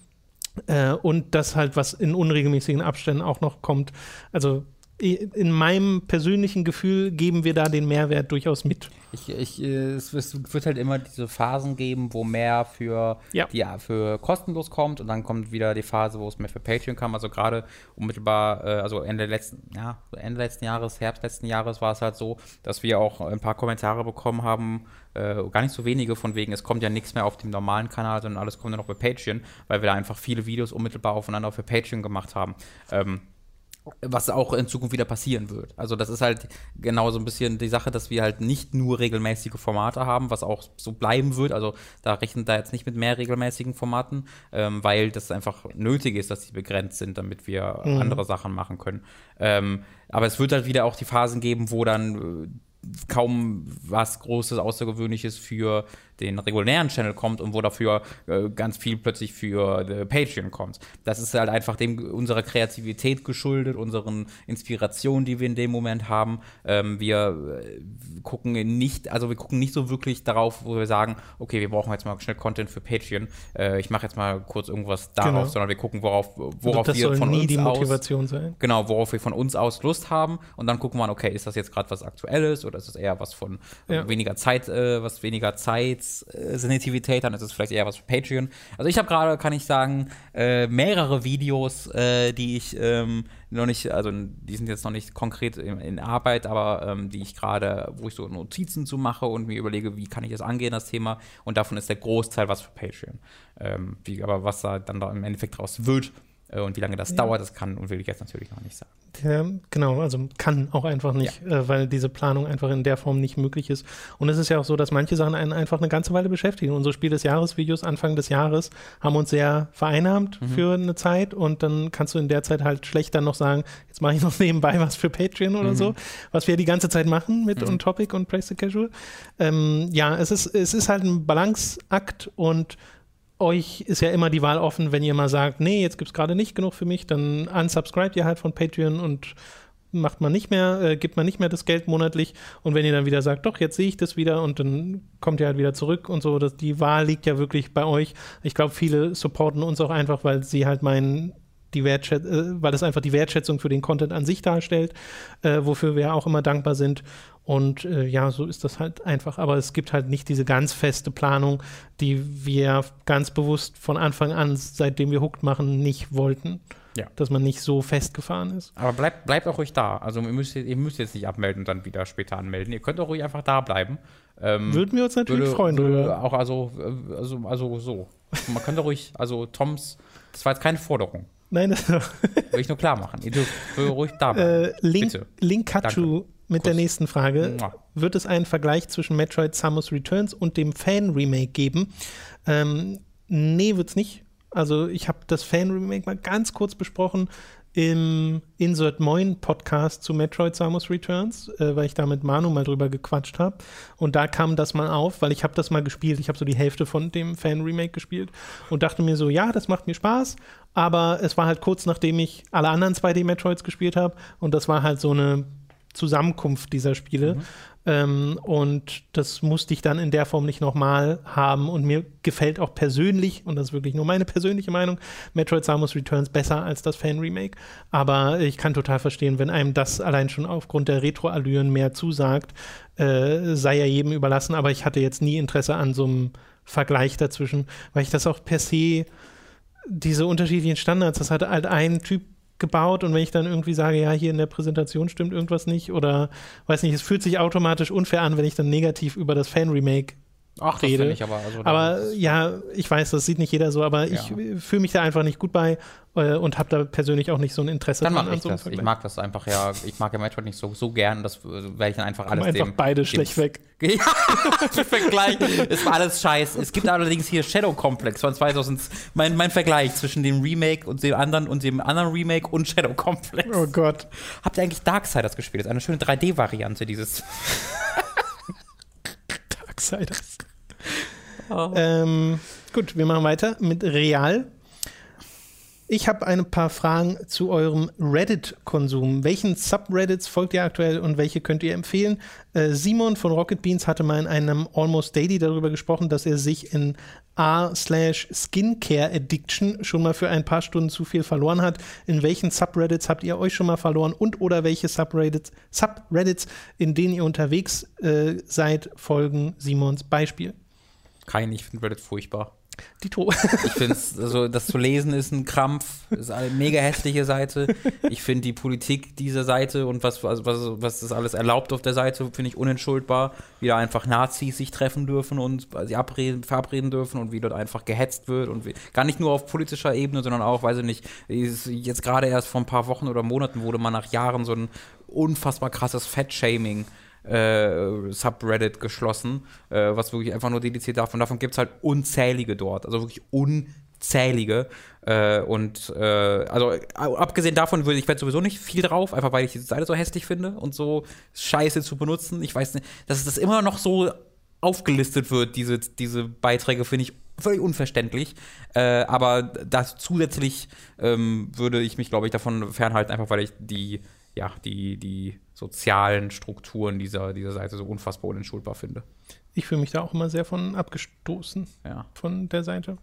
Speaker 1: Äh, und das halt, was in unregelmäßigen Abständen auch noch kommt. Also in meinem persönlichen Gefühl geben wir da den Mehrwert durchaus mit.
Speaker 2: Ich, ich, äh, es, wird halt immer diese Phasen geben, wo mehr für,
Speaker 1: Ja.
Speaker 2: die, für kostenlos kommt und dann kommt wieder die Phase, wo es mehr für Patreon kam. Also gerade unmittelbar, äh, also Ende letzten, ja, Ende letzten Jahres, Herbst letzten Jahres war es halt so, dass wir auch ein paar Kommentare bekommen haben, äh, gar nicht so wenige von wegen, es kommt ja nichts mehr auf dem normalen Kanal, sondern alles kommt nur noch bei Patreon, weil wir da einfach viele Videos unmittelbar aufeinander für Patreon gemacht haben. Ähm, was auch in Zukunft wieder passieren wird. Also das ist halt genau so ein bisschen die Sache, dass wir halt nicht nur regelmäßige Formate haben, was auch so bleiben wird. Also da rechnen da jetzt nicht mit mehr regelmäßigen Formaten, ähm, weil das einfach nötig ist, dass die begrenzt sind, damit wir andere Sachen machen können. Ähm, aber es wird halt wieder auch die Phasen geben, wo dann äh, kaum was Großes, Außergewöhnliches für den regulären Channel kommt und wo dafür äh, ganz viel plötzlich für äh, Patreon kommt. Das ist halt einfach dem unserer Kreativität geschuldet, unseren Inspirationen, die wir in dem Moment haben. Ähm, wir äh, gucken nicht, also wir gucken nicht so wirklich darauf, wo wir sagen, okay, wir brauchen jetzt mal schnell Content für Patreon. Äh, ich mache jetzt mal kurz irgendwas darauf,
Speaker 1: Genau.
Speaker 2: sondern wir gucken, worauf, worauf
Speaker 1: das
Speaker 2: wir von
Speaker 1: nie
Speaker 2: uns
Speaker 1: die
Speaker 2: aus
Speaker 1: Motivation sein.
Speaker 2: Genau, worauf wir von uns aus Lust haben. Und dann gucken wir, okay, ist das jetzt gerade was Aktuelles oder ist es eher was von
Speaker 1: Ja.
Speaker 2: weniger Zeit, äh, was weniger Zeit Preissensitivität, dann ist es vielleicht eher was für Patreon. Also ich habe gerade, kann ich sagen, äh, mehrere Videos, äh, die ich ähm, noch nicht, also die sind jetzt noch nicht konkret in, in Arbeit, aber ähm, die ich gerade, wo ich so Notizen zu mache und mir überlege, wie kann ich das angehen, das Thema. Und davon ist der Großteil was für Patreon. Ähm, wie, aber was da dann da im Endeffekt draus wird, und wie lange das ja. dauert, das kann und will ich jetzt natürlich noch nicht sagen.
Speaker 1: Ja, genau, also kann auch einfach nicht, ja. äh, weil diese Planung einfach in der Form nicht möglich ist. Und es ist ja auch so, dass manche Sachen einen einfach eine ganze Weile beschäftigen. Unsere Spiel des Jahres-Videos Anfang des Jahres haben uns sehr vereinnahmt mhm. für eine Zeit und dann kannst du in der Zeit halt schlecht dann noch sagen, jetzt mache ich noch nebenbei was für Patreon oder mhm. so, was wir die ganze Zeit machen mit mhm. On Topic und Praise the Casual. Ähm, ja, es ist, es ist halt ein Balanceakt und euch ist ja immer die Wahl offen, wenn ihr mal sagt, nee, jetzt gibt es gerade nicht genug für mich, dann unsubscribt ihr halt von Patreon und macht man nicht mehr, äh, gibt man nicht mehr das Geld monatlich und wenn ihr dann wieder sagt, doch, jetzt sehe ich das wieder und dann kommt ihr halt wieder zurück und so, das, die Wahl liegt ja wirklich bei euch. Ich glaube, viele supporten uns auch einfach, weil sie halt meinen, die Wertschätzung, äh, weil es einfach die Wertschätzung für den Content an sich darstellt, äh, wofür wir auch immer dankbar sind. Und äh, ja, so ist das halt einfach. Aber es gibt halt nicht diese ganz feste Planung, die wir ganz bewusst von Anfang an, seitdem wir Hooked machen, nicht wollten. Ja. Dass man nicht so festgefahren ist.
Speaker 2: Aber bleibt, bleibt auch ruhig da. Also ihr müsst, ihr müsst jetzt nicht abmelden und dann wieder später anmelden. Ihr könnt auch ruhig einfach da bleiben.
Speaker 1: Ähm, Würden wir uns natürlich würde, freuen würde
Speaker 2: Auch also, also, also so. Man könnte ruhig, also Toms, das war jetzt keine Forderung.
Speaker 1: Nein, das
Speaker 2: will ich nur klar machen. Ihr dürft ruhig da
Speaker 1: bleiben. Äh, Link, Bitte. Link Kachu mit Kuss. der nächsten Frage. Mua. Wird es einen Vergleich zwischen Metroid Samus Returns und dem Fan-Remake geben? Ähm, nee, wird es nicht. Also ich habe das Fan-Remake mal ganz kurz besprochen im Insert Moin Podcast zu Metroid Samus Returns, äh, weil ich da mit Manu mal drüber gequatscht habe. Und da kam das mal auf, weil ich habe das mal gespielt. Ich habe so die Hälfte von dem Fan-Remake gespielt und dachte mir so, ja, das macht mir Spaß. Aber es war halt kurz nachdem ich alle anderen 2D-Metroids gespielt habe. Und das war halt so eine Zusammenkunft dieser Spiele. Mhm. Ähm, und das musste ich dann in der Form nicht nochmal haben. Und mir gefällt auch persönlich, und das ist wirklich nur meine persönliche Meinung, Metroid Samus Returns besser als das Fan-Remake. Aber ich kann total verstehen, wenn einem das allein schon aufgrund der Retro-Allüren mehr zusagt, äh, sei ja jedem überlassen. Aber ich hatte jetzt nie Interesse an so einem Vergleich dazwischen, weil ich das auch per se diese unterschiedlichen Standards, das hat halt ein Typ gebaut und wenn ich dann irgendwie sage, ja, hier in der Präsentation stimmt irgendwas nicht oder weiß nicht, es fühlt sich automatisch unfair an, wenn ich dann negativ über das Fan-Remake Ach, rede. Ich aber. Also aber ja, ich weiß, das sieht nicht jeder so, aber ja. ich fühle mich da einfach nicht gut bei äh, und habe da persönlich auch nicht so ein Interesse
Speaker 2: dann dran. Dann ich so das. Ich mag das einfach ja, ich mag ja Metroid nicht so, so gern, das werde ich dann einfach alles
Speaker 1: einfach dem, beide schlecht weg.
Speaker 2: ja, Vergleich. Es war alles scheiß. Es gibt allerdings hier Shadow Complex von 2000. Mein, mein Vergleich zwischen dem Remake und dem anderen und dem anderen Remake und Shadow Complex.
Speaker 1: Oh Gott.
Speaker 2: Habt ihr eigentlich Darksiders gespielt? Das ist eine schöne 3D-Variante dieses.
Speaker 1: Darksiders. Oh. Ähm, gut, wir machen weiter mit Real. Ich habe ein paar Fragen zu eurem Reddit-Konsum. Welchen Subreddits folgt ihr aktuell und welche könnt ihr empfehlen? Äh, Simon von Rocket Beans hatte mal in einem Almost Daily darüber gesprochen, dass er sich in A slash Skincare Addiction schon mal für ein paar Stunden zu viel verloren hat. In welchen Subreddits habt ihr euch schon mal verloren und oder welche Subreddits, Subreddits in denen ihr unterwegs äh, seid, folgen Simons Beispiel?
Speaker 2: Kein, ich finde Reddit furchtbar.
Speaker 1: Die to
Speaker 2: ich finde also das zu lesen ist ein Krampf, ist eine mega hässliche Seite. Ich finde die Politik dieser Seite und was, was, was das alles erlaubt auf der Seite, finde ich unentschuldbar. Wie da einfach Nazis sich treffen dürfen und sie abreden, verabreden dürfen und wie dort einfach gehetzt wird und wie, gar nicht nur auf politischer Ebene, sondern auch, weiß ich nicht, jetzt gerade erst vor ein paar Wochen oder Monaten wurde man nach Jahren so ein unfassbar krasses Fettshaming äh, Subreddit geschlossen, äh, was wirklich einfach nur dediziert davon. Davon gibt es halt unzählige dort, also wirklich unzählige. Äh, und äh, also abgesehen davon würde ich werde sowieso nicht viel drauf, einfach weil ich diese Seite so hässlich finde und so scheiße zu benutzen. Ich weiß nicht, dass das immer noch so aufgelistet wird, diese, diese Beiträge, finde ich völlig unverständlich. Äh, aber das zusätzlich ähm, würde ich mich, glaube ich, davon fernhalten, einfach weil ich die, ja, die, die sozialen Strukturen dieser, dieser Seite so unfassbar unentschuldbar finde.
Speaker 1: Ich fühle mich da auch immer sehr von abgestoßen, ja. von der Seite.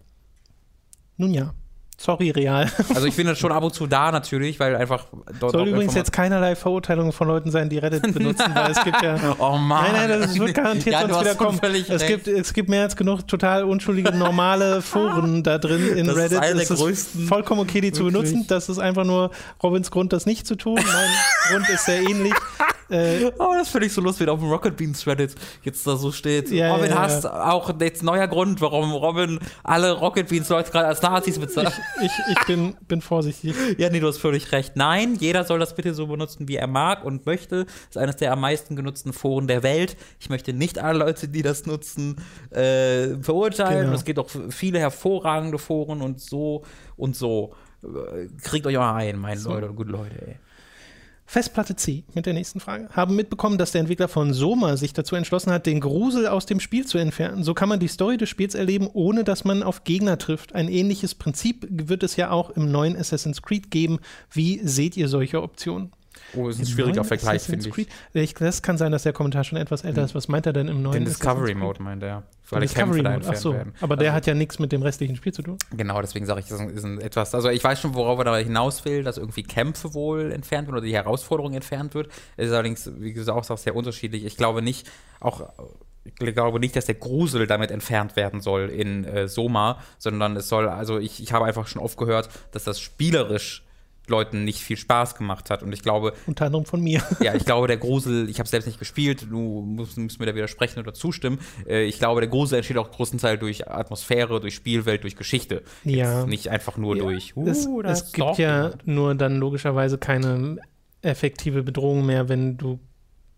Speaker 1: Nun ja. Sorry, real.
Speaker 2: Also ich finde schon ab und zu da natürlich, weil einfach
Speaker 1: dort Soll übrigens jetzt keinerlei Verurteilung von Leuten sein, die Reddit benutzen, weil es gibt ja.
Speaker 2: Oh Mann.
Speaker 1: Nein, nein, das wird garantiert ja, sonst wieder kommen. Es gibt, es gibt mehr als genug total unschuldige, normale Foren da drin in
Speaker 2: das
Speaker 1: Reddit.
Speaker 2: Ist einer
Speaker 1: es
Speaker 2: der größten.
Speaker 1: ist vollkommen okay, die zu benutzen. Das ist einfach nur Robins Grund, das nicht zu tun. Mein Grund ist sehr ähnlich.
Speaker 2: Äh, oh, das finde ich so lustig, wie auf dem Rocket Beans Reddit jetzt da so steht. Ja, Robin ja, hast auch jetzt neuer Grund, warum Robin alle Rocket Beans Leute gerade als Nazis bezeichnet.
Speaker 1: Ich, ich, bin, bin vorsichtig.
Speaker 2: Ja, nee, du hast völlig recht. Nein, jeder soll das bitte so benutzen, wie er mag und möchte. Das ist eines der am meisten genutzten Foren der Welt. Ich möchte nicht alle Leute, die das nutzen, äh, verurteilen. Genau. Es gibt auch viele hervorragende Foren und so und so. Äh, kriegt euch mal ein, meine so. Leute und gute Leute, ey.
Speaker 1: Festplatte C mit der nächsten Frage. Haben mitbekommen, dass der Entwickler von Soma sich dazu entschlossen hat, den Grusel aus dem Spiel zu entfernen. So kann man die Story des Spiels erleben, ohne dass man auf Gegner trifft. Ein ähnliches Prinzip wird es ja auch im neuen Assassin's Creed geben. Wie seht ihr solche Optionen?
Speaker 2: Oh, ist ein schwieriger Vergleich, finde ich.
Speaker 1: ich. Das kann sein, dass der Kommentar schon etwas älter ist. Was meint er denn im neuen?
Speaker 2: Den Discovery Mode meint er.
Speaker 1: Weil die Kämpfe da entfernt so. werden. Aber der also, hat ja nichts mit dem restlichen Spiel zu tun.
Speaker 2: Genau, deswegen sage ich, das ist ein etwas. Also ich weiß schon, worauf er da hinaus will, dass irgendwie Kämpfe wohl entfernt werden oder die Herausforderung entfernt wird. Es ist allerdings, wie du auch sagst, sehr unterschiedlich. Ich glaube nicht, auch ich glaube nicht, dass der Grusel damit entfernt werden soll in äh, Soma, sondern es soll, also ich, ich habe einfach schon oft gehört, dass das spielerisch Leuten nicht viel Spaß gemacht hat. Und ich glaube.
Speaker 1: Unter anderem von mir.
Speaker 2: Ja, ich glaube, der Grusel, ich habe selbst nicht gespielt, du musst, musst, mir da widersprechen oder zustimmen. Äh, ich glaube, der Grusel entsteht auch größtenteils durch Atmosphäre, durch Spielwelt, durch Geschichte.
Speaker 1: Ja.
Speaker 2: Jetzt nicht einfach nur ja. durch.
Speaker 1: Uh, es, es gibt ja nur dann logischerweise keine effektive Bedrohung mehr, wenn du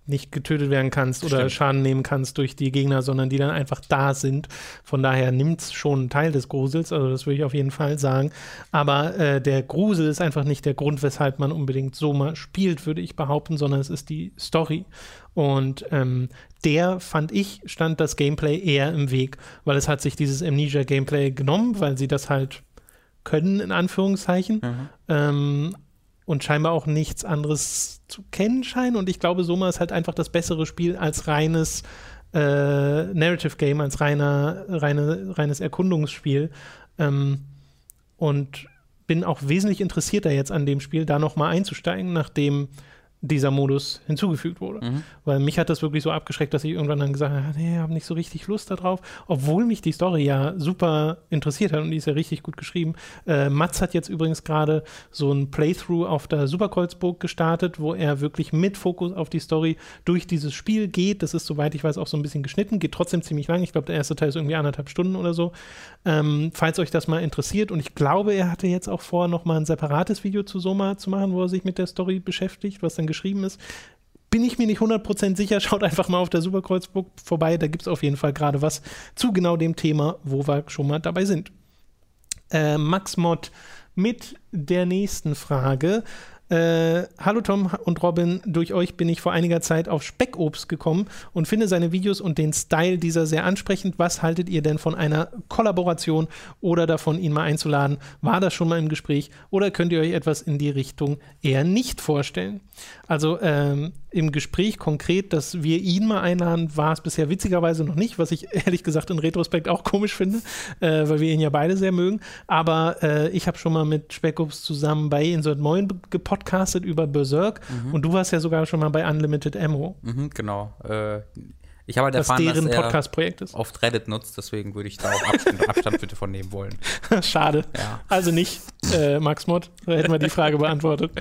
Speaker 1: nicht getötet werden kannst oder Stimmt. Schaden nehmen kannst durch die Gegner, sondern die dann einfach da sind. Von daher nimmt es schon einen Teil des Grusels, also das würde ich auf jeden Fall sagen. Aber äh, der Grusel ist einfach nicht der Grund, weshalb man unbedingt so mal spielt, würde ich behaupten, sondern es ist die Story. Und ähm, der, fand ich, stand das Gameplay eher im Weg, weil es hat sich dieses Amnesia-Gameplay genommen, weil sie das halt können, in Anführungszeichen. Mhm. Ähm, und scheinbar auch nichts anderes zu kennen scheinen. Und ich glaube, Soma ist halt einfach das bessere Spiel als reines äh, Narrative Game, als reiner, reine, reines Erkundungsspiel. Ähm, und bin auch wesentlich interessierter jetzt an dem Spiel, da nochmal einzusteigen, nachdem dieser Modus hinzugefügt wurde. Mhm. Weil mich hat das wirklich so abgeschreckt, dass ich irgendwann dann gesagt habe, nee, ich habe nicht so richtig Lust darauf, obwohl mich die Story ja super interessiert hat und die ist ja richtig gut geschrieben. Äh, Mats hat jetzt übrigens gerade so ein Playthrough auf der Superkreuzburg gestartet, wo er wirklich mit Fokus auf die Story durch dieses Spiel geht. Das ist, soweit ich weiß, auch so ein bisschen geschnitten, geht trotzdem ziemlich lang. Ich glaube, der erste Teil ist irgendwie anderthalb Stunden oder so. Ähm, falls euch das mal interessiert und ich glaube, er hatte jetzt auch vor, nochmal ein separates Video zu Soma zu machen, wo er sich mit der Story beschäftigt, was dann geschrieben ist. Bin ich mir nicht 100% sicher, schaut einfach mal auf der Superkreuzburg vorbei, da gibt es auf jeden Fall gerade was zu genau dem Thema, wo wir schon mal dabei sind. Äh, Max Mod mit der nächsten Frage. Äh, hallo Tom und Robin, durch euch bin ich vor einiger Zeit auf Speckobst gekommen und finde seine Videos und den Style dieser sehr ansprechend. Was haltet ihr denn von einer Kollaboration oder davon, ihn mal einzuladen? War das schon mal im Gespräch oder könnt ihr euch etwas in die Richtung eher nicht vorstellen? Also ähm, im Gespräch konkret, dass wir ihn mal einladen, war es bisher witzigerweise noch nicht, was ich ehrlich gesagt in Retrospekt auch komisch finde, äh, weil wir ihn ja beide sehr mögen. Aber äh, ich habe schon mal mit Speckobst zusammen bei Insert Moin gepodcastet über Berserk mhm. und du warst ja sogar schon mal bei Unlimited Ammo.
Speaker 2: Mhm, genau. Äh, ich habe halt
Speaker 1: erfahren, das deren Podcast-Projekt
Speaker 2: ist. Oft Reddit nutzt, deswegen würde ich da auch Abstand, Abstand bitte von nehmen wollen.
Speaker 1: Schade. Ja. Also nicht äh, Max Mod, da hätten wir die Frage beantwortet.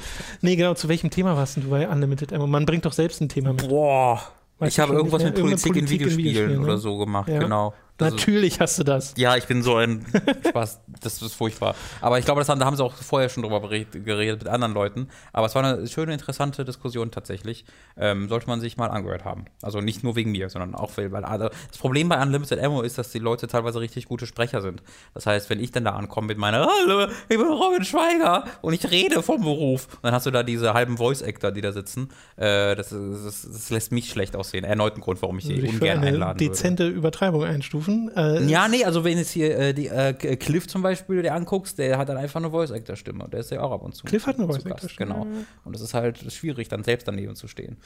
Speaker 1: Nee, genau, zu welchem Thema warst du bei Unlimited Ammo? Man bringt doch selbst ein Thema mit.
Speaker 2: Boah. Weißt ich habe irgendwas mit Politik, Politik, in Videospielen, in Videospielen oder ne? so gemacht, ja. genau.
Speaker 1: Also, Natürlich hast du das.
Speaker 2: Ja, ich bin so ein Spaß. Das ist furchtbar. Aber ich glaube, das haben, da haben sie auch vorher schon drüber geredet mit anderen Leuten. Aber es war eine schöne, interessante Diskussion tatsächlich. Ähm, sollte man sich mal angehört haben. Also nicht nur wegen mir, sondern auch weil, weil also das Problem bei Unlimited Ammo ist, dass die Leute teilweise richtig gute Sprecher sind. Das heißt, wenn ich dann da ankomme mit meiner Hallo, ich bin Robin Schweiger und ich rede vom Beruf, dann hast du da diese halben Voice-Actor, die da sitzen. Äh, das, das, das, lässt mich schlecht aussehen. Erneut ein Grund, warum ich sie ungern einladen
Speaker 1: würde. Dezente Übertreibung einstufen rufen.
Speaker 2: Äh, ja, nee, also wenn jetzt hier äh, die, äh, Cliff zum Beispiel dir anguckst, der hat dann einfach eine Voice-Actor-Stimme. Der ist ja auch ab und zu.
Speaker 1: Cliff hat eine Voice-Actor-Stimme.
Speaker 2: Genau. Und es ist halt schwierig, dann selbst daneben zu stehen.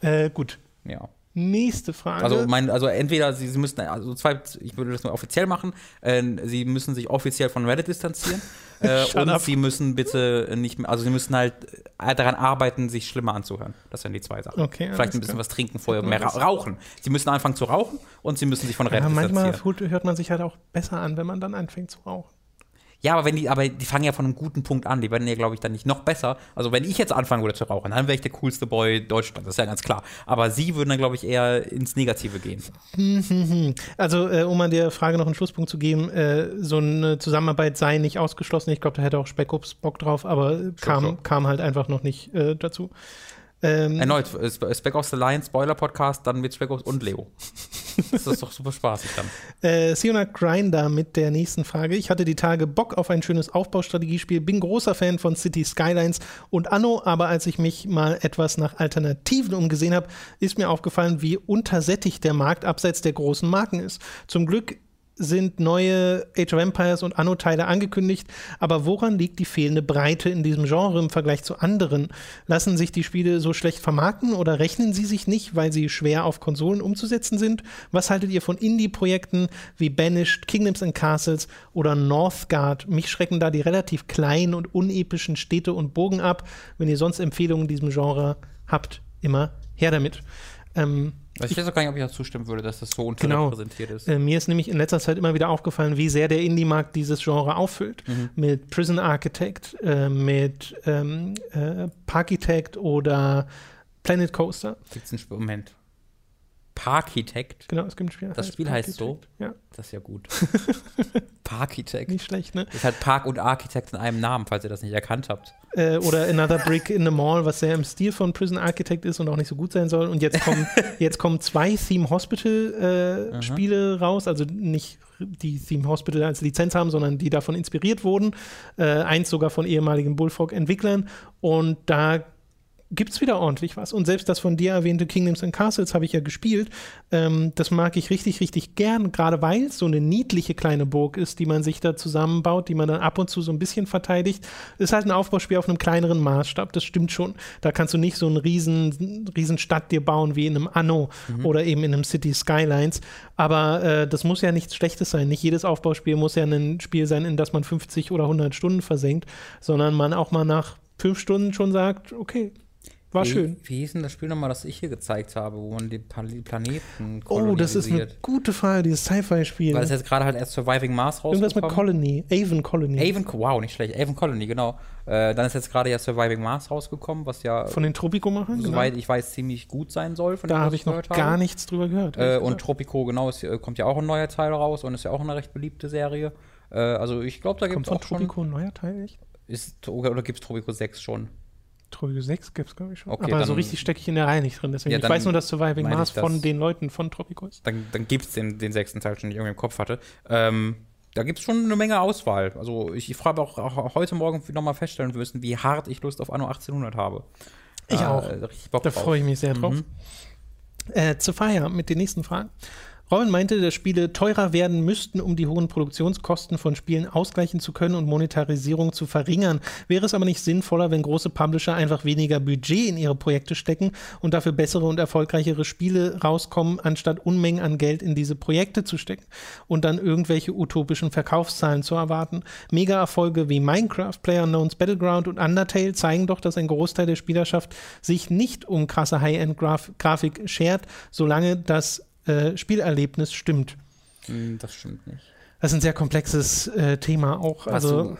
Speaker 1: Äh, gut.
Speaker 2: Ja.
Speaker 1: Nächste Frage.
Speaker 2: Also, mein, also entweder sie, sie müssen, also zwei, ich würde das nur offiziell machen, äh, sie müssen sich offiziell von Reddit distanzieren äh, und
Speaker 1: up.
Speaker 2: sie müssen bitte nicht mehr, also sie müssen halt äh, daran arbeiten, sich schlimmer anzuhören. Das sind die zwei Sachen.
Speaker 1: Okay,
Speaker 2: Vielleicht ein bisschen
Speaker 1: klar.
Speaker 2: was trinken vorher, mehr ra rauchen. Sie müssen anfangen zu rauchen und sie müssen sich von Reddit
Speaker 1: ja, manchmal
Speaker 2: distanzieren.
Speaker 1: fühlt- hört man sich halt auch besser an, wenn man dann anfängt zu rauchen.
Speaker 2: Ja, aber wenn die, aber die fangen ja von einem guten Punkt an. Die werden ja, glaube ich, dann nicht noch besser. Also wenn ich jetzt anfangen würde zu rauchen, dann wäre ich der coolste Boy Deutschlands. Das ist ja ganz klar. Aber sie würden dann, glaube ich, eher ins Negative gehen.
Speaker 1: Also, äh, um an der Frage noch einen Schlusspunkt zu geben, äh, so eine Zusammenarbeit sei nicht ausgeschlossen. Ich glaube, da hätte auch Speckups Bock drauf, aber äh, kam, kam halt einfach noch nicht äh, dazu. Ähm,
Speaker 2: Erneut, Sp- Spec Ops The Line, Spoiler-Podcast, dann mit Spec Ops und Leo. Das ist doch super spaßig dann.
Speaker 1: Äh, Siona Grinder mit der nächsten Frage. Ich hatte die Tage Bock auf ein schönes Aufbaustrategiespiel, bin großer Fan von City Skylines und Anno, aber als ich mich mal etwas nach Alternativen umgesehen habe, ist mir aufgefallen, wie untersättigt der Markt abseits der großen Marken ist. Zum Glück sind neue Age of Empires und Anno-Teile angekündigt, aber woran liegt die fehlende Breite in diesem Genre im Vergleich zu anderen? Lassen sich die Spiele so schlecht vermarkten oder rechnen sie sich nicht, weil sie schwer auf Konsolen umzusetzen sind? Was haltet ihr von Indie-Projekten wie Banished, Kingdoms and Castles oder Northgard? Mich schrecken da die relativ kleinen und unepischen Städte und Burgen ab. Wenn ihr sonst Empfehlungen in diesem Genre habt, immer her damit. Ähm,
Speaker 2: Also ich weiß auch gar nicht, ob ich dazu zustimmen würde, dass das so
Speaker 1: Genau.
Speaker 2: unterrepräsentiert ist.
Speaker 1: Äh, mir ist nämlich in letzter Zeit immer wieder aufgefallen, wie sehr der Indie-Markt dieses Genre auffüllt.
Speaker 2: Mhm.
Speaker 1: Mit Prison Architect, äh, mit ähm, äh, Parkitect oder Planet Coaster.
Speaker 2: Gibt's ein Spiel? Moment. Parkitect?
Speaker 1: Genau, es gibt ein Spiel.
Speaker 2: Das Spiel heißt so?
Speaker 1: Parkitect. Ja,
Speaker 2: Das ist ja gut. Parkitect.
Speaker 1: nicht schlecht, ne?
Speaker 2: Das ist halt Park und Architect in einem Namen, falls ihr das nicht erkannt habt.
Speaker 1: Äh, oder Another Brick in the Mall, was sehr im Stil von Prison Architect ist und auch nicht so gut sein soll. Und jetzt kommen, jetzt kommen zwei Theme Hospital äh, Spiele raus, also nicht die Theme Hospital als Lizenz haben, sondern die davon inspiriert wurden. Äh, eins sogar von ehemaligen Bullfrog-Entwicklern. Und da gibt es wieder ordentlich was. Und selbst das von dir erwähnte Kingdoms and Castles habe ich ja gespielt. Ähm, das mag ich richtig, richtig gern, gerade weil es so eine niedliche kleine Burg ist, die man sich da zusammenbaut, die man dann ab und zu so ein bisschen verteidigt. Ist halt ein Aufbauspiel auf einem kleineren Maßstab, das stimmt schon. Da kannst du nicht so eine riesen, riesen Stadt dir bauen wie in einem Anno oder eben in einem City Skylines. Aber äh, das muss ja nichts Schlechtes sein. Nicht jedes Aufbauspiel muss ja ein Spiel sein, in das man 50 oder 100 Stunden versenkt, sondern man auch mal nach fünf Stunden schon sagt, okay, war
Speaker 2: wie,
Speaker 1: schön.
Speaker 2: Wie hieß denn das Spiel nochmal, das ich hier gezeigt habe, wo man die Planeten
Speaker 1: Oh, das ist eine gute Frage, dieses Sci-Fi-Spiel.
Speaker 2: Weil es jetzt gerade halt erst Surviving Mars
Speaker 1: Irgendwas mit. Colony, Avon Colony.
Speaker 2: Avon, wow, nicht schlecht. Avon Colony, genau. Äh, dann ist jetzt gerade ja Surviving Mars rausgekommen, was ja,
Speaker 1: Von den Tropico-Machern? Genau.
Speaker 2: soweit ich weiß, ziemlich gut sein soll. Von
Speaker 1: Da habe ich noch
Speaker 2: gehört
Speaker 1: gar
Speaker 2: habe.
Speaker 1: nichts drüber gehört.
Speaker 2: Äh, und. Tropico, genau, es äh, kommt ja auch ein neuer Teil raus und ist ja auch eine recht beliebte Serie. Äh, also ich glaube, da
Speaker 1: Kommt
Speaker 2: gibt es
Speaker 1: von
Speaker 2: auch schon.
Speaker 1: Tropico ein neuer Teil? Echt?
Speaker 2: Ist, oder gibt es Tropico 6 schon?
Speaker 1: Tropico 6 gibt es, glaube ich, schon.
Speaker 2: Okay,
Speaker 1: Aber so richtig stecke ich in der Reihe nicht drin. Deswegen,
Speaker 2: Ja,
Speaker 1: ich weiß nur, dass Surviving Mars von den Leuten von Tropico ist.
Speaker 2: Dann, dann gibt es den, den sechsten Teil schon, den ich irgendwie im Kopf hatte. Ähm, da gibt es schon eine Menge Auswahl. Also ich, frage auch, auch heute Morgen nochmal feststellen müssen, wie hart ich Lust auf Anno 1800 habe.
Speaker 1: Ich
Speaker 2: Äh,
Speaker 1: auch. Da freue ich mich sehr drauf.
Speaker 2: Mhm.
Speaker 1: Äh, zu Feier mit den nächsten Fragen. Robin meinte, dass Spiele teurer werden müssten, um die hohen Produktionskosten von Spielen ausgleichen zu können und Monetarisierung zu verringern. Wäre es aber nicht sinnvoller, wenn große Publisher einfach weniger Budget in ihre Projekte stecken und dafür bessere und erfolgreichere Spiele rauskommen, anstatt Unmengen an Geld in diese Projekte zu stecken und dann irgendwelche utopischen Verkaufszahlen zu erwarten? Mega-Erfolge wie Minecraft, PlayerUnknown's Battleground und Undertale zeigen doch, dass ein Großteil der Spielerschaft sich nicht um krasse High-End-Grafik schert, solange das äh, Spielerlebnis stimmt.
Speaker 2: Hm, Das stimmt nicht.
Speaker 1: Das ist ein sehr komplexes äh, Thema auch.
Speaker 2: Was,
Speaker 1: Also,
Speaker 2: du,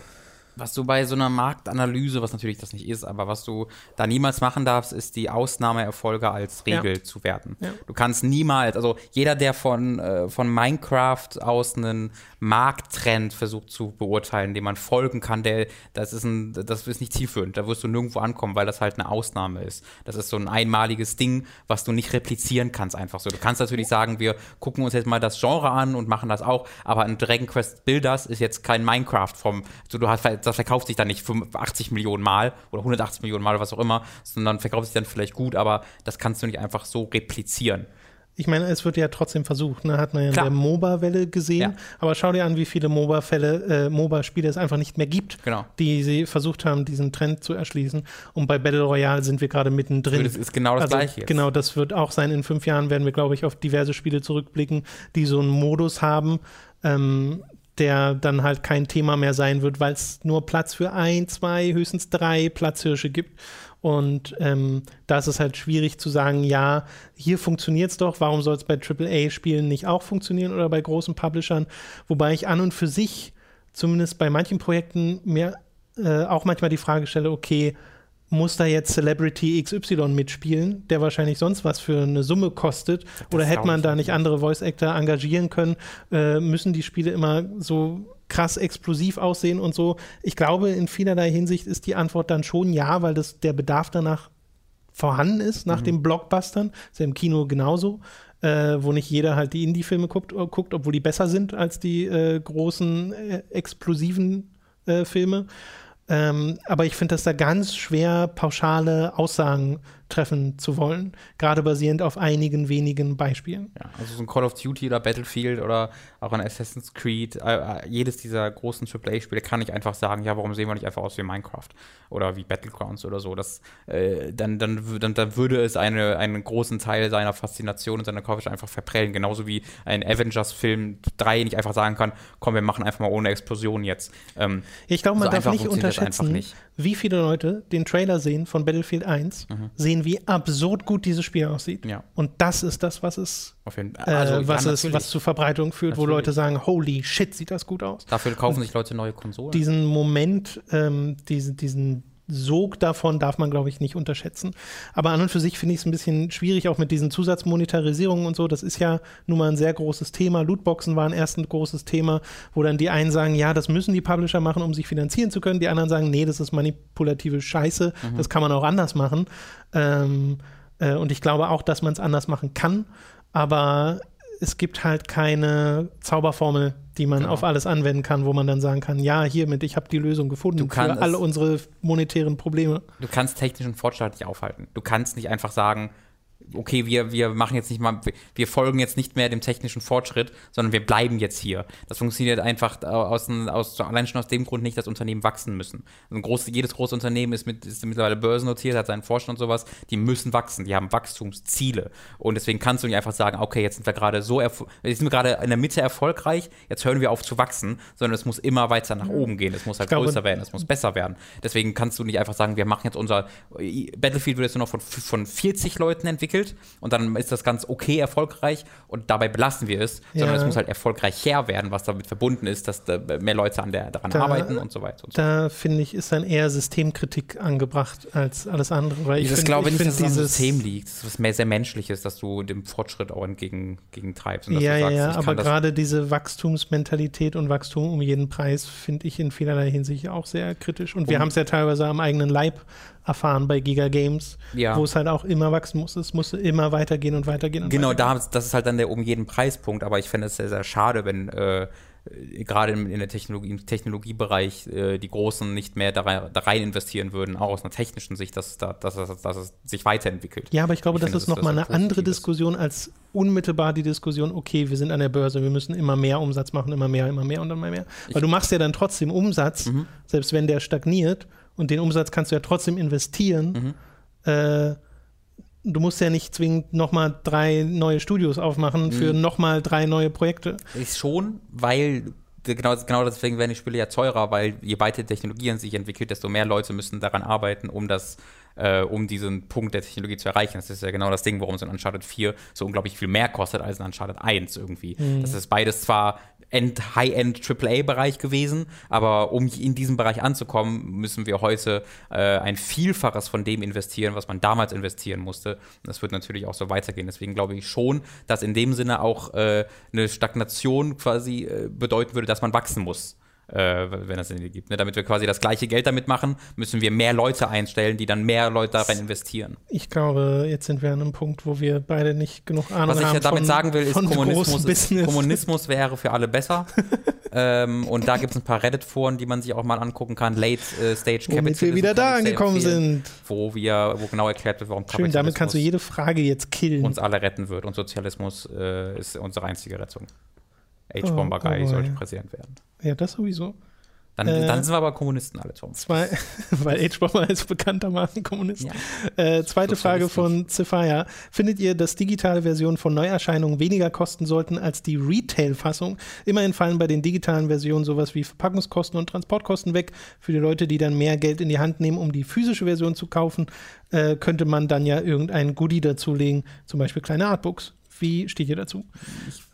Speaker 2: was du bei so einer Marktanalyse, was natürlich das nicht ist, aber was du da niemals machen darfst, ist die Ausnahmeerfolge als Regel zu werten.
Speaker 1: Ja.
Speaker 2: Du kannst niemals, also jeder, der von, äh, von Minecraft aus einen Markttrend versucht zu beurteilen, dem man folgen kann, der, das ist ein, das ist nicht zielführend. Da wirst du nirgendwo ankommen, weil das halt eine Ausnahme ist. Das ist so ein einmaliges Ding, was du nicht replizieren kannst einfach so. Du kannst natürlich sagen, wir gucken uns jetzt mal das Genre an und machen das auch, aber ein Dragon Quest Builders ist jetzt kein Minecraft vom, so du hast, das verkauft sich dann nicht 85 Millionen Mal oder 180 Millionen Mal, was auch immer, sondern verkauft sich dann vielleicht gut, aber das kannst du nicht einfach so replizieren.
Speaker 1: ich meine, es wird ja trotzdem versucht, ne? hat man ja in der MOBA-Welle gesehen.
Speaker 2: Ja.
Speaker 1: Aber schau dir an, wie viele MOBA-Fälle, äh, MOBA-Spiele es einfach nicht mehr gibt,
Speaker 2: Genau.
Speaker 1: die sie versucht haben, diesen Trend zu erschließen. Und bei Battle Royale sind wir gerade mittendrin.
Speaker 2: Das ist genau das
Speaker 1: also,
Speaker 2: Gleiche jetzt.
Speaker 1: Genau, das wird auch sein. In fünf Jahren werden wir, glaube ich, auf diverse Spiele zurückblicken, die so einen Modus haben, ähm, der dann halt kein Thema mehr sein wird, weil es nur Platz für ein, zwei, höchstens drei Platzhirsche gibt. Und ähm, da ist es halt schwierig zu sagen, ja, hier funktioniert es doch, warum soll es bei AAA-Spielen nicht auch funktionieren oder bei großen Publishern? Wobei ich an und für sich, zumindest bei manchen Projekten, mir äh, auch manchmal die Frage stelle, okay, muss da jetzt Celebrity XY mitspielen, der wahrscheinlich sonst was für eine Summe kostet? Oder hätte man da
Speaker 2: nicht.
Speaker 1: andere Voice-Actor engagieren können? Äh, müssen die Spiele immer so krass explosiv aussehen und so? Ich glaube, in vielerlei Hinsicht ist die Antwort dann schon ja, weil das, der Bedarf danach vorhanden ist, nach den Blockbustern. Ist ja im Kino genauso. Äh, wo nicht jeder halt die Indie-Filme guckt, äh, guckt, obwohl die besser sind als die äh, großen, äh, explosiven äh, Filme. Ähm, aber ich finde das da ganz schwer, pauschale Aussagen treffen zu wollen, gerade basierend auf einigen wenigen Beispielen.
Speaker 2: Ja, also so ein Call of Duty oder Battlefield oder auch ein Assassin's Creed, äh, äh, jedes dieser großen AAA-Spiele kann ich einfach sagen, ja, warum sehen wir nicht einfach aus wie Minecraft oder wie Battlegrounds oder so. Das, äh, dann, dann, dann, dann würde es eine, einen großen Teil seiner Faszination und seiner Coverage einfach verprellen. Genauso wie ein Avengers-Film 3 nicht einfach sagen kann, komm, wir machen einfach mal ohne Explosion jetzt. Ähm,
Speaker 1: Ich glaube, man
Speaker 2: So
Speaker 1: darf nicht unterschätzen,
Speaker 2: nicht.
Speaker 1: wie viele Leute den Trailer sehen von Battlefield 1, sehen, wie absurd gut dieses Spiel aussieht.
Speaker 2: Ja.
Speaker 1: Und das ist das, was es, äh,
Speaker 2: Also, ja,
Speaker 1: was, es
Speaker 2: natürlich.
Speaker 1: was zu Verbreitung führt, wo
Speaker 2: Natürlich.
Speaker 1: Leute sagen, holy shit, sieht das gut aus.
Speaker 2: Dafür kaufen sich Leute neue Konsolen.
Speaker 1: Diesen Moment, ähm, diese, diesen Sog davon darf man, glaube ich, nicht unterschätzen. Aber an und für sich finde ich es ein bisschen schwierig, auch mit diesen Zusatzmonetarisierungen und so. Das ist ja nun mal ein sehr großes Thema. Lootboxen waren erst ein großes Thema, wo dann die einen sagen, ja, das müssen die Publisher machen, um sich finanzieren zu können. Die anderen sagen, nee, das ist manipulative Scheiße, das kann man auch anders machen. Ähm, äh, und ich glaube auch, dass man es anders machen kann. Aber es gibt halt keine Zauberformel, die man
Speaker 2: Genau.
Speaker 1: auf alles anwenden kann, wo man dann sagen kann, ja, hiermit, ich habe die Lösung gefunden für alle unsere monetären Probleme.
Speaker 2: du kannst technischen Fortschritt nicht aufhalten. Du kannst nicht einfach sagen, okay, wir, wir machen jetzt nicht mal, wir- folgen jetzt nicht mehr dem technischen Fortschritt, sondern wir bleiben jetzt hier. Das funktioniert einfach aus, aus allein schon aus dem Grund nicht, dass Unternehmen wachsen müssen. Ein groß, jedes große Unternehmen ist, mit, ist mittlerweile börsennotiert, hat seinen Vorstand und sowas, die müssen wachsen, die haben Wachstumsziele. Und deswegen kannst du nicht einfach sagen, okay, jetzt sind wir gerade so, jetzt sind wir gerade in der Mitte erfolgreich, jetzt hören wir auf zu wachsen, sondern es muss immer weiter nach oben gehen, es muss halt
Speaker 1: glaube-
Speaker 2: größer werden, es muss besser werden. Deswegen kannst du nicht einfach sagen, wir machen jetzt unser Battlefield wird jetzt nur noch von, von 40 Leuten entwickelt und dann ist das ganz okay erfolgreich und dabei belassen wir es, sondern
Speaker 1: Ja.
Speaker 2: es muss halt erfolgreicher werden, was damit verbunden ist, dass da mehr Leute an der, daran
Speaker 1: Da-
Speaker 2: arbeiten und so weiter. Und so.
Speaker 1: Da finde ich, ist dann eher Systemkritik angebracht als alles andere. Weil ich
Speaker 2: das
Speaker 1: find-
Speaker 2: glaube ich nicht, dass es am
Speaker 1: dieses,
Speaker 2: System liegt. Das ist was mehr sehr Menschliches, dass du dem Fortschritt auch entgegen, entgegentreibst. Und
Speaker 1: Ja,
Speaker 2: sagst,
Speaker 1: ja,
Speaker 2: ich
Speaker 1: aber
Speaker 2: das-
Speaker 1: gerade diese Wachstumsmentalität und Wachstum um jeden Preis finde ich in vielerlei Hinsicht auch sehr kritisch. Und wir
Speaker 2: Um-
Speaker 1: haben es ja teilweise am eigenen Leib erfahren bei Giga Games,
Speaker 2: Ja.
Speaker 1: wo es halt auch immer wachsen muss. Es musste immer weitergehen und weitergehen. Und
Speaker 2: Genau,
Speaker 1: weitergehen.
Speaker 2: da, das ist halt dann der um jeden Preispunkt, aber ich fände es sehr, sehr schade, wenn äh, gerade im, in der Technologie, im Technologiebereich äh, die Großen nicht mehr da rein, da rein investieren würden, auch aus einer technischen Sicht, dass, da, dass, es- dass es sich weiterentwickelt.
Speaker 1: Ja, aber ich glaube,
Speaker 2: Ich
Speaker 1: das
Speaker 2: finde,
Speaker 1: ist nochmal eine andere. Diskussion als unmittelbar die Diskussion, okay, wir sind an der Börse, wir müssen immer mehr Umsatz machen, immer mehr, immer mehr und immer mehr. Weil du machst ja dann trotzdem Umsatz,
Speaker 2: Mhm.
Speaker 1: selbst wenn der stagniert und den Umsatz kannst du ja trotzdem investieren.
Speaker 2: Mhm.
Speaker 1: Äh, du musst ja nicht zwingend nochmal drei neue Studios aufmachen für
Speaker 2: Mhm.
Speaker 1: nochmal drei neue Projekte.
Speaker 2: Ist schon, weil genau, genau deswegen werden die Spiele ja teurer, weil je weiter die Technologie an sich entwickelt, desto mehr Leute müssen daran arbeiten, um das äh, um diesen Punkt der Technologie zu erreichen. Das ist ja genau das Ding, warum so ein Uncharted 4 so unglaublich viel mehr kostet als ein Uncharted 1 irgendwie. Das ist beides zwar End, High-End AAA-Bereich gewesen, aber um in diesem Bereich anzukommen, müssen wir heute äh, ein Vielfaches von dem investieren, was man damals investieren musste. Und das wird natürlich auch so weitergehen. Deswegen glaube ich schon, dass in dem Sinne auch äh, eine Stagnation quasi äh, bedeuten würde, dass man wachsen muss. Äh, wenn es Indie gibt. Ne? Damit wir quasi das gleiche Geld damit machen, müssen wir mehr Leute einstellen, die dann mehr Leute darin investieren.
Speaker 1: Ich glaube, jetzt sind wir an einem Punkt, wo wir beide nicht genug Ahnung haben.
Speaker 2: Was ich ja damit
Speaker 1: von,
Speaker 2: sagen will, ist, Kommunismus, ist. Kommunismus wäre für alle besser. ähm, und da gibt es ein paar Reddit-Foren, die man sich auch mal angucken kann. Late äh, Stage
Speaker 1: Womit
Speaker 2: Capitalism
Speaker 1: wir wieder da angekommen sind.
Speaker 2: Wo wir, wo genau erklärt wird, warum
Speaker 1: Schön, damit kannst du jede Frage jetzt killen.
Speaker 2: uns alle retten wird und Sozialismus äh, ist unsere einzige Rettung.
Speaker 1: Oh,
Speaker 2: H-Bomber Guy
Speaker 1: oh boy.
Speaker 2: sollte Präsident werden.
Speaker 1: Ja, das sowieso.
Speaker 2: Dann,
Speaker 1: Äh,
Speaker 2: dann sind wir aber Kommunisten alle, Tom.
Speaker 1: Zwei, weil H-Bomber ist bekanntermaßen Kommunist.
Speaker 2: Ja.
Speaker 1: Äh, zweite Frage von Cephaya. Findet ihr, dass digitale Versionen von Neuerscheinungen weniger kosten sollten als die Retail-Fassung? Immerhin fallen bei den digitalen Versionen sowas wie Verpackungskosten und Transportkosten weg. Für die Leute, die dann mehr Geld in die Hand nehmen, um die physische Version zu kaufen, äh, könnte man dann ja irgendein Goodie dazulegen, zum Beispiel kleine Artbooks. Wie steht ihr dazu?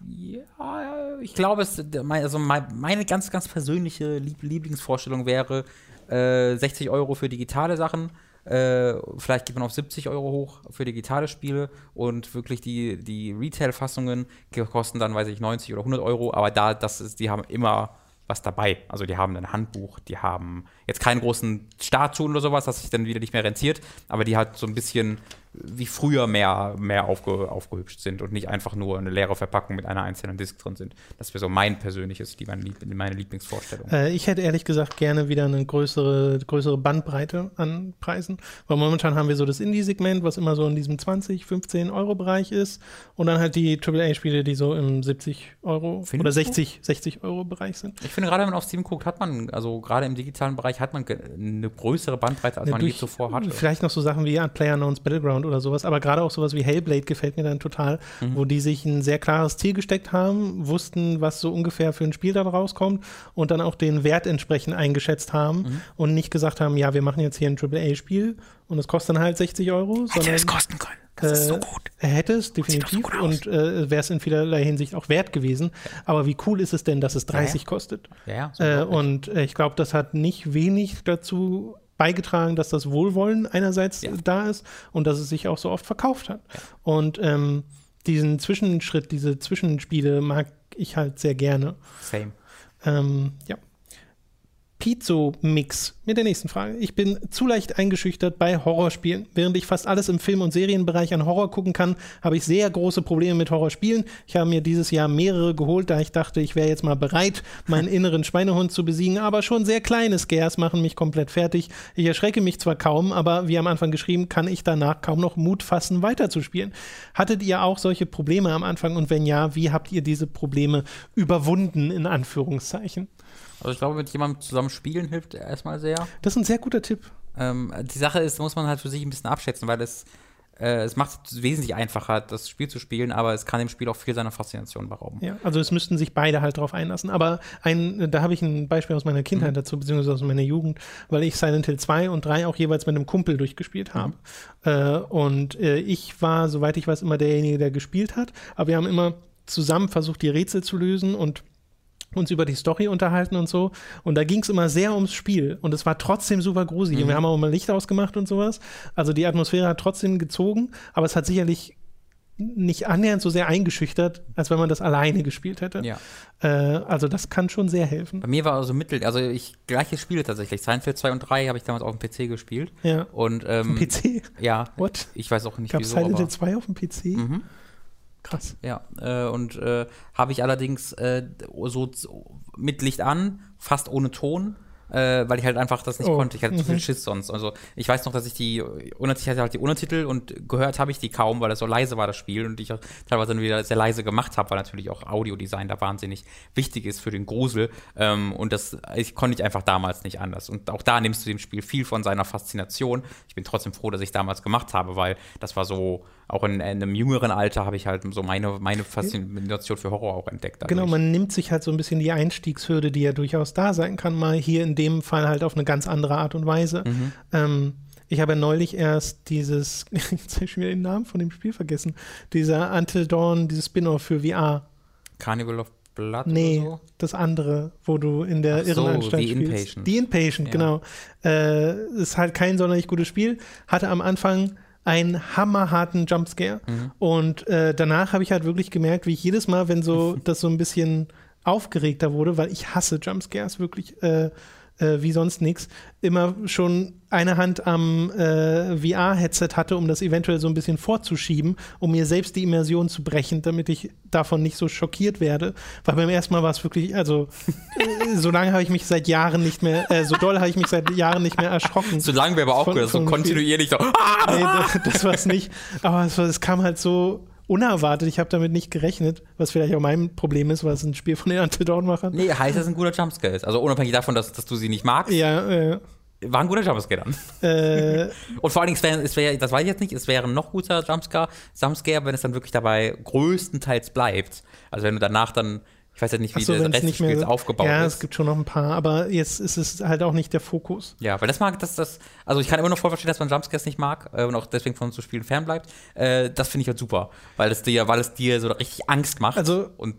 Speaker 2: Ja, ich glaube, es, also mein- meine ganz, ganz persönliche Lieb Lieblingsvorstellung wäre äh, 60 Euro für digitale Sachen. Äh, vielleicht geht man auf 70 Euro hoch für digitale Spiele und wirklich die, die Retail-Fassungen kosten dann, weiß ich, 90 oder 100 Euro, aber da, das ist, die haben immer was dabei. Also die haben ein Handbuch, die haben jetzt keinen großen Statuen oder sowas, das sich dann wieder nicht mehr rentiert, aber die halt so ein bisschen wie früher mehr, mehr aufge, aufgehübscht sind und nicht einfach nur eine leere Verpackung mit einer einzelnen Disk drin sind. Das wäre so mein persönliches, die meine, Lieb meine Lieblingsvorstellung.
Speaker 1: Äh, ich hätte ehrlich gesagt gerne wieder eine größere, größere Bandbreite an Preisen, weil momentan haben wir so das Indie-Segment, was immer so in diesem 20, 15 Euro Bereich ist und dann halt die AAA-Spiele, die so im 70 Euro
Speaker 2: Findest
Speaker 1: oder
Speaker 2: du?
Speaker 1: 60, 60 Euro Bereich sind.
Speaker 2: Ich finde, gerade wenn man auf Steam guckt, hat man, also gerade im digitalen Bereich, hat man eine größere Bandbreite, als
Speaker 1: Ja,
Speaker 2: man je zuvor hatte.
Speaker 1: Vielleicht noch so Sachen wie PlayerUnknown's Battleground oder sowas, aber gerade auch sowas wie Hellblade gefällt mir dann total,
Speaker 2: Mhm.
Speaker 1: wo die sich ein sehr klares Ziel gesteckt haben, wussten, was so ungefähr für ein Spiel da rauskommt und dann auch den Wert entsprechend eingeschätzt haben
Speaker 2: Mhm.
Speaker 1: und nicht gesagt haben, ja, wir machen jetzt hier ein AAA-Spiel und es kostet dann halt 60 Euro, sondern
Speaker 2: kosten können.
Speaker 1: äh, Er hätte es definitiv
Speaker 2: gut aus.
Speaker 1: und äh, wäre es in vielerlei Hinsicht auch wert gewesen. Aber wie cool ist es denn, dass es 30 kostet?
Speaker 2: Ja, ja, so
Speaker 1: Äh,
Speaker 2: unglaublich.
Speaker 1: und äh, ich glaube, das hat nicht wenig dazu beigetragen, dass das Wohlwollen einerseits
Speaker 2: Ja.
Speaker 1: da ist und dass es sich auch so oft verkauft hat. Und ähm, diesen Zwischenschritt, diese Zwischenspiele mag ich halt sehr gerne.
Speaker 2: Same.
Speaker 1: Ähm, ja. Pizzo-Mix mit der nächsten Frage. Ich bin zu leicht eingeschüchtert bei Horrorspielen. Während ich fast alles im Film- und Serienbereich an Horror gucken kann, habe ich sehr große Probleme mit Horrorspielen. Ich habe mir dieses Jahr mehrere geholt, da ich dachte, ich wäre jetzt mal bereit, meinen inneren Schweinehund zu besiegen, aber schon sehr kleine Scares machen mich komplett fertig. Ich erschrecke mich zwar kaum, aber wie am Anfang geschrieben, kann ich danach kaum noch Mut fassen, weiterzuspielen. Hattet ihr auch solche Probleme am Anfang und wenn ja, wie habt ihr diese Probleme überwunden, in Anführungszeichen?
Speaker 2: Also ich glaube, mit jemandem zusammen spielen hilft erstmal sehr.
Speaker 1: Das ist ein sehr guter Tipp.
Speaker 2: Ähm, die Sache ist, muss man halt für sich ein bisschen abschätzen, weil es, äh, es macht es wesentlich einfacher, das Spiel zu spielen, aber es kann dem Spiel auch viel seiner Faszination berauben.
Speaker 1: Ja, also es müssten sich beide halt drauf einlassen. Aber ein, da habe ich ein Beispiel aus meiner Kindheit dazu, beziehungsweise aus meiner Jugend, weil ich Silent Hill 2 und 3 auch jeweils mit einem Kumpel durchgespielt habe. Äh, und äh, ich war, soweit ich weiß, immer derjenige, der gespielt hat. Aber wir haben immer zusammen versucht, die Rätsel zu lösen und uns über die Story unterhalten und so. Und da ging es immer sehr ums Spiel. Und es war trotzdem super gruselig. Und wir haben auch mal Licht ausgemacht und sowas. Also die Atmosphäre hat trotzdem gezogen, aber es hat sicherlich nicht annähernd so sehr eingeschüchtert, als wenn man das alleine gespielt hätte.
Speaker 2: Ja.
Speaker 1: Äh, also das kann schon sehr helfen.
Speaker 2: Bei mir war also mittel, also ich gleiche Spiele tatsächlich. Silent Hill 2 und 3 habe ich damals auf dem PC gespielt.
Speaker 1: Ja.
Speaker 2: Und ähm,
Speaker 1: PC?
Speaker 2: ja,
Speaker 1: What?
Speaker 2: ich weiß auch nicht
Speaker 1: Gab es
Speaker 2: wieso,
Speaker 1: Silent
Speaker 2: aber,
Speaker 1: Hill 2 auf dem PC?
Speaker 2: Mhm.
Speaker 1: Krass.
Speaker 2: Ja, äh, und äh, habe ich allerdings äh, so, mit Licht an, fast ohne Ton, äh, weil ich halt einfach das nicht
Speaker 1: Oh,
Speaker 2: konnte. Ich hatte zu viel
Speaker 1: mhm.
Speaker 2: Schiss sonst. Also ich weiß noch, dass ich die Untertitel, hatte halt die Untertitel und gehört habe ich die kaum, weil das so leise war, das Spiel, und ich auch teilweise dann wieder sehr leise gemacht habe, weil natürlich auch Audiodesign da wahnsinnig wichtig ist für den Grusel. Ähm, und das ich konnte ich einfach damals nicht anders. Und auch da nimmst du dem Spiel viel von seiner Faszination. Ich bin trotzdem froh, dass ich damals gemacht habe, weil das war so, auch in, in einem jüngeren Alter habe ich halt so meine, meine Faszination für Horror auch entdeckt.
Speaker 1: Genau,
Speaker 2: dadurch.
Speaker 1: man nimmt sich halt so ein bisschen die Einstiegshürde, die ja durchaus da sein kann, mal hier in dem Fall halt auf eine ganz andere Art und Weise.
Speaker 2: Mhm.
Speaker 1: Ähm, ich habe ja neulich erst dieses, jetzt habe ich schon wieder den Namen von dem Spiel vergessen, dieser Until Dawn, dieses Spin-off für VR.
Speaker 2: Carnival of Blood
Speaker 1: Nee,
Speaker 2: oder so?
Speaker 1: das andere, wo du in der
Speaker 2: Ach so,
Speaker 1: Irrenanstalt
Speaker 2: The
Speaker 1: spielst.
Speaker 2: Inpatient.
Speaker 1: Die Inpatient,
Speaker 2: Ja.
Speaker 1: genau. Äh, ist halt kein sonderlich gutes Spiel. Hatte am Anfang einen hammerharten Jumpscare.
Speaker 2: Mhm.
Speaker 1: Und äh, danach habe ich halt wirklich gemerkt, wie ich jedes Mal, wenn so das so ein bisschen aufgeregter wurde, weil ich hasse Jumpscares wirklich äh, äh, wie sonst nichts, immer schon eine Hand am äh, VR-Headset hatte, um das eventuell so ein bisschen vorzuschieben, um mir selbst die Immersion zu brechen, damit ich davon nicht so schockiert werde. Weil beim ersten Mal war es wirklich, also äh, so lange habe ich mich seit Jahren nicht mehr, äh, so doll habe ich mich seit Jahren nicht mehr erschrocken.
Speaker 2: So lange wäre aber auch
Speaker 1: Von-
Speaker 2: gut, so kontinuierlich so.
Speaker 1: Nee, das, das war es nicht. Aber es, es kam halt so unerwartet. Ich habe damit nicht gerechnet, was vielleicht auch mein Problem ist, weil es ein Spiel von den Until Dawn-Machern.
Speaker 2: Nee, heißt, dass es ein guter Jumpscare ist. Also unabhängig davon, dass, dass du sie nicht magst,
Speaker 1: Ja, äh,
Speaker 2: war ein guter Jumpscare dann.
Speaker 1: äh,
Speaker 2: Und vor allen Dingen, es wäre, es wäre, das weiß ich jetzt nicht, es wäre ein noch guter Jumpscare, Jumpscare, wenn es dann wirklich dabei größtenteils bleibt. Also wenn du danach dann, ich weiß ja nicht, wie
Speaker 1: so,
Speaker 2: der Rest
Speaker 1: es
Speaker 2: des Spiels
Speaker 1: so-
Speaker 2: aufgebaut
Speaker 1: ja,
Speaker 2: ist.
Speaker 1: es gibt schon noch ein paar, aber jetzt ist es halt auch nicht der Fokus.
Speaker 2: Ja, weil das mag, das, das, also ich kann immer noch voll verstehen, dass man Jumpscares nicht mag äh, und auch deswegen von so Spielen fernbleibt. Äh, das finde ich halt super, weil es dir, weil es dir so richtig Angst macht
Speaker 1: Also-
Speaker 2: und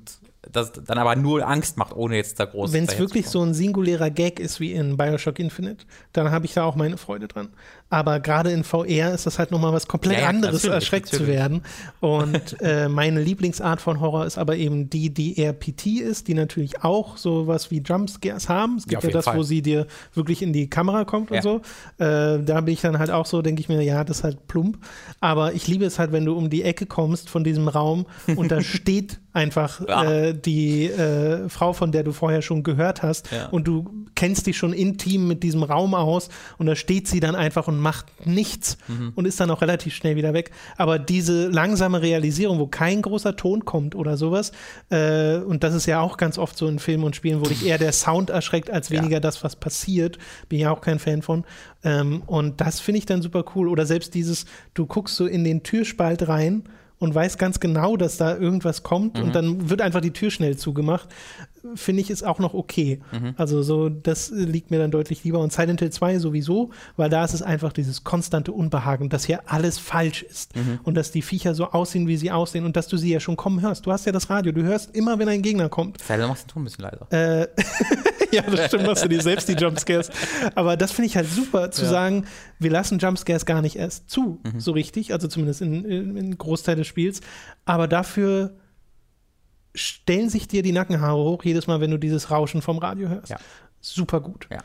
Speaker 2: das dann aber nur Angst macht, ohne jetzt da groß
Speaker 1: Wenn es wirklich so ein singulärer Gag ist wie in Bioshock Infinite, dann habe ich da auch meine Freude dran. Aber gerade in VR ist das halt nochmal was komplett
Speaker 2: Ja, ja,
Speaker 1: anderes,
Speaker 2: natürlich,
Speaker 1: erschreckt zu
Speaker 2: natürlich.
Speaker 1: werden. Und äh, meine Lieblingsart von Horror ist aber eben die, die eher PT ist, die natürlich auch sowas wie Jumpscares haben. Es
Speaker 2: Ja,
Speaker 1: gibt ja,
Speaker 2: jeden
Speaker 1: das, wo
Speaker 2: Fall.
Speaker 1: sie dir wirklich in die Kamera kommt
Speaker 2: Ja.
Speaker 1: und so. Äh, da bin ich dann halt auch so, denke ich mir, ja, das ist halt plump. Aber ich liebe es halt, wenn du um die Ecke kommst von diesem Raum und da steht einfach
Speaker 2: Ja.
Speaker 1: äh, die äh, Frau, von der du vorher schon gehört hast
Speaker 2: Ja.
Speaker 1: und du kennst dich schon intim mit diesem Raum aus und da steht sie dann einfach und macht nichts
Speaker 2: Mhm.
Speaker 1: und ist dann auch relativ schnell wieder weg. Aber diese langsame Realisierung, wo kein großer Ton kommt oder sowas, äh, und das ist ja auch ganz oft so in Filmen und Spielen, wo dich eher der Sound erschreckt als
Speaker 2: Ja.
Speaker 1: weniger das, was passiert, bin ich auch kein Fan von. Ähm, und das finde ich dann super cool. Oder selbst dieses, du guckst so in den Türspalt rein und weißt ganz genau, dass da irgendwas kommt
Speaker 2: Mhm.
Speaker 1: und dann wird einfach die Tür schnell zugemacht, finde ich, ist auch noch okay.
Speaker 2: Mhm.
Speaker 1: Also so, das liegt mir dann deutlich lieber. Und Silent Hill 2 sowieso, weil da ist es einfach dieses konstante Unbehagen, dass hier alles falsch ist
Speaker 2: Mhm.
Speaker 1: und dass die Viecher so aussehen, wie sie aussehen und dass du sie ja schon kommen hörst. Du hast ja das Radio, du hörst immer, wenn ein Gegner kommt.
Speaker 2: Sei, du machst den Ton ein bisschen leiser.
Speaker 1: Äh, ja, das stimmt, machst du dir selbst die Jumpscares. Aber das finde ich halt super, zu
Speaker 2: Ja.
Speaker 1: sagen, wir lassen Jumpscares gar nicht erst zu,
Speaker 2: Mhm.
Speaker 1: so richtig, also zumindest in, in, in Großteil des Spiels. Aber dafür stellen sich dir die Nackenhaare hoch, jedes Mal, wenn du dieses Rauschen vom Radio hörst.
Speaker 2: Ja.
Speaker 1: Super gut.
Speaker 2: Ja.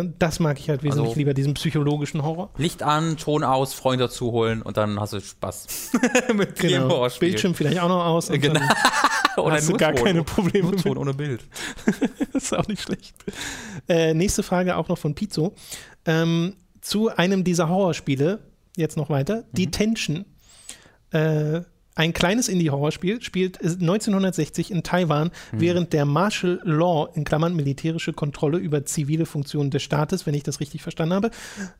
Speaker 1: Äh, das mag ich halt wesentlich
Speaker 2: Also-
Speaker 1: lieber, diesen psychologischen Horror.
Speaker 2: Licht an, Ton aus, Freunde dazu holen und dann hast du Spaß. Mit dem
Speaker 1: Genau.
Speaker 2: Horrorspiel.
Speaker 1: Bildschirm vielleicht auch noch aus. und
Speaker 2: Genau. Oder
Speaker 1: hast du gar
Speaker 2: Ton.
Speaker 1: keine Probleme
Speaker 2: Nur Ton
Speaker 1: mit.
Speaker 2: ohne Bild.
Speaker 1: Das ist auch nicht schlecht. Äh, nächste Frage auch noch von Pizzo. Ähm, zu einem dieser Horrorspiele, jetzt noch weiter,
Speaker 2: Mhm.
Speaker 1: Detention. Äh, ein kleines Indie-Horrorspiel spielt 1960 in Taiwan,
Speaker 2: Mhm.
Speaker 1: während der Martial Law, in Klammern militärische Kontrolle über zivile Funktionen des Staates, wenn ich das richtig verstanden habe,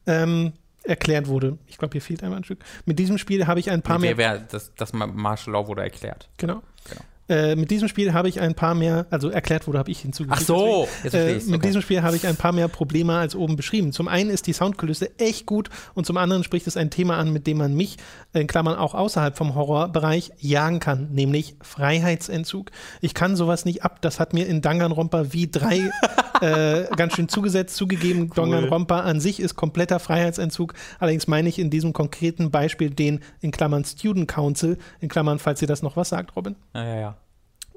Speaker 1: ähm, erklärt wurde. Ich glaube, hier fehlt einmal ein Stück. Mit diesem Spiel habe ich ein paar mehr.
Speaker 2: Wer, wer, das, das Martial Law wurde erklärt.
Speaker 1: Genau.
Speaker 2: Genau.
Speaker 1: Äh, mit diesem Spiel habe ich ein paar mehr, also erklärt wurde, habe ich hinzugefügt.
Speaker 2: Ach so,
Speaker 1: deswegen.
Speaker 2: jetzt
Speaker 1: äh, mit
Speaker 2: okay.
Speaker 1: diesem Spiel habe ich ein paar mehr Probleme als oben beschrieben. Zum einen ist die Soundkulisse echt gut und zum anderen spricht es ein Thema an, mit dem man mich, in Klammern auch außerhalb vom Horrorbereich, jagen kann, nämlich Freiheitsentzug. Ich kann sowas nicht ab. Das hat mir in Danganronpa wie drei äh, ganz schön zugesetzt, zugegeben. Danganronpa an sich ist kompletter Freiheitsentzug. Allerdings meine ich in diesem konkreten Beispiel den, in Klammern Student Council, in Klammern, falls ihr das noch was sagt, Robin.
Speaker 2: Ja, ja, ja.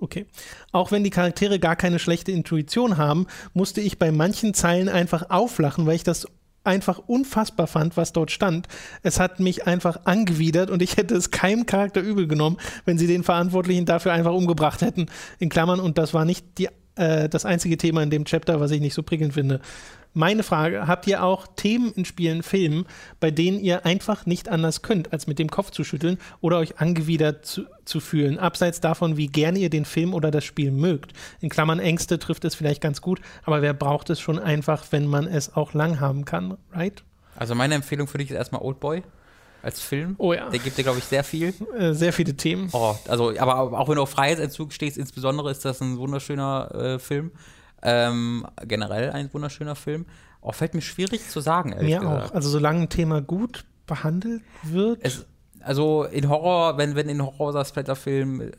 Speaker 1: Okay. Auch wenn die Charaktere gar keine schlechte Intuition haben, musste ich bei manchen Zeilen einfach auflachen, weil ich das einfach unfassbar fand, was dort stand. Es hat mich einfach angewidert und ich hätte es keinem Charakter übel genommen, wenn sie den Verantwortlichen dafür einfach umgebracht hätten. In Klammern, und das war nicht die, äh, das einzige Thema in dem Chapter, was ich nicht so prickelnd finde. Meine Frage, habt ihr auch Themen in Spielen, Filmen, bei denen ihr einfach nicht anders könnt, als mit dem Kopf zu schütteln oder euch angewidert zu, zu fühlen, abseits davon, wie gerne ihr den Film oder das Spiel mögt? In Klammern Ängste trifft es vielleicht ganz gut, aber wer braucht es schon einfach, wenn man es auch lang haben kann, right?
Speaker 2: Also meine Empfehlung für dich ist erstmal Oldboy als Film.
Speaker 1: Oh ja,
Speaker 2: Der gibt dir, glaube ich, sehr viel.
Speaker 1: äh, sehr viele Themen.
Speaker 2: Oh, also, aber auch wenn du auf Freiheitsentzug stehst, insbesondere ist das ein wunderschöner äh, Film. Ähm, generell ein wunderschöner Film. Auch fällt mir schwierig zu sagen, ehrlich
Speaker 1: Mir
Speaker 2: gesagt.
Speaker 1: auch. Also solange ein Thema gut behandelt wird.
Speaker 2: Es, also in Horror, wenn, wenn in Horror-Splatter-Film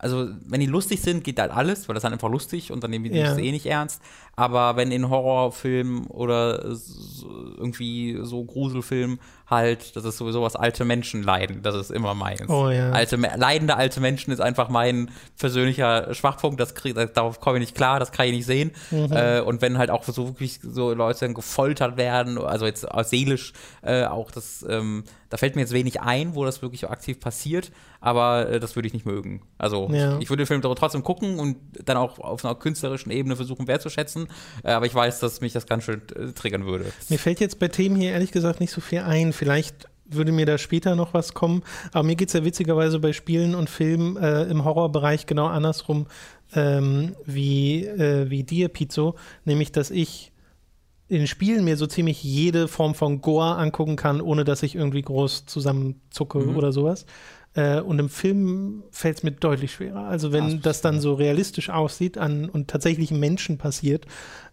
Speaker 2: also wenn die lustig sind, geht halt alles, weil das ist dann einfach lustig und dann nehmen die
Speaker 1: Ja.
Speaker 2: das eh nicht ernst. Aber wenn in Horrorfilmen oder so- irgendwie so Gruselfilmen halt, das ist sowieso was alte Menschen leiden, das ist immer meins.
Speaker 1: Oh ja.
Speaker 2: Alte, leidende alte Menschen ist einfach mein persönlicher Schwachpunkt, das krieg, darauf komme ich nicht klar, das kann ich nicht sehen.
Speaker 1: Mhm.
Speaker 2: Äh, und wenn halt auch so wirklich so Leute dann gefoltert werden, also jetzt seelisch äh, auch das, ähm, da fällt mir jetzt wenig ein, wo das wirklich aktiv passiert, aber äh, das würde ich nicht mögen. Also
Speaker 1: Ja.
Speaker 2: ich, ich würde den Film trotzdem gucken und dann auch auf einer künstlerischen Ebene versuchen wertzuschätzen, äh, aber ich weiß, dass mich das ganz schön äh, triggern würde.
Speaker 1: Mir fällt jetzt bei Themen hier ehrlich gesagt nicht so viel ein. Vielleicht würde mir da später noch was kommen. Aber mir geht es ja witzigerweise bei Spielen und Filmen äh, im Horrorbereich genau andersrum ähm, wie, äh, wie dir, Pizzo. Nämlich, dass ich in Spielen mir so ziemlich jede Form von Gore angucken kann, ohne dass ich irgendwie groß zusammenzucke
Speaker 2: Mhm.
Speaker 1: oder sowas. Äh, und im Film fällt es mir deutlich schwerer. Also wenn
Speaker 2: Ach,
Speaker 1: das dann so realistisch aussieht an, und tatsächlich Menschen passiert,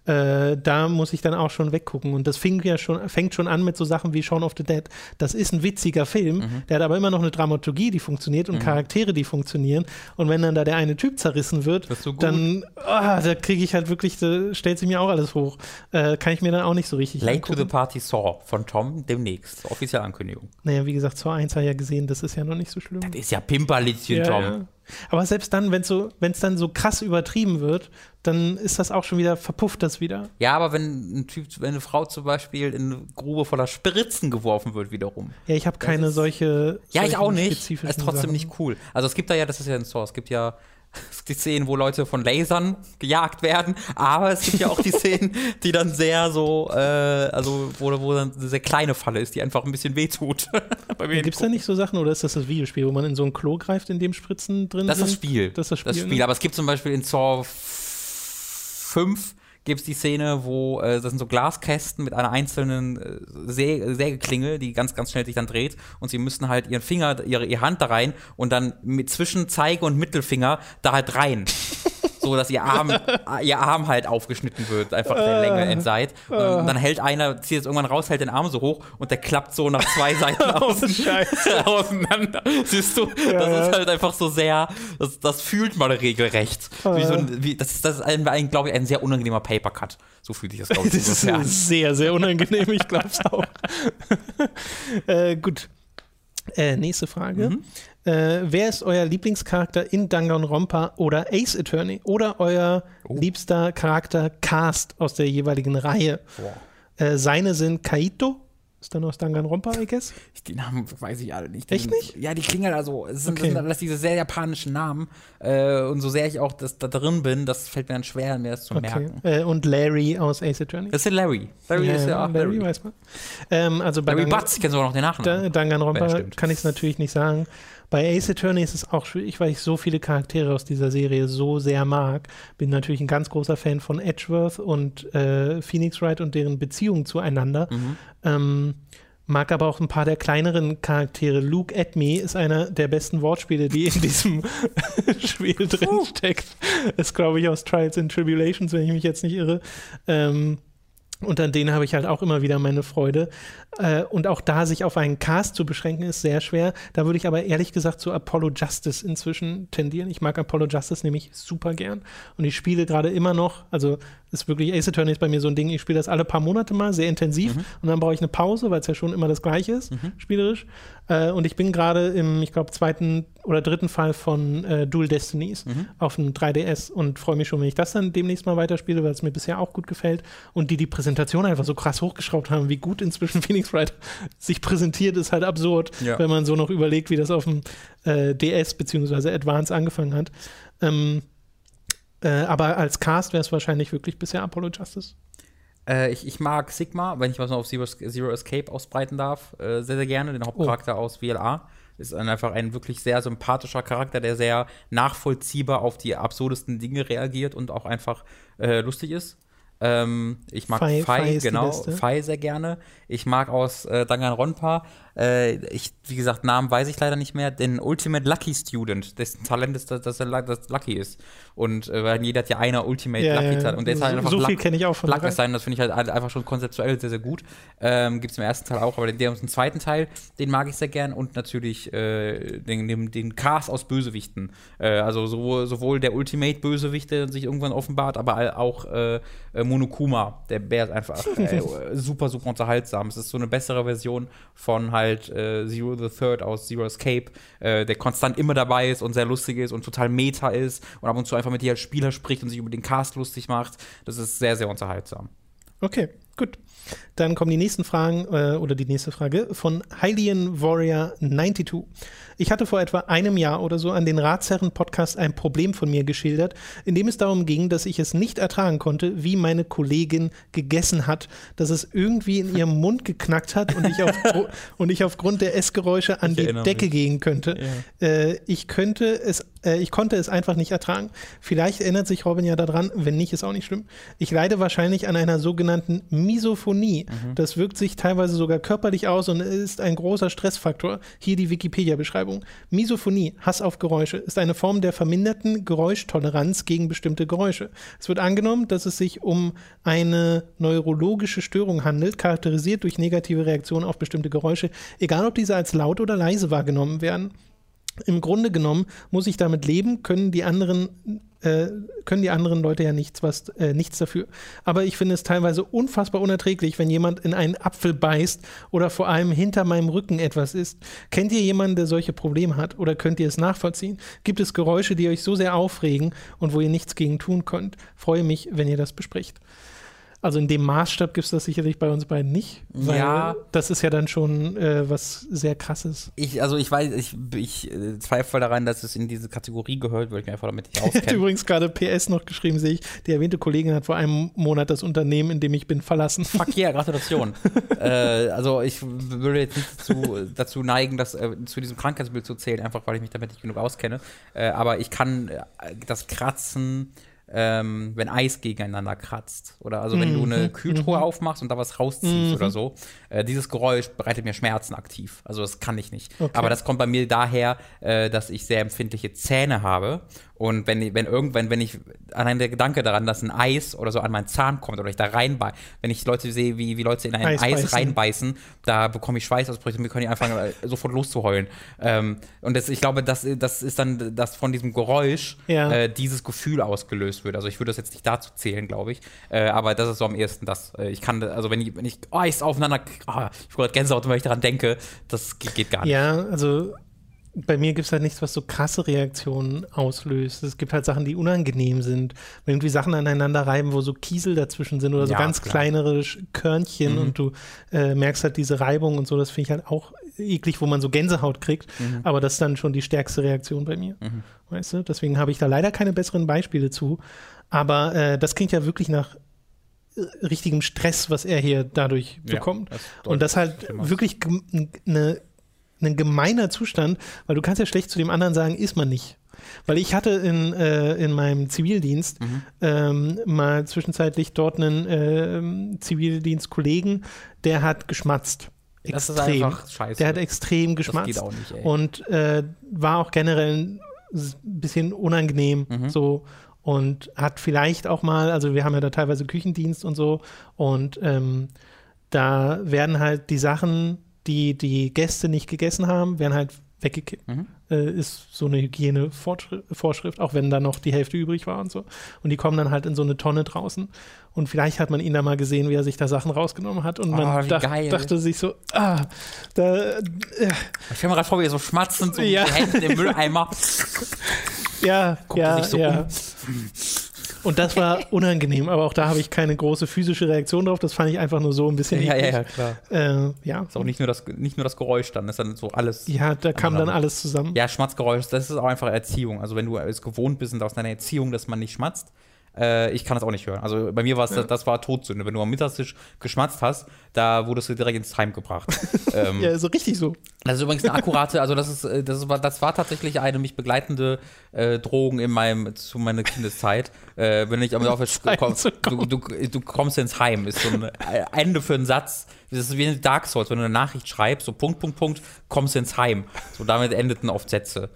Speaker 1: äh, da muss ich dann auch schon weggucken. Und das fing ja schon, fängt schon an mit so Sachen wie Shaun of the Dead. Das ist ein witziger Film,
Speaker 2: Mhm.
Speaker 1: der hat aber immer noch eine Dramaturgie, die funktioniert und Charaktere, die funktionieren. Und wenn dann da der eine Typ zerrissen wird,
Speaker 2: so
Speaker 1: dann ah, da kriege ich halt wirklich, da stellt sich mir auch alles hoch. Äh, kann ich mir dann auch nicht so richtig
Speaker 2: Late to the
Speaker 1: angucken.
Speaker 2: Party Saw von Tom demnächst. Offizielle Ankündigung.
Speaker 1: Naja, wie gesagt, zur 1 ja gesehen, das ist ja noch nicht so schlimm.
Speaker 2: Das ist ja Pimperlitzchen, Tom.
Speaker 1: Ja. Aber selbst dann, wenn es so, wenn's dann so krass übertrieben wird, dann ist das auch schon wieder, verpufft das wieder.
Speaker 2: Ja, aber wenn ein Typ, wenn eine Frau zum Beispiel in eine Grube voller Spritzen geworfen wird, wiederum.
Speaker 1: Ja, ich habe keine
Speaker 2: ist-
Speaker 1: solche.
Speaker 2: Ja, ich auch nicht. Das ist trotzdem
Speaker 1: Sachen.
Speaker 2: nicht cool. Also es gibt da ja, das ist ja ein Source, es gibt ja die Szenen, wo Leute von Lasern gejagt werden, aber es gibt ja auch die Szenen, die dann sehr so, äh, also wo, wo dann eine sehr kleine Falle ist, die einfach ein bisschen wehtut.
Speaker 1: Gibt es da nicht so Sachen oder ist das das Videospiel, wo man in so ein Klo greift, in dem Spritzen drin
Speaker 2: Das ist das
Speaker 1: sind?
Speaker 2: Spiel.
Speaker 1: Das ist das Spiel.
Speaker 2: Das Spiel.
Speaker 1: ne?
Speaker 2: Aber es gibt zum Beispiel in Saw 5 gibt es die Szene, wo äh, das sind so Glaskästen mit einer einzelnen äh, Säge, Sägeklinge, die ganz, ganz schnell sich dann dreht und sie müssen halt ihren Finger, ihre, ihre Hand da rein und dann mit zwischen Zeige und Mittelfinger da halt rein. So dass ihr Arm, ihr Arm halt aufgeschnitten wird, einfach der Länge entseit. Und dann hält einer, zieht es irgendwann raus, hält den Arm so hoch und der klappt so nach zwei Seiten aus, auseinander. Siehst du, das
Speaker 1: ja.
Speaker 2: ist halt einfach so sehr, das, das fühlt man regelrecht. Wie so ein, wie, das ist, das ist ein, ein glaube ich, ein sehr unangenehmer Papercut. So fühlt sich das, glaube ich,
Speaker 1: Das ist
Speaker 2: an.
Speaker 1: sehr, sehr unangenehm, ich glaube es auch. äh, gut. Äh, nächste Frage.
Speaker 2: Mhm.
Speaker 1: Äh, wer ist euer Lieblingscharakter in Danganronpa oder Ace Attorney? Oder euer
Speaker 2: Oh.
Speaker 1: liebster Charakter Cast aus der jeweiligen Reihe? Äh, seine sind Kaito, ist dann aus Danganronpa, I guess.
Speaker 2: Die Namen weiß ich alle nicht. Die
Speaker 1: Echt
Speaker 2: sind,
Speaker 1: nicht?
Speaker 2: Ja, die klingen halt also, es sind,
Speaker 1: Okay.
Speaker 2: das sind alles diese sehr japanischen Namen. Äh, und so sehr ich auch das, da drin bin, das fällt mir dann schwer, mir das zu
Speaker 1: Okay.
Speaker 2: merken.
Speaker 1: Äh, und Larry aus Ace Attorney.
Speaker 2: Das ist Larry. Larry ist ja auch
Speaker 1: Larry,
Speaker 2: Larry.
Speaker 1: weiß man. Ähm, also bei
Speaker 2: Larry
Speaker 1: Dangan-
Speaker 2: Butz, ich kenne sogar noch den Nachnamen.
Speaker 1: Da, Danganronpa
Speaker 2: Ja,
Speaker 1: kann ich es natürlich nicht sagen. Bei Ace Attorney ist es auch schwierig, weil ich so viele Charaktere aus dieser Serie so sehr mag. Bin natürlich ein ganz großer Fan von Edgeworth und äh, Phoenix Wright und deren Beziehung zueinander.
Speaker 2: Mhm.
Speaker 1: Ähm, mag aber auch ein paar der kleineren Charaktere. Luke Edme ist einer der besten Wortspiele, die in diesem Spiel drin steckt. Ist, glaube ich, aus Trials and Tribulations, wenn ich mich jetzt nicht irre. Ähm, und an denen habe ich halt auch immer wieder meine Freude. Äh, und auch da sich auf einen Cast zu beschränken, ist sehr schwer. Da würde ich aber ehrlich gesagt zu Apollo Justice inzwischen tendieren. Ich mag Apollo Justice nämlich super gern. Und ich spiele gerade immer noch, also ist wirklich Ace Attorney ist bei mir so ein Ding, ich spiele das alle paar Monate mal, sehr intensiv. Und dann brauche ich eine Pause, weil es ja schon immer das Gleiche ist, spielerisch. Äh, und ich bin gerade im, ich glaube, zweiten oder dritten Fall von äh, Dual Destinies auf dem 3DS und freue mich schon, wenn ich das dann demnächst mal weiterspiele, weil es mir bisher auch gut gefällt. Und die die Präsentation einfach so krass hochgeschraubt haben, wie gut inzwischen Phoenix Wright sich präsentiert, ist halt absurd,
Speaker 2: Ja.
Speaker 1: wenn man so noch überlegt, wie das auf dem äh, DS bzw. Advance angefangen hat. Ähm, äh, aber als Cast wäre es wahrscheinlich wirklich bisher Apollo Justice.
Speaker 2: Äh, ich, ich mag Sigma, wenn ich was noch auf Zero, Zero Escape ausbreiten darf, äh, sehr, sehr gerne, den Hauptcharakter aus VLA. Ist ein, einfach ein wirklich sehr sympathischer Charakter, der sehr nachvollziehbar auf die absurdesten Dinge reagiert und auch einfach lustig ist. Ähm, ich mag
Speaker 1: ist die
Speaker 2: genau. Fei sehr gerne. Ich mag aus äh, Danganronpa, äh, ich, wie gesagt, Namen weiß ich leider nicht mehr, den Ultimate Lucky Student, dessen Talent ist, dass, dass er dass Lucky ist. Und äh, weil jeder hat ja einer Ultimate
Speaker 1: Ja,
Speaker 2: Lucky Talent. Und der ist halt
Speaker 1: so-
Speaker 2: einfach
Speaker 1: so viel kenne ich auch von
Speaker 2: Luck
Speaker 1: der
Speaker 2: ist sein, das finde ich halt einfach schon konzeptuell sehr, sehr gut. Ähm, Gibt es im ersten Teil auch, aber den, den zweiten Teil, den mag ich sehr gern und natürlich äh, den, den, den Cast aus Bösewichten. Äh, also sowohl, sowohl der Ultimate-Bösewicht, der sich irgendwann offenbart, aber auch äh, äh, Monokuma, der Bär ist einfach äh, super, super unterhaltsam. Es ist so eine bessere Version von halt äh, Zero the Third aus Zero Escape, äh, der konstant immer dabei ist und sehr lustig ist und total meta ist und ab und zu einfach mit dir als Spieler spricht und sich über den Cast lustig macht. Das ist sehr, sehr unterhaltsam.
Speaker 1: Okay, gut. Dann kommen die nächsten Fragen äh, oder die nächste Frage von Hylian Warrior 92. Ich hatte vor etwa einem Jahr oder so an den Ratsherren-Podcast ein Problem von mir geschildert, in dem es darum ging, dass ich es nicht ertragen konnte, wie meine Kollegin gegessen hat, dass es irgendwie in ihrem Mund geknackt hat und ich, auf, und ich aufgrund der Essgeräusche an
Speaker 2: Ich
Speaker 1: die Decke
Speaker 2: mich.
Speaker 1: gehen könnte. Äh, ich könnte es, äh, ich konnte es einfach nicht ertragen. Vielleicht erinnert sich Robin ja daran, wenn nicht, ist auch nicht schlimm. Ich leide wahrscheinlich an einer sogenannten Misophonie.
Speaker 2: Mhm.
Speaker 1: Das wirkt sich teilweise sogar körperlich aus und ist ein großer Stressfaktor. Hier die Wikipedia-Beschreibung. Misophonie, Hass auf Geräusche, ist eine Form der verminderten Geräuschtoleranz gegen bestimmte Geräusche. Es wird angenommen, dass es sich um eine neurologische Störung handelt, charakterisiert durch negative Reaktionen auf bestimmte Geräusche, egal ob diese als laut oder leise wahrgenommen werden. Im Grunde genommen muss ich damit leben, können die anderen, äh, können die anderen Leute ja nichts, was, äh, nichts dafür. Aber ich finde es teilweise unfassbar unerträglich, wenn jemand in einen Apfel beißt oder vor allem hinter meinem Rücken etwas ist. Kennt ihr jemanden, der solche Probleme hat oder könnt ihr es nachvollziehen? Gibt es Geräusche, die euch so sehr aufregen und wo ihr nichts gegen tun könnt? Freue mich, wenn ihr das bespricht. Also in dem Maßstab gibt es das sicherlich bei uns beiden nicht, weil
Speaker 2: Ja.
Speaker 1: das ist ja dann schon äh, was sehr krasses.
Speaker 2: Ich, also ich weiß, ich, ich äh, zweifle daran, dass es in diese Kategorie gehört, weil ich mich einfach damit nicht auskenne.
Speaker 1: übrigens gerade PS noch geschrieben, sehe ich. Die erwähnte Kollegin hat vor einem Monat das Unternehmen, in dem ich bin, verlassen.
Speaker 2: Fuck yeah, Gratulation. äh, also ich würde jetzt nicht dazu, dazu neigen, das äh, zu diesem Krankheitsbild zu zählen, einfach weil ich mich damit nicht genug auskenne. Äh, aber ich kann das Kratzen, ähm, wenn Eis gegeneinander kratzt. Oder also wenn du eine Kühltruhe aufmachst und da was rausziehst oder so. Äh, dieses Geräusch bereitet mir Schmerzen aktiv. Also das kann ich nicht.
Speaker 1: Okay.
Speaker 2: Aber das kommt bei mir daher, äh, dass ich sehr empfindliche Zähne habe. Und wenn, wenn irgendwann, wenn ich allein der Gedanke daran, dass ein Eis oder so an meinen Zahn kommt oder ich da reinbeiße, wenn ich Leute sehe, wie, wie Leute in ein
Speaker 1: Eis
Speaker 2: Eis,
Speaker 1: beißen.
Speaker 2: reinbeißen, da bekomme ich Schweißausbrüche und wir können die anfangen, äh, sofort loszuheulen. Ähm, und das, ich glaube, das, das ist dann, dass von diesem Geräusch
Speaker 1: Ja.
Speaker 2: äh, dieses Gefühl ausgelöst wird. Also ich würde das jetzt nicht dazu zählen, glaube ich. Äh, aber das ist so am ehesten das. Äh, ich kann, also wenn ich, wenn ich Eis aufeinander, oh, ich wurde Gänsehaut, wenn ich daran denke, das geht gar nicht.
Speaker 1: Ja, also bei mir gibt es halt nichts, was so krasse Reaktionen auslöst. Es gibt halt Sachen, die unangenehm sind. Wenn irgendwie Sachen aneinander reiben, wo so Kiesel dazwischen sind oder so
Speaker 2: Ja,
Speaker 1: ganz
Speaker 2: klar.
Speaker 1: kleinere Körnchen
Speaker 2: Mhm.
Speaker 1: und du äh, merkst halt diese Reibung und so, das finde ich halt auch eklig, wo man so Gänsehaut kriegt.
Speaker 2: Mhm.
Speaker 1: Aber das ist dann schon die stärkste Reaktion bei mir. Weißt du? Deswegen habe ich da leider keine besseren Beispiele zu. Aber äh, das klingt ja wirklich nach äh, richtigem Stress, was er hier dadurch
Speaker 2: Ja,
Speaker 1: bekommt.
Speaker 2: das
Speaker 1: Und das halt wirklich eine, ein gemeiner Zustand, weil du kannst ja schlecht zu dem anderen sagen, ist man nicht. Weil ich hatte in, äh, in meinem Zivildienst
Speaker 2: Mhm.
Speaker 1: ähm, mal zwischenzeitlich dort einen ähm, Zivildienstkollegen, der hat geschmatzt.
Speaker 2: Das ist
Speaker 1: Extrem.
Speaker 2: einfach scheiße.
Speaker 1: Der hat extrem
Speaker 2: das
Speaker 1: geschmatzt
Speaker 2: geht auch nicht, ey.
Speaker 1: und äh, war auch generell ein bisschen unangenehm
Speaker 2: Mhm.
Speaker 1: so und hat vielleicht auch mal, also wir haben ja da teilweise Küchendienst und so und ähm, da werden halt die Sachen, die die Gäste nicht gegessen haben, werden halt weggekippt.
Speaker 2: Mhm.
Speaker 1: Äh, ist so eine Hygienevorschrift, auch wenn da noch die Hälfte übrig war und so. Und die kommen dann halt in so eine Tonne draußen. Und vielleicht hat man ihn da mal gesehen, wie er sich da Sachen rausgenommen hat. Und
Speaker 2: Oh,
Speaker 1: man dach,
Speaker 2: geil.
Speaker 1: dachte sich so, ah, da, äh,
Speaker 2: Ich stelle mir gerade vor, wie er so schmatzend so
Speaker 1: Ja.
Speaker 2: mit den Händen im Mülleimer.
Speaker 1: Ja,
Speaker 2: Guckt
Speaker 1: ja,
Speaker 2: sich so
Speaker 1: ja.
Speaker 2: um.
Speaker 1: Und das war unangenehm, aber auch da habe ich keine große physische Reaktion drauf. Das fand ich einfach nur so ein bisschen.
Speaker 2: Ja, ja, ja, klar.
Speaker 1: Äh, ja.
Speaker 2: Ist auch nicht nur das, nicht nur das Geräusch dann, ist dann so alles.
Speaker 1: ja, da kam dann alles zusammen.
Speaker 2: Ja, Schmatzgeräusch, das ist auch einfach Erziehung. Also wenn du es gewohnt bist und aus deiner Erziehung, dass man nicht schmatzt, Äh, ich kann das auch nicht hören. Also bei mir war es, das, das war Todsünde. Wenn du am Mittagstisch geschmatzt hast, da wurdest du direkt ins Heim gebracht. ähm,
Speaker 1: Ja, so richtig so.
Speaker 2: das ist übrigens eine akkurate, also das ist, äh, das war, das war tatsächlich eine mich begleitende äh, Drogen in meinem, zu meiner Kindeszeit. Äh, wenn ich am Laufe
Speaker 1: Heim
Speaker 2: kommst,
Speaker 1: zu
Speaker 2: du, du, du kommst ins Heim, ist so ein äh, Ende für einen Satz. Das ist wie in Dark Souls, wenn du eine Nachricht schreibst, so Punkt, Punkt, Punkt, kommst ins Heim. So damit endeten oft Sätze.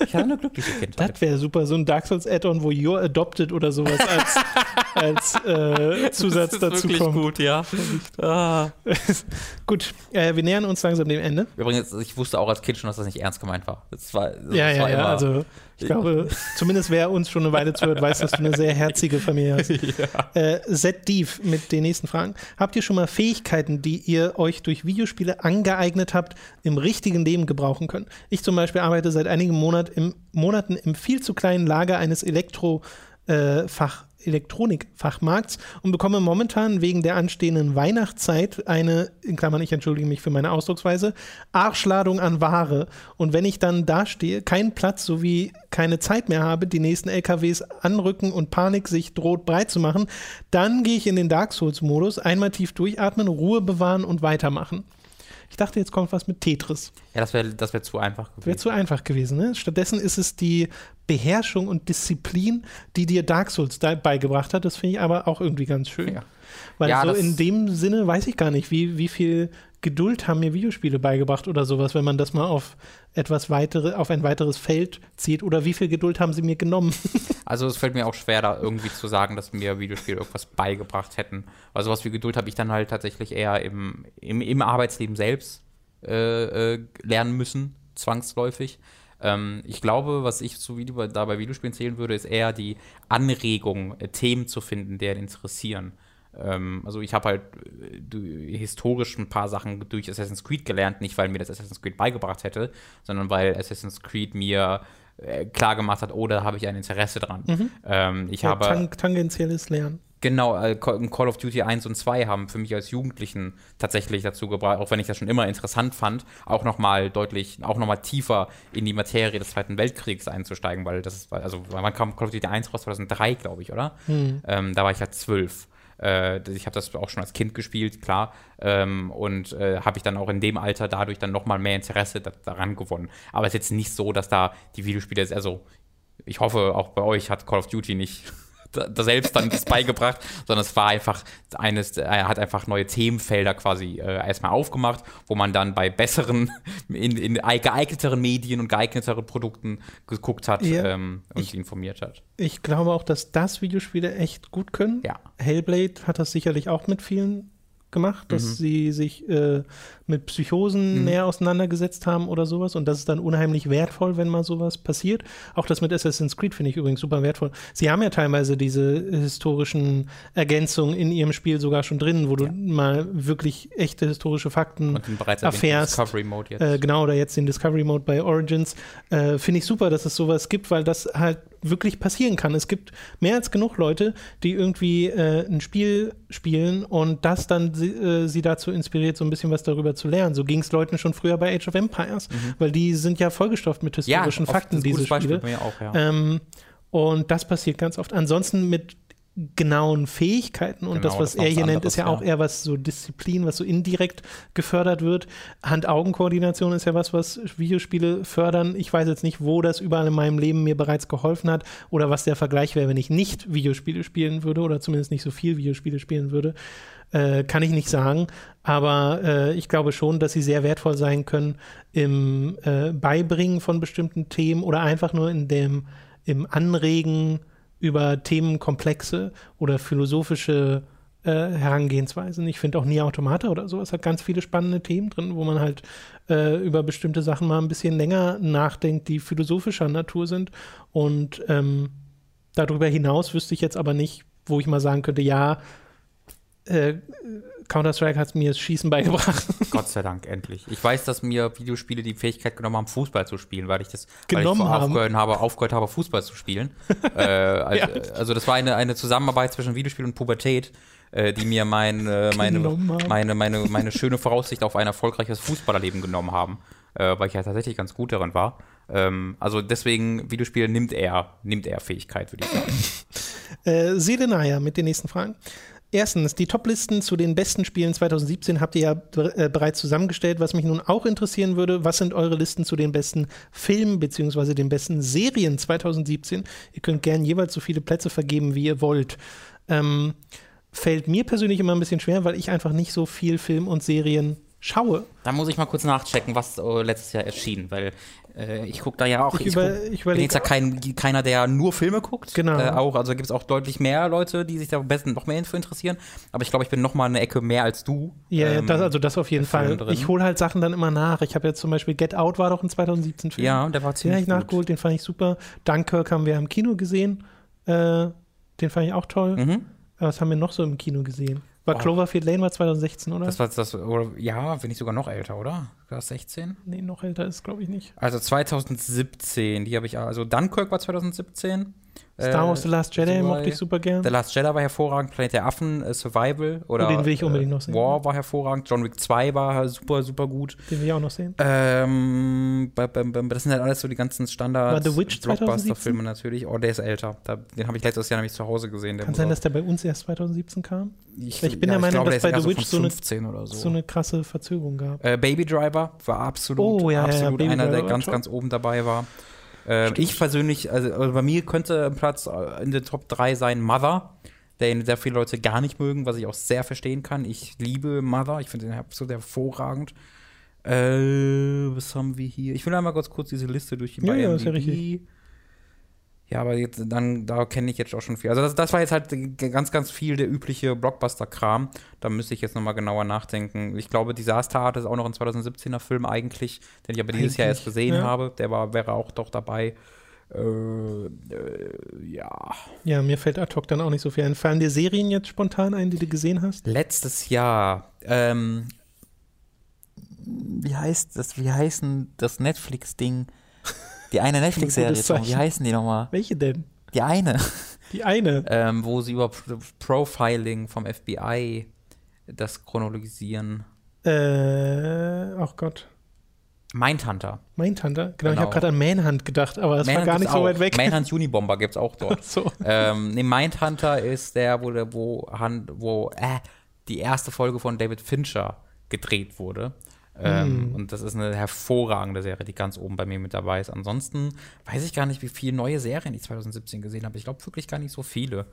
Speaker 2: Ich hatte eine glückliche Kindheit.
Speaker 1: Das wäre super, so ein Dark Souls Add-on, wo You're Adopted oder sowas als, als äh, Zusatz dazu kommt.
Speaker 2: gut, ja. Ah.
Speaker 1: Gut, äh, wir nähern uns langsam dem Ende.
Speaker 2: Übrigens, ich wusste auch als Kind schon, dass das nicht ernst gemeint war. Das war, das
Speaker 1: Ja, ja,
Speaker 2: war
Speaker 1: ja.
Speaker 2: immer-
Speaker 1: Also ich glaube, zumindest wer uns schon eine Weile zuhört, weiß, dass du eine sehr herzige Familie hast. Äh, Zed Div mit den nächsten Fragen. Habt ihr schon mal Fähigkeiten, die ihr euch durch Videospiele angeeignet habt, im richtigen Leben gebrauchen könnt? Ich zum Beispiel arbeite seit einigen Monat im, Monaten im viel zu kleinen Lager eines Elektrofach. Äh, Fach- Elektronikfachmarkts und bekomme momentan wegen der anstehenden Weihnachtszeit eine, in Klammern, ich entschuldige mich für meine Ausdrucksweise, Arschladung an Ware. Und wenn ich dann dastehe, keinen Platz sowie keine Zeit mehr habe, die nächsten LKWs anrücken und Panik sich droht breit zu machen, dann gehe ich in den Dark Souls-Modus, einmal tief durchatmen, Ruhe bewahren und weitermachen. Ich dachte, jetzt kommt was mit Tetris.
Speaker 2: Ja, das wäre das wär zu einfach
Speaker 1: Wäre
Speaker 2: gewesen.
Speaker 1: zu einfach gewesen. Ne? Stattdessen ist es die Beherrschung und Disziplin, die dir Dark Souls beigebracht hat. Das finde ich aber auch irgendwie ganz schön.
Speaker 2: Ja.
Speaker 1: Weil
Speaker 2: Ja,
Speaker 1: so in dem Sinne weiß ich gar nicht, wie, wie viel Geduld haben mir Videospiele beigebracht oder sowas, wenn man das mal auf etwas weitere, auf ein weiteres Feld zieht. Oder wie viel Geduld haben sie mir genommen?
Speaker 2: Also es fällt mir auch schwer, da irgendwie zu sagen, dass mir Videospiele irgendwas beigebracht hätten. Weil sowas wie Geduld habe ich dann halt tatsächlich eher im, im, im Arbeitsleben selbst äh, äh, lernen müssen, zwangsläufig. Ähm, ich glaube, was ich zu Video, da bei Videospielen zählen würde, ist eher die Anregung, äh, Themen zu finden, die einen interessieren. Ähm, also ich habe halt äh, historisch ein paar Sachen durch Assassin's Creed gelernt, nicht weil mir das Assassin's Creed beigebracht hätte, sondern weil Assassin's Creed mir äh, klar gemacht hat, oh, da habe ich ein Interesse dran. Ähm, ich
Speaker 1: Ja,
Speaker 2: habe
Speaker 1: tang tangentielles Lernen.
Speaker 2: Genau, äh, Call of Duty 1 und 2 haben für mich als Jugendlichen tatsächlich dazu gebracht, auch wenn ich das schon immer interessant fand, auch nochmal deutlich, auch nochmal tiefer in die Materie des Zweiten Weltkriegs einzusteigen, weil das ist, also wann kam Call of Duty 1 raus? 2003, glaube ich, oder? Ähm, da war ich ja zwölf. Äh, ich habe das auch schon als Kind gespielt, klar. Ähm, und äh, habe ich dann auch in dem Alter dadurch dann nochmal mehr Interesse da, daran gewonnen. Aber es ist jetzt nicht so, dass da die Videospiele, also ich hoffe, auch bei euch hat Call of Duty nicht selbst dann das beigebracht, sondern es war einfach eines, er hat einfach neue Themenfelder quasi äh, erstmal aufgemacht, wo man dann bei besseren, in, in geeigneteren Medien und geeigneteren Produkten geguckt hat
Speaker 1: Ja,
Speaker 2: ähm, und sich informiert hat.
Speaker 1: Ich glaube auch, dass das Videospiele echt gut können.
Speaker 2: Ja.
Speaker 1: Hellblade hat das sicherlich auch mit vielen gemacht, dass
Speaker 2: Mhm.
Speaker 1: sie sich äh, mit Psychosen näher auseinandergesetzt haben oder sowas. Und das ist dann unheimlich wertvoll, wenn mal sowas passiert. Auch das mit Assassin's Creed finde ich übrigens super wertvoll. Sie haben ja teilweise diese historischen Ergänzungen in ihrem Spiel sogar schon drin, wo du mal wirklich echte historische Fakten
Speaker 2: Und den bereits
Speaker 1: erfährst.
Speaker 2: Discovery Mode jetzt.
Speaker 1: Äh, genau, oder jetzt den Discovery Mode bei Origins. Äh, Finde ich super, dass es sowas gibt, weil das halt wirklich passieren kann. Es gibt mehr als genug Leute, die irgendwie äh, ein Spiel spielen und das dann sie, äh, sie dazu inspiriert, so ein bisschen was darüber zu lernen. So ging es Leuten schon früher bei Age of Empires, weil die sind ja vollgestopft mit historischen
Speaker 2: oft-
Speaker 1: Fakten,
Speaker 2: Mhm.
Speaker 1: diese Spiele.
Speaker 2: auch, ja.
Speaker 1: Ähm, und das passiert ganz oft. Ansonsten mit genauen Fähigkeiten und
Speaker 2: Genau,
Speaker 1: das, was
Speaker 2: das
Speaker 1: er hier nennt, ist ja auch eher was so Disziplin, was so indirekt gefördert wird. Hand-Augen-Koordination ist ja was, was Videospiele fördern. Ich weiß jetzt nicht, wo das überall in meinem Leben mir bereits geholfen hat oder was der Vergleich wäre, wenn ich nicht Videospiele spielen würde oder zumindest nicht so viel Videospiele spielen würde. Äh, kann ich nicht sagen, aber äh, ich glaube schon, dass sie sehr wertvoll sein können im äh, Beibringen von bestimmten Themen oder einfach nur in dem im Anregen über Themenkomplexe oder philosophische äh, Herangehensweisen. Ich finde auch Nier Automata oder sowas hat ganz viele spannende Themen drin, wo man halt äh, über bestimmte Sachen mal ein bisschen länger nachdenkt, die philosophischer Natur sind. Und ähm, darüber hinaus wüsste ich jetzt aber nicht, wo ich mal sagen könnte, ja, äh, Counter-Strike hat mir das Schießen beigebracht.
Speaker 2: Gott sei Dank, endlich. Ich weiß, dass mir Videospiele die Fähigkeit genommen haben, Fußball zu spielen, weil ich das
Speaker 1: Genommen
Speaker 2: weil ich aufgehört habe, aufgehört habe, Fußball zu spielen. äh, also,
Speaker 1: Ja.
Speaker 2: also das war eine, eine Zusammenarbeit zwischen Videospiel und Pubertät, äh, die mir mein, äh, meine, meine, meine, meine schöne Voraussicht auf ein erfolgreiches Fußballerleben genommen haben, äh, weil ich ja tatsächlich ganz gut darin war. Ähm, also deswegen, Videospiele nimmt er, nimmt er Fähigkeit, würde ich sagen.
Speaker 1: Äh, Selenaya mit den nächsten Fragen. Erstens, die Toplisten zu den besten Spielen 2017 habt ihr ja äh, bereits zusammengestellt. Was mich nun auch interessieren würde, was sind eure Listen zu den besten Filmen bzw. den besten Serien 2017? Ihr könnt gern jeweils so viele Plätze vergeben, wie ihr wollt. Ähm, fällt mir persönlich immer ein bisschen schwer, weil ich einfach nicht so viel Film und Serien schaue.
Speaker 2: Da muss ich mal kurz nachchecken, was äh, letztes Jahr erschien, weil äh, ich gucke da ja auch.
Speaker 1: Ich,
Speaker 2: ich,
Speaker 1: über,
Speaker 2: guck,
Speaker 1: ich
Speaker 2: bin jetzt ja kein, keiner, der nur Filme guckt.
Speaker 1: Genau.
Speaker 2: Äh, auch, also gibt es auch deutlich mehr Leute, die sich da besten noch mehr Info interessieren. Aber ich glaube, ich bin noch mal eine Ecke mehr als du.
Speaker 1: Ja, ähm, das, also das auf jeden Fall. Drin. Ich hole halt Sachen dann immer nach. Ich habe jetzt zum Beispiel Get Out war doch ein 2017 Film.
Speaker 2: Ja, der war ziemlich
Speaker 1: Den habe ich nachgeholt, den fand ich super. Dunkirk haben wir im Kino gesehen. Äh, den fand ich auch toll.
Speaker 2: Mhm.
Speaker 1: Was haben wir noch so im Kino gesehen? War oh. Cloverfield Lane war 2016, oder?
Speaker 2: Das war das, oder, ja, bin ich sogar noch älter, oder? War das 16?
Speaker 1: Nee, noch älter ist, glaube ich, nicht.
Speaker 2: Also 2017, die habe ich, also Dunkirk war 2017.
Speaker 1: Star Wars The Last Jedi mochte ich super gern.
Speaker 2: The Last Jedi war hervorragend, Planet der Affen, äh, Survival oder
Speaker 1: oh, den will ich unbedingt noch sehen.
Speaker 2: War war hervorragend, John Wick 2 war super, super gut.
Speaker 1: Den will ich auch noch sehen.
Speaker 2: Ähm, das sind halt alles so die ganzen Standards.
Speaker 1: War The Witch
Speaker 2: Blockbuster-Filme natürlich. Oh, der ist älter. den habe ich letztes Jahr nämlich zu Hause gesehen.
Speaker 1: Kann sein, dass der bei uns erst 2017 kam?
Speaker 2: Ich,
Speaker 1: ich bin
Speaker 2: ja,
Speaker 1: der Meinung,
Speaker 2: glaube,
Speaker 1: dass bei The Witch so eine,
Speaker 2: so.
Speaker 1: so eine, krasse Verzögerung gab.
Speaker 2: Äh, Baby Driver war absolut,
Speaker 1: oh, ja,
Speaker 2: absolut
Speaker 1: ja,
Speaker 2: einer, der ganz, ganz oben dabei war. Äh, ich persönlich, also, also bei mir könnte Platz äh, in der Top 3 sein Mother, den sehr viele Leute gar nicht mögen, was ich auch sehr verstehen kann. Ich liebe Mother, ich finde den absolut hervorragend. Äh, was haben wir hier? Ich will einmal ganz kurz diese Liste durch
Speaker 1: Ja, ja, ist ja richtig.
Speaker 2: Ja, aber jetzt, dann, da kenne ich jetzt auch schon viel. Also das, das war jetzt halt ganz, ganz viel der übliche Blockbuster-Kram. Da müsste ich jetzt nochmal genauer nachdenken. Ich glaube, Disaster Art ist auch noch ein 2017er Film eigentlich, den ich aber dieses Jahr erst gesehen
Speaker 1: ja.
Speaker 2: habe. Der war, wäre auch doch dabei. Äh, äh, ja.
Speaker 1: Ja, mir fällt ad hoc dann auch nicht so viel ein. Fallen dir Serien jetzt spontan ein, die du gesehen hast?
Speaker 2: Letztes Jahr. Ähm, wie heißt das? Wie heißen das Netflix-Ding? Die eine Netflix-Serie, wie heißen die nochmal?
Speaker 1: Welche denn?
Speaker 2: Die eine.
Speaker 1: Die eine?
Speaker 2: ähm, wo sie über Profiling vom FBI das chronologisieren.
Speaker 1: Äh, ach Gott.
Speaker 2: Mindhunter.
Speaker 1: Mindhunter? Genau, genau. ich habe gerade an Manhunt gedacht, aber das Manhunt war gar nicht so weit weg.
Speaker 2: Manhunt Unibomber gibt es auch dort.
Speaker 1: so.
Speaker 2: ähm, nee, Mindhunter ist der, wo, der, wo, wo äh, die erste Folge von David Fincher gedreht wurde. Ähm, mm. Und das ist eine hervorragende Serie, die ganz oben bei mir mit dabei ist. Ansonsten weiß ich gar nicht, wie viele neue Serien ich 2017 gesehen habe. Ich glaube wirklich gar nicht so viele.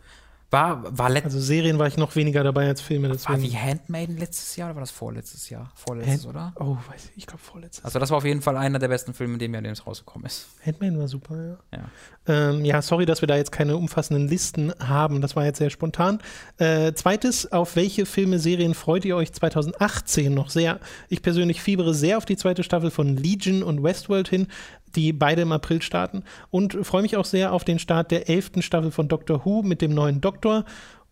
Speaker 2: War, war
Speaker 1: also Serien war ich noch weniger dabei als Filme.
Speaker 2: Deswegen. War wie Handmaiden letztes Jahr oder war das vorletztes Jahr? Vorletztes, Hand oder?
Speaker 1: Oh, weiß ich, ich glaube vorletztes.
Speaker 2: Also das war auf jeden Fall einer der besten Filme, in dem Jahr, dem es rausgekommen ist.
Speaker 1: Handmaiden war super, ja.
Speaker 2: Ja.
Speaker 1: Ähm, ja, sorry, dass wir da jetzt keine umfassenden Listen haben. Das war jetzt sehr spontan. Äh, zweites, auf welche Filme, Serien freut ihr euch 2018 noch sehr? Ich persönlich fiebere sehr auf die zweite Staffel von Legion und Westworld hin die beide im April starten. Und freue mich auch sehr auf den Start der elften Staffel von Doctor Who mit dem neuen Doktor.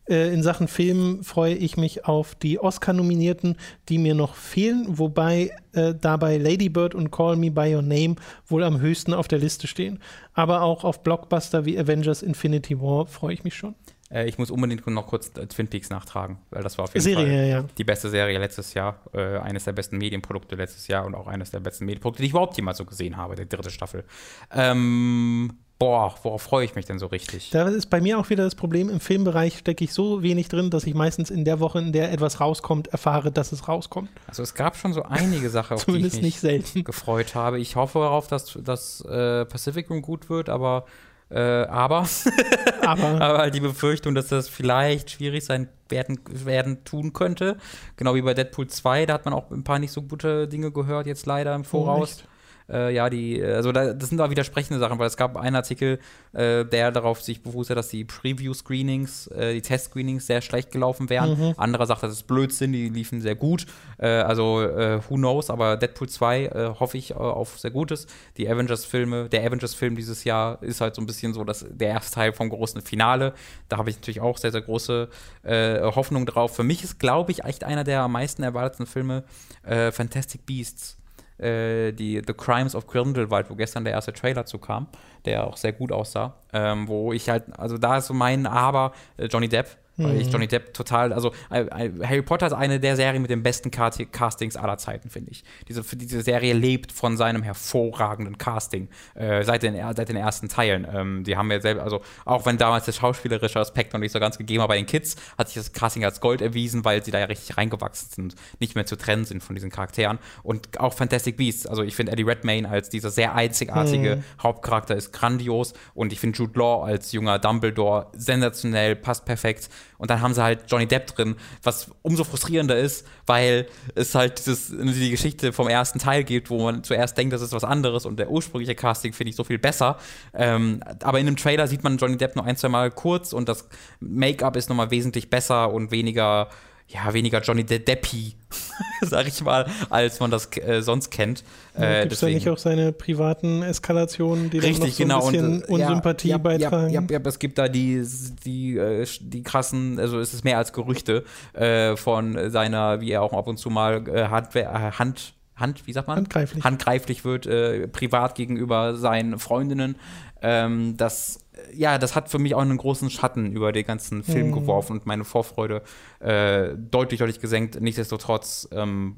Speaker 1: Äh, in Sachen Film freue ich mich auf die Oscar-Nominierten, die mir noch fehlen, wobei äh, dabei Lady Bird und Call Me By Your Name wohl am höchsten auf der Liste stehen. Aber auch auf Blockbuster wie Avengers Infinity War freue ich mich schon.
Speaker 2: Äh, ich muss unbedingt noch kurz äh, Twin Peaks nachtragen, weil das war auf jeden
Speaker 1: Serie,
Speaker 2: Fall
Speaker 1: ja.
Speaker 2: die beste Serie letztes Jahr, äh, eines der besten Medienprodukte letztes Jahr und auch eines der besten Medienprodukte, die ich überhaupt jemals so gesehen habe, die dritte Staffel. Ähm, boah, worauf freue ich mich denn so richtig?
Speaker 1: Da ist bei mir auch wieder das Problem, im Filmbereich stecke ich so wenig drin, dass ich meistens in der Woche, in der etwas rauskommt, erfahre, dass es rauskommt.
Speaker 2: Also es gab schon so einige Sachen, auf die ich mich gefreut habe. Ich hoffe darauf, dass das äh, Pacific Room gut wird, aber äh, aber,
Speaker 1: aber.
Speaker 2: aber halt die Befürchtung, dass das vielleicht schwierig sein werden, werden tun könnte. Genau wie bei Deadpool 2, da hat man auch ein paar nicht so gute Dinge gehört, jetzt leider im Voraus. Oh, äh, ja, die, also da, das sind da widersprechende Sachen, weil es gab einen Artikel, äh, der darauf sich befußte, dass die Preview-Screenings, äh, die Test-Screenings sehr schlecht gelaufen wären. Mhm. Anderer sagt, das ist Blödsinn, die liefen sehr gut. Äh, also, äh, who knows, aber Deadpool 2 äh, hoffe ich auf sehr Gutes. Die Avengers-Filme, der Avengers-Film dieses Jahr ist halt so ein bisschen so dass der erste Teil vom großen Finale. Da habe ich natürlich auch sehr, sehr große Hoffnung drauf. Für mich ist, glaube ich, echt einer der am meisten erwarteten Filme Fantastic Beasts äh, die The Crimes of Grindelwald, wo gestern der erste Trailer zu kam, der auch sehr gut aussah. Ähm, wo ich halt, also da ist so mein Aber, äh, Johnny Depp Weil ich Johnny Depp total, also äh, äh, Harry Potter ist eine der Serien mit den besten Cast Castings aller Zeiten, finde ich. Diese, diese Serie lebt von seinem hervorragenden Casting äh, seit, den, seit den ersten Teilen. Ähm, die haben ja selber, also auch wenn damals der schauspielerische Aspekt noch nicht so ganz gegeben war bei den Kids, hat sich das Casting als Gold erwiesen, weil sie da ja richtig reingewachsen sind, nicht mehr zu trennen sind von diesen Charakteren. Und auch Fantastic Beasts, also ich finde Eddie Redmayne als dieser sehr einzigartige mhm. Hauptcharakter ist grandios und ich finde Jude Law als junger Dumbledore sensationell, passt perfekt. Und dann haben sie halt Johnny Depp drin, was umso frustrierender ist, weil es halt dieses, die Geschichte vom ersten Teil gibt, wo man zuerst denkt, das ist was anderes und der ursprüngliche Casting finde ich so viel besser. Ähm, aber in dem Trailer sieht man Johnny Depp nur ein, zwei Mal kurz und das Make-up ist nochmal wesentlich besser und weniger ja, weniger Johnny the Deppy, sag ich mal, als man das äh, sonst kennt.
Speaker 1: Äh, Gibt es da nicht auch seine privaten Eskalationen, die
Speaker 2: Richtig, dann noch so
Speaker 1: ein genau. bisschen und, äh, Unsympathie ja, beitragen?
Speaker 2: Ja, ja, ja, es gibt da die, die, äh, die krassen, also es ist mehr als Gerüchte äh, von seiner, wie er auch ab und zu mal äh, Hand, Hand Hand, wie sagt man?
Speaker 1: Handgreiflich.
Speaker 2: Handgreiflich wird, äh, privat gegenüber seinen Freundinnen. Ähm, das ja, das hat für mich auch einen großen Schatten über den ganzen Film mhm. geworfen und meine Vorfreude äh, deutlich, deutlich gesenkt. Nichtsdestotrotz, ähm,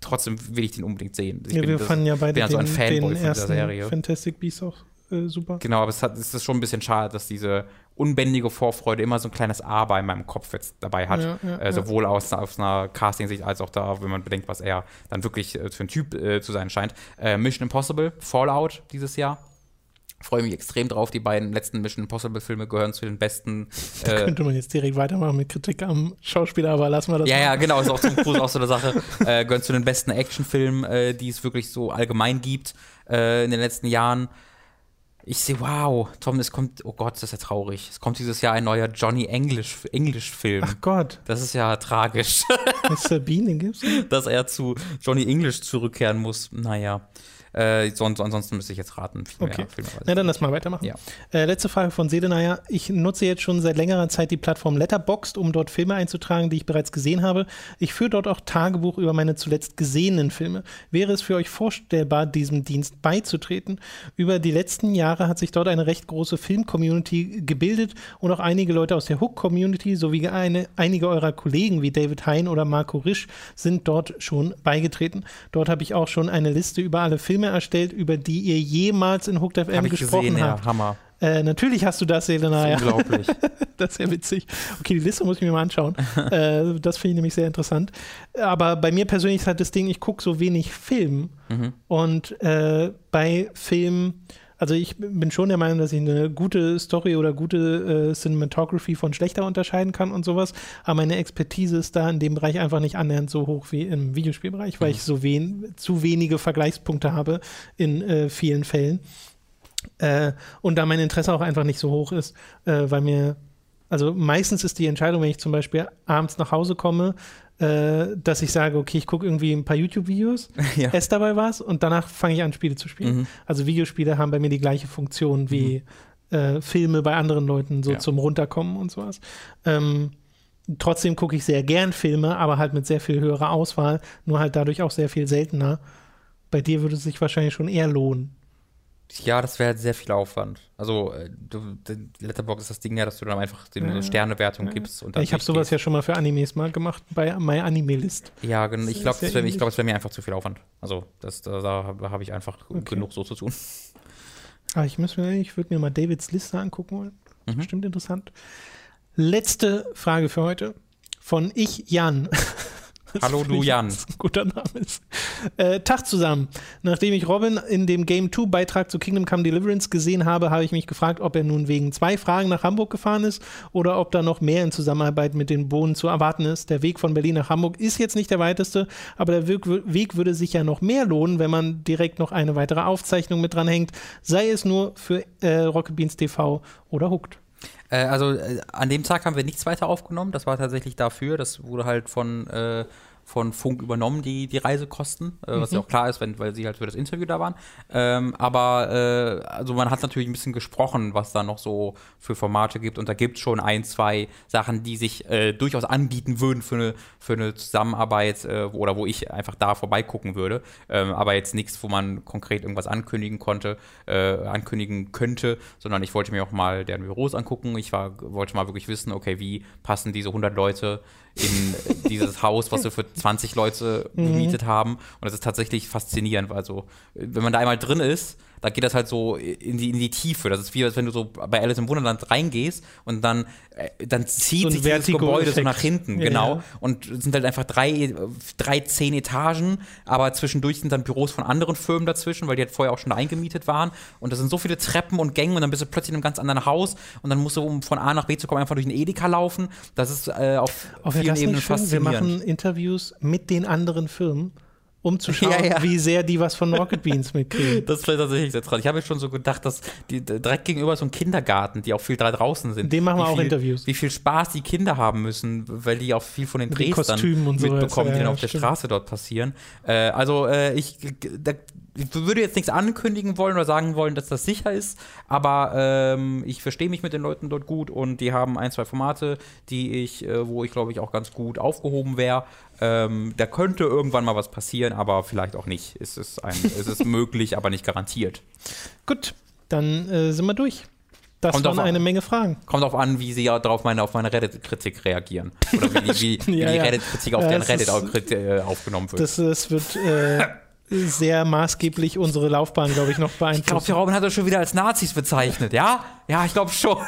Speaker 2: trotzdem will ich den unbedingt sehen. Ich
Speaker 1: ja, wir das, fanden ja beide
Speaker 2: bin also
Speaker 1: ein
Speaker 2: Fanboy den von dieser Serie.
Speaker 1: Fantastic Beasts auch äh, super.
Speaker 2: Genau, aber es, hat, es ist schon ein bisschen schade, dass diese unbändige Vorfreude immer so ein kleines Aber in meinem Kopf jetzt dabei hat. Ja, ja, äh, sowohl ja. aus, aus einer Casting-Sicht als auch da, wenn man bedenkt, was er dann wirklich äh, für ein Typ äh, zu sein scheint. Äh, Mission Impossible, Fallout dieses Jahr freue mich extrem drauf. Die beiden letzten Mission Impossible Filme gehören zu den besten.
Speaker 1: Da äh, könnte man jetzt direkt weitermachen mit Kritik am Schauspieler, aber lassen wir das.
Speaker 2: Ja, mal. ja, genau, ist auch zum Cruise auch so eine Sache. Äh, gehören zu den besten Actionfilmen, äh, die es wirklich so allgemein gibt äh, in den letzten Jahren. Ich sehe, wow, Tom, es kommt, oh Gott, das ist ja traurig. Es kommt dieses Jahr ein neuer Johnny English, English Film.
Speaker 1: Ach Gott.
Speaker 2: Das ist ja tragisch.
Speaker 1: Bean, den gibt's?
Speaker 2: Dass er zu Johnny English zurückkehren muss. Naja. Äh, sonst, ansonsten müsste ich jetzt raten.
Speaker 1: Viel okay. Mehr, Na, dann lass mal weitermachen. Ja. Äh, letzte Frage von Sedenaya. Ich nutze jetzt schon seit längerer Zeit die Plattform Letterboxd, um dort Filme einzutragen, die ich bereits gesehen habe. Ich führe dort auch Tagebuch über meine zuletzt gesehenen Filme. Wäre es für euch vorstellbar, diesem Dienst beizutreten? Über die letzten Jahre hat sich dort eine recht große Film-Community gebildet und auch einige Leute aus der Hook-Community sowie eine, einige eurer Kollegen wie David Hein oder Marco Risch sind dort schon beigetreten. Dort habe ich auch schon eine Liste über alle Filme Filme erstellt, über die ihr jemals in Hooked FM gesprochen gesehen, habt.
Speaker 2: Ja, Hammer.
Speaker 1: Äh, natürlich hast du das, Selena.
Speaker 2: Das ist unglaublich.
Speaker 1: das ist ja witzig. Okay, die Liste muss ich mir mal anschauen. äh, das finde ich nämlich sehr interessant. Aber bei mir persönlich ist halt das Ding, ich gucke so wenig Film. Mhm. Und äh, bei Filmen also ich bin schon der Meinung, dass ich eine gute Story oder gute äh, Cinematography von schlechter unterscheiden kann und sowas. Aber meine Expertise ist da in dem Bereich einfach nicht annähernd so hoch wie im Videospielbereich, weil mhm. ich so wen zu wenige Vergleichspunkte habe in äh, vielen Fällen. Äh, und da mein Interesse auch einfach nicht so hoch ist, äh, weil mir also meistens ist die Entscheidung, wenn ich zum Beispiel abends nach Hause komme, äh, dass ich sage, okay, ich gucke irgendwie ein paar YouTube-Videos, ja. esse dabei was und danach fange ich an, Spiele zu spielen. Mhm. Also Videospiele haben bei mir die gleiche Funktion wie mhm. äh, Filme bei anderen Leuten, so ja. zum Runterkommen und sowas. Ähm, trotzdem gucke ich sehr gern Filme, aber halt mit sehr viel höherer Auswahl, nur halt dadurch auch sehr viel seltener. Bei dir würde es sich wahrscheinlich schon eher lohnen.
Speaker 2: Ja, das wäre sehr viel Aufwand. Also, äh, du, Letterbox ist das Ding ja, dass du dann einfach eine ja, Sternewertung gibst. Und
Speaker 1: ich habe sowas ja schon mal für Animes mal gemacht, bei My Anime List.
Speaker 2: Ja, genau. Ich glaube, es wäre glaub, wär mir einfach zu viel Aufwand. Also, das, da, da habe ich einfach okay. genug so zu tun.
Speaker 1: Aber ah, ich, ich würde mir mal Davids Liste angucken wollen. Mhm. Bestimmt interessant. Letzte Frage für heute von Ich Jan.
Speaker 2: Hallo du Jan.
Speaker 1: guter Name ist. Äh, Tag zusammen. Nachdem ich Robin in dem Game 2 Beitrag zu Kingdom Come Deliverance gesehen habe, habe ich mich gefragt, ob er nun wegen zwei Fragen nach Hamburg gefahren ist oder ob da noch mehr in Zusammenarbeit mit den Bohnen zu erwarten ist. Der Weg von Berlin nach Hamburg ist jetzt nicht der weiteste, aber der Weg würde sich ja noch mehr lohnen, wenn man direkt noch eine weitere Aufzeichnung mit dranhängt, sei es nur für äh, Rocket Beans TV oder Hooked.
Speaker 2: Äh, also äh, an dem Tag haben wir nichts weiter aufgenommen. Das war tatsächlich dafür. Das wurde halt von äh, von Funk übernommen, die, die Reisekosten, äh, was ja
Speaker 1: Mhm.
Speaker 2: auch klar ist, wenn, weil sie halt für das Interview da waren. Ähm, aber äh, also man hat natürlich ein bisschen gesprochen, was da noch so für Formate gibt und da gibt es schon ein, zwei Sachen, die sich äh, durchaus anbieten würden für eine, für eine Zusammenarbeit äh, wo- oder wo ich einfach da vorbeigucken würde. Ähm, aber jetzt nichts, wo man konkret irgendwas ankündigen konnte, äh, ankündigen könnte, sondern ich wollte mir auch mal deren Büros angucken. Ich war, wollte mal wirklich wissen, okay, wie passen diese 100 Leute in dieses Haus, was wir für 20 Leute gemietet haben. Und das ist tatsächlich faszinierend. Also, wenn man da einmal drin ist, da geht das halt so in die, in die Tiefe. Das ist wie, als wenn du so bei Alice im Wunderland reingehst und dann, äh, dann zieht
Speaker 1: So
Speaker 2: sich dieses. Gebäude so nach hinten,
Speaker 1: Ja,
Speaker 2: genau.
Speaker 1: ja.
Speaker 2: Und es sind halt einfach drei, drei, zehn Etagen, aber zwischendurch sind dann Büros von anderen Firmen dazwischen, weil die halt vorher auch schon eingemietet waren. Und da sind so viele Treppen und Gänge und dann bist du plötzlich in einem ganz anderen Haus und dann musst du, um von A nach B zu kommen, einfach durch den Edeka laufen. Das ist äh, auf
Speaker 1: wäre
Speaker 2: vielen
Speaker 1: das
Speaker 2: Ebenen
Speaker 1: schön? Wir
Speaker 2: faszinierend.
Speaker 1: machen Interviews mit den anderen Firmen, um zu schauen,
Speaker 2: Ja, ja.
Speaker 1: wie sehr die was von Rocket Beans mitkriegen.
Speaker 2: Das ist vielleicht tatsächlich sehr dran. Ich habe mir schon so gedacht, dass die direkt gegenüber ist so ein Kindergarten, die auch viel da draußen sind.
Speaker 1: Dem machen wir auch
Speaker 2: viel,
Speaker 1: Interviews.
Speaker 2: Wie viel Spaß die Kinder haben müssen, weil die auch viel von den Drehs mitbekommen, die
Speaker 1: Ja,
Speaker 2: dann auf der
Speaker 1: stimmt.
Speaker 2: Straße dort passieren. Äh, also äh, ich, da, ich würde jetzt nichts ankündigen wollen oder sagen wollen, dass das sicher ist, aber ähm, ich verstehe mich mit den Leuten dort gut und die haben ein, zwei Formate, die ich, äh, wo ich glaube ich auch ganz gut aufgehoben wäre. Ähm, da könnte irgendwann mal was passieren, aber vielleicht auch nicht. Es ist, ein, es ist möglich, aber nicht garantiert.
Speaker 1: Gut, dann äh, sind wir durch. Das
Speaker 2: Kommt
Speaker 1: waren
Speaker 2: an.
Speaker 1: eine Menge Fragen.
Speaker 2: Kommt auch an, wie sie ja drauf meine, auf meine Reddit-Kritik reagieren. Oder wie, die- wie, wie
Speaker 1: Ja,
Speaker 2: die. Reddit-Kritik auf
Speaker 1: Ja,
Speaker 2: deren Reddit
Speaker 1: ist-
Speaker 2: äh, aufgenommen wird.
Speaker 1: Das, das wird äh, sehr maßgeblich unsere Laufbahn, glaube ich, noch
Speaker 2: ich glaube, der Robin hat das schon wieder als Nazis bezeichnet, ja? Ja, ich glaube schon.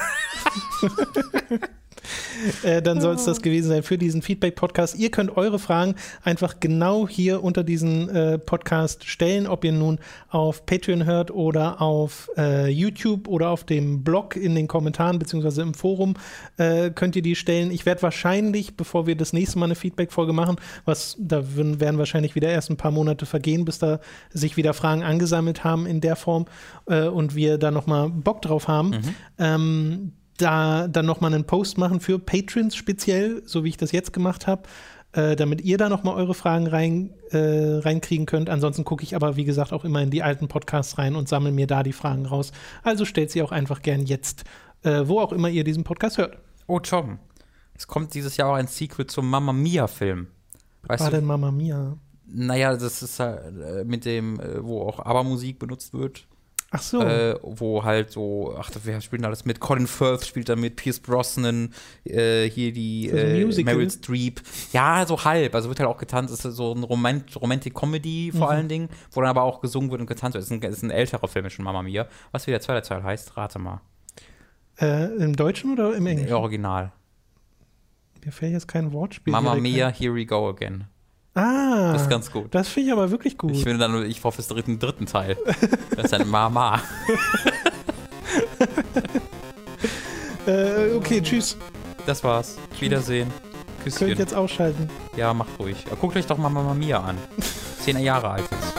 Speaker 1: äh, dann soll es das gewesen sein für diesen Feedback-Podcast. Ihr könnt eure Fragen einfach genau hier unter diesen äh, Podcast stellen, ob ihr nun auf Patreon hört oder auf äh, YouTube oder auf dem Blog in den Kommentaren beziehungsweise im Forum äh, könnt ihr die stellen. Ich werde wahrscheinlich, bevor wir das nächste Mal eine Feedback-Folge machen, was da werden wahrscheinlich wieder erst ein paar Monate vergehen, bis da sich wieder Fragen angesammelt haben in der Form äh, und wir da nochmal Bock drauf haben. Ähm, da dann nochmal einen Post machen für Patrons speziell, so wie ich das jetzt gemacht habe, äh, damit ihr da nochmal eure Fragen rein, äh, reinkriegen könnt. Ansonsten gucke ich aber, wie gesagt, auch immer in die alten Podcasts rein und sammle mir da die Fragen raus. Also stellt sie auch einfach gern jetzt, äh, wo auch immer ihr diesen Podcast hört.
Speaker 2: Oh, Tom. Es kommt dieses Jahr auch ein Sequel zum Mamma Mia-Film. Weißt
Speaker 1: War denn Mama Mia?
Speaker 2: Naja, das ist halt äh, mit dem, äh, wo auch ABBA-Musik benutzt wird.
Speaker 1: Ach so.
Speaker 2: Äh, wo halt so, ach, wer spielt denn alles mit? Colin Firth spielt da mit, Pierce Brosnan, äh, hier die
Speaker 1: Also
Speaker 2: äh? Meryl Streep. Ja, so halb. Also wird halt auch getanzt. Es ist so ein Romant Romantic-Comedy
Speaker 1: Mhm.
Speaker 2: vor allen Dingen, wo dann aber auch gesungen wird und getanzt wird. Es ist ein, ist ein älterer Film, ist schon Mama Mia. Was wie der zweite Teil heißt, rate mal.
Speaker 1: äh, Im Deutschen oder im Englischen?
Speaker 2: Im Original.
Speaker 1: Mir fällt jetzt kein Wortspiel.
Speaker 2: Mama Mia,
Speaker 1: ein.
Speaker 2: here we go again.
Speaker 1: Ah,
Speaker 2: Das ist ganz gut.
Speaker 1: das finde ich aber wirklich gut.
Speaker 2: Ich finde dann, ich hoffe, es dritten, dritten Teil. Das ist ein Mama.
Speaker 1: äh, okay, tschüss.
Speaker 2: Das war's. Wiedersehen.
Speaker 1: Könnt
Speaker 2: Küsschen.
Speaker 1: jetzt ausschalten.
Speaker 2: Ja, macht ruhig. Guckt euch doch mal Mama Mia an. Zehn Jahre alt jetzt.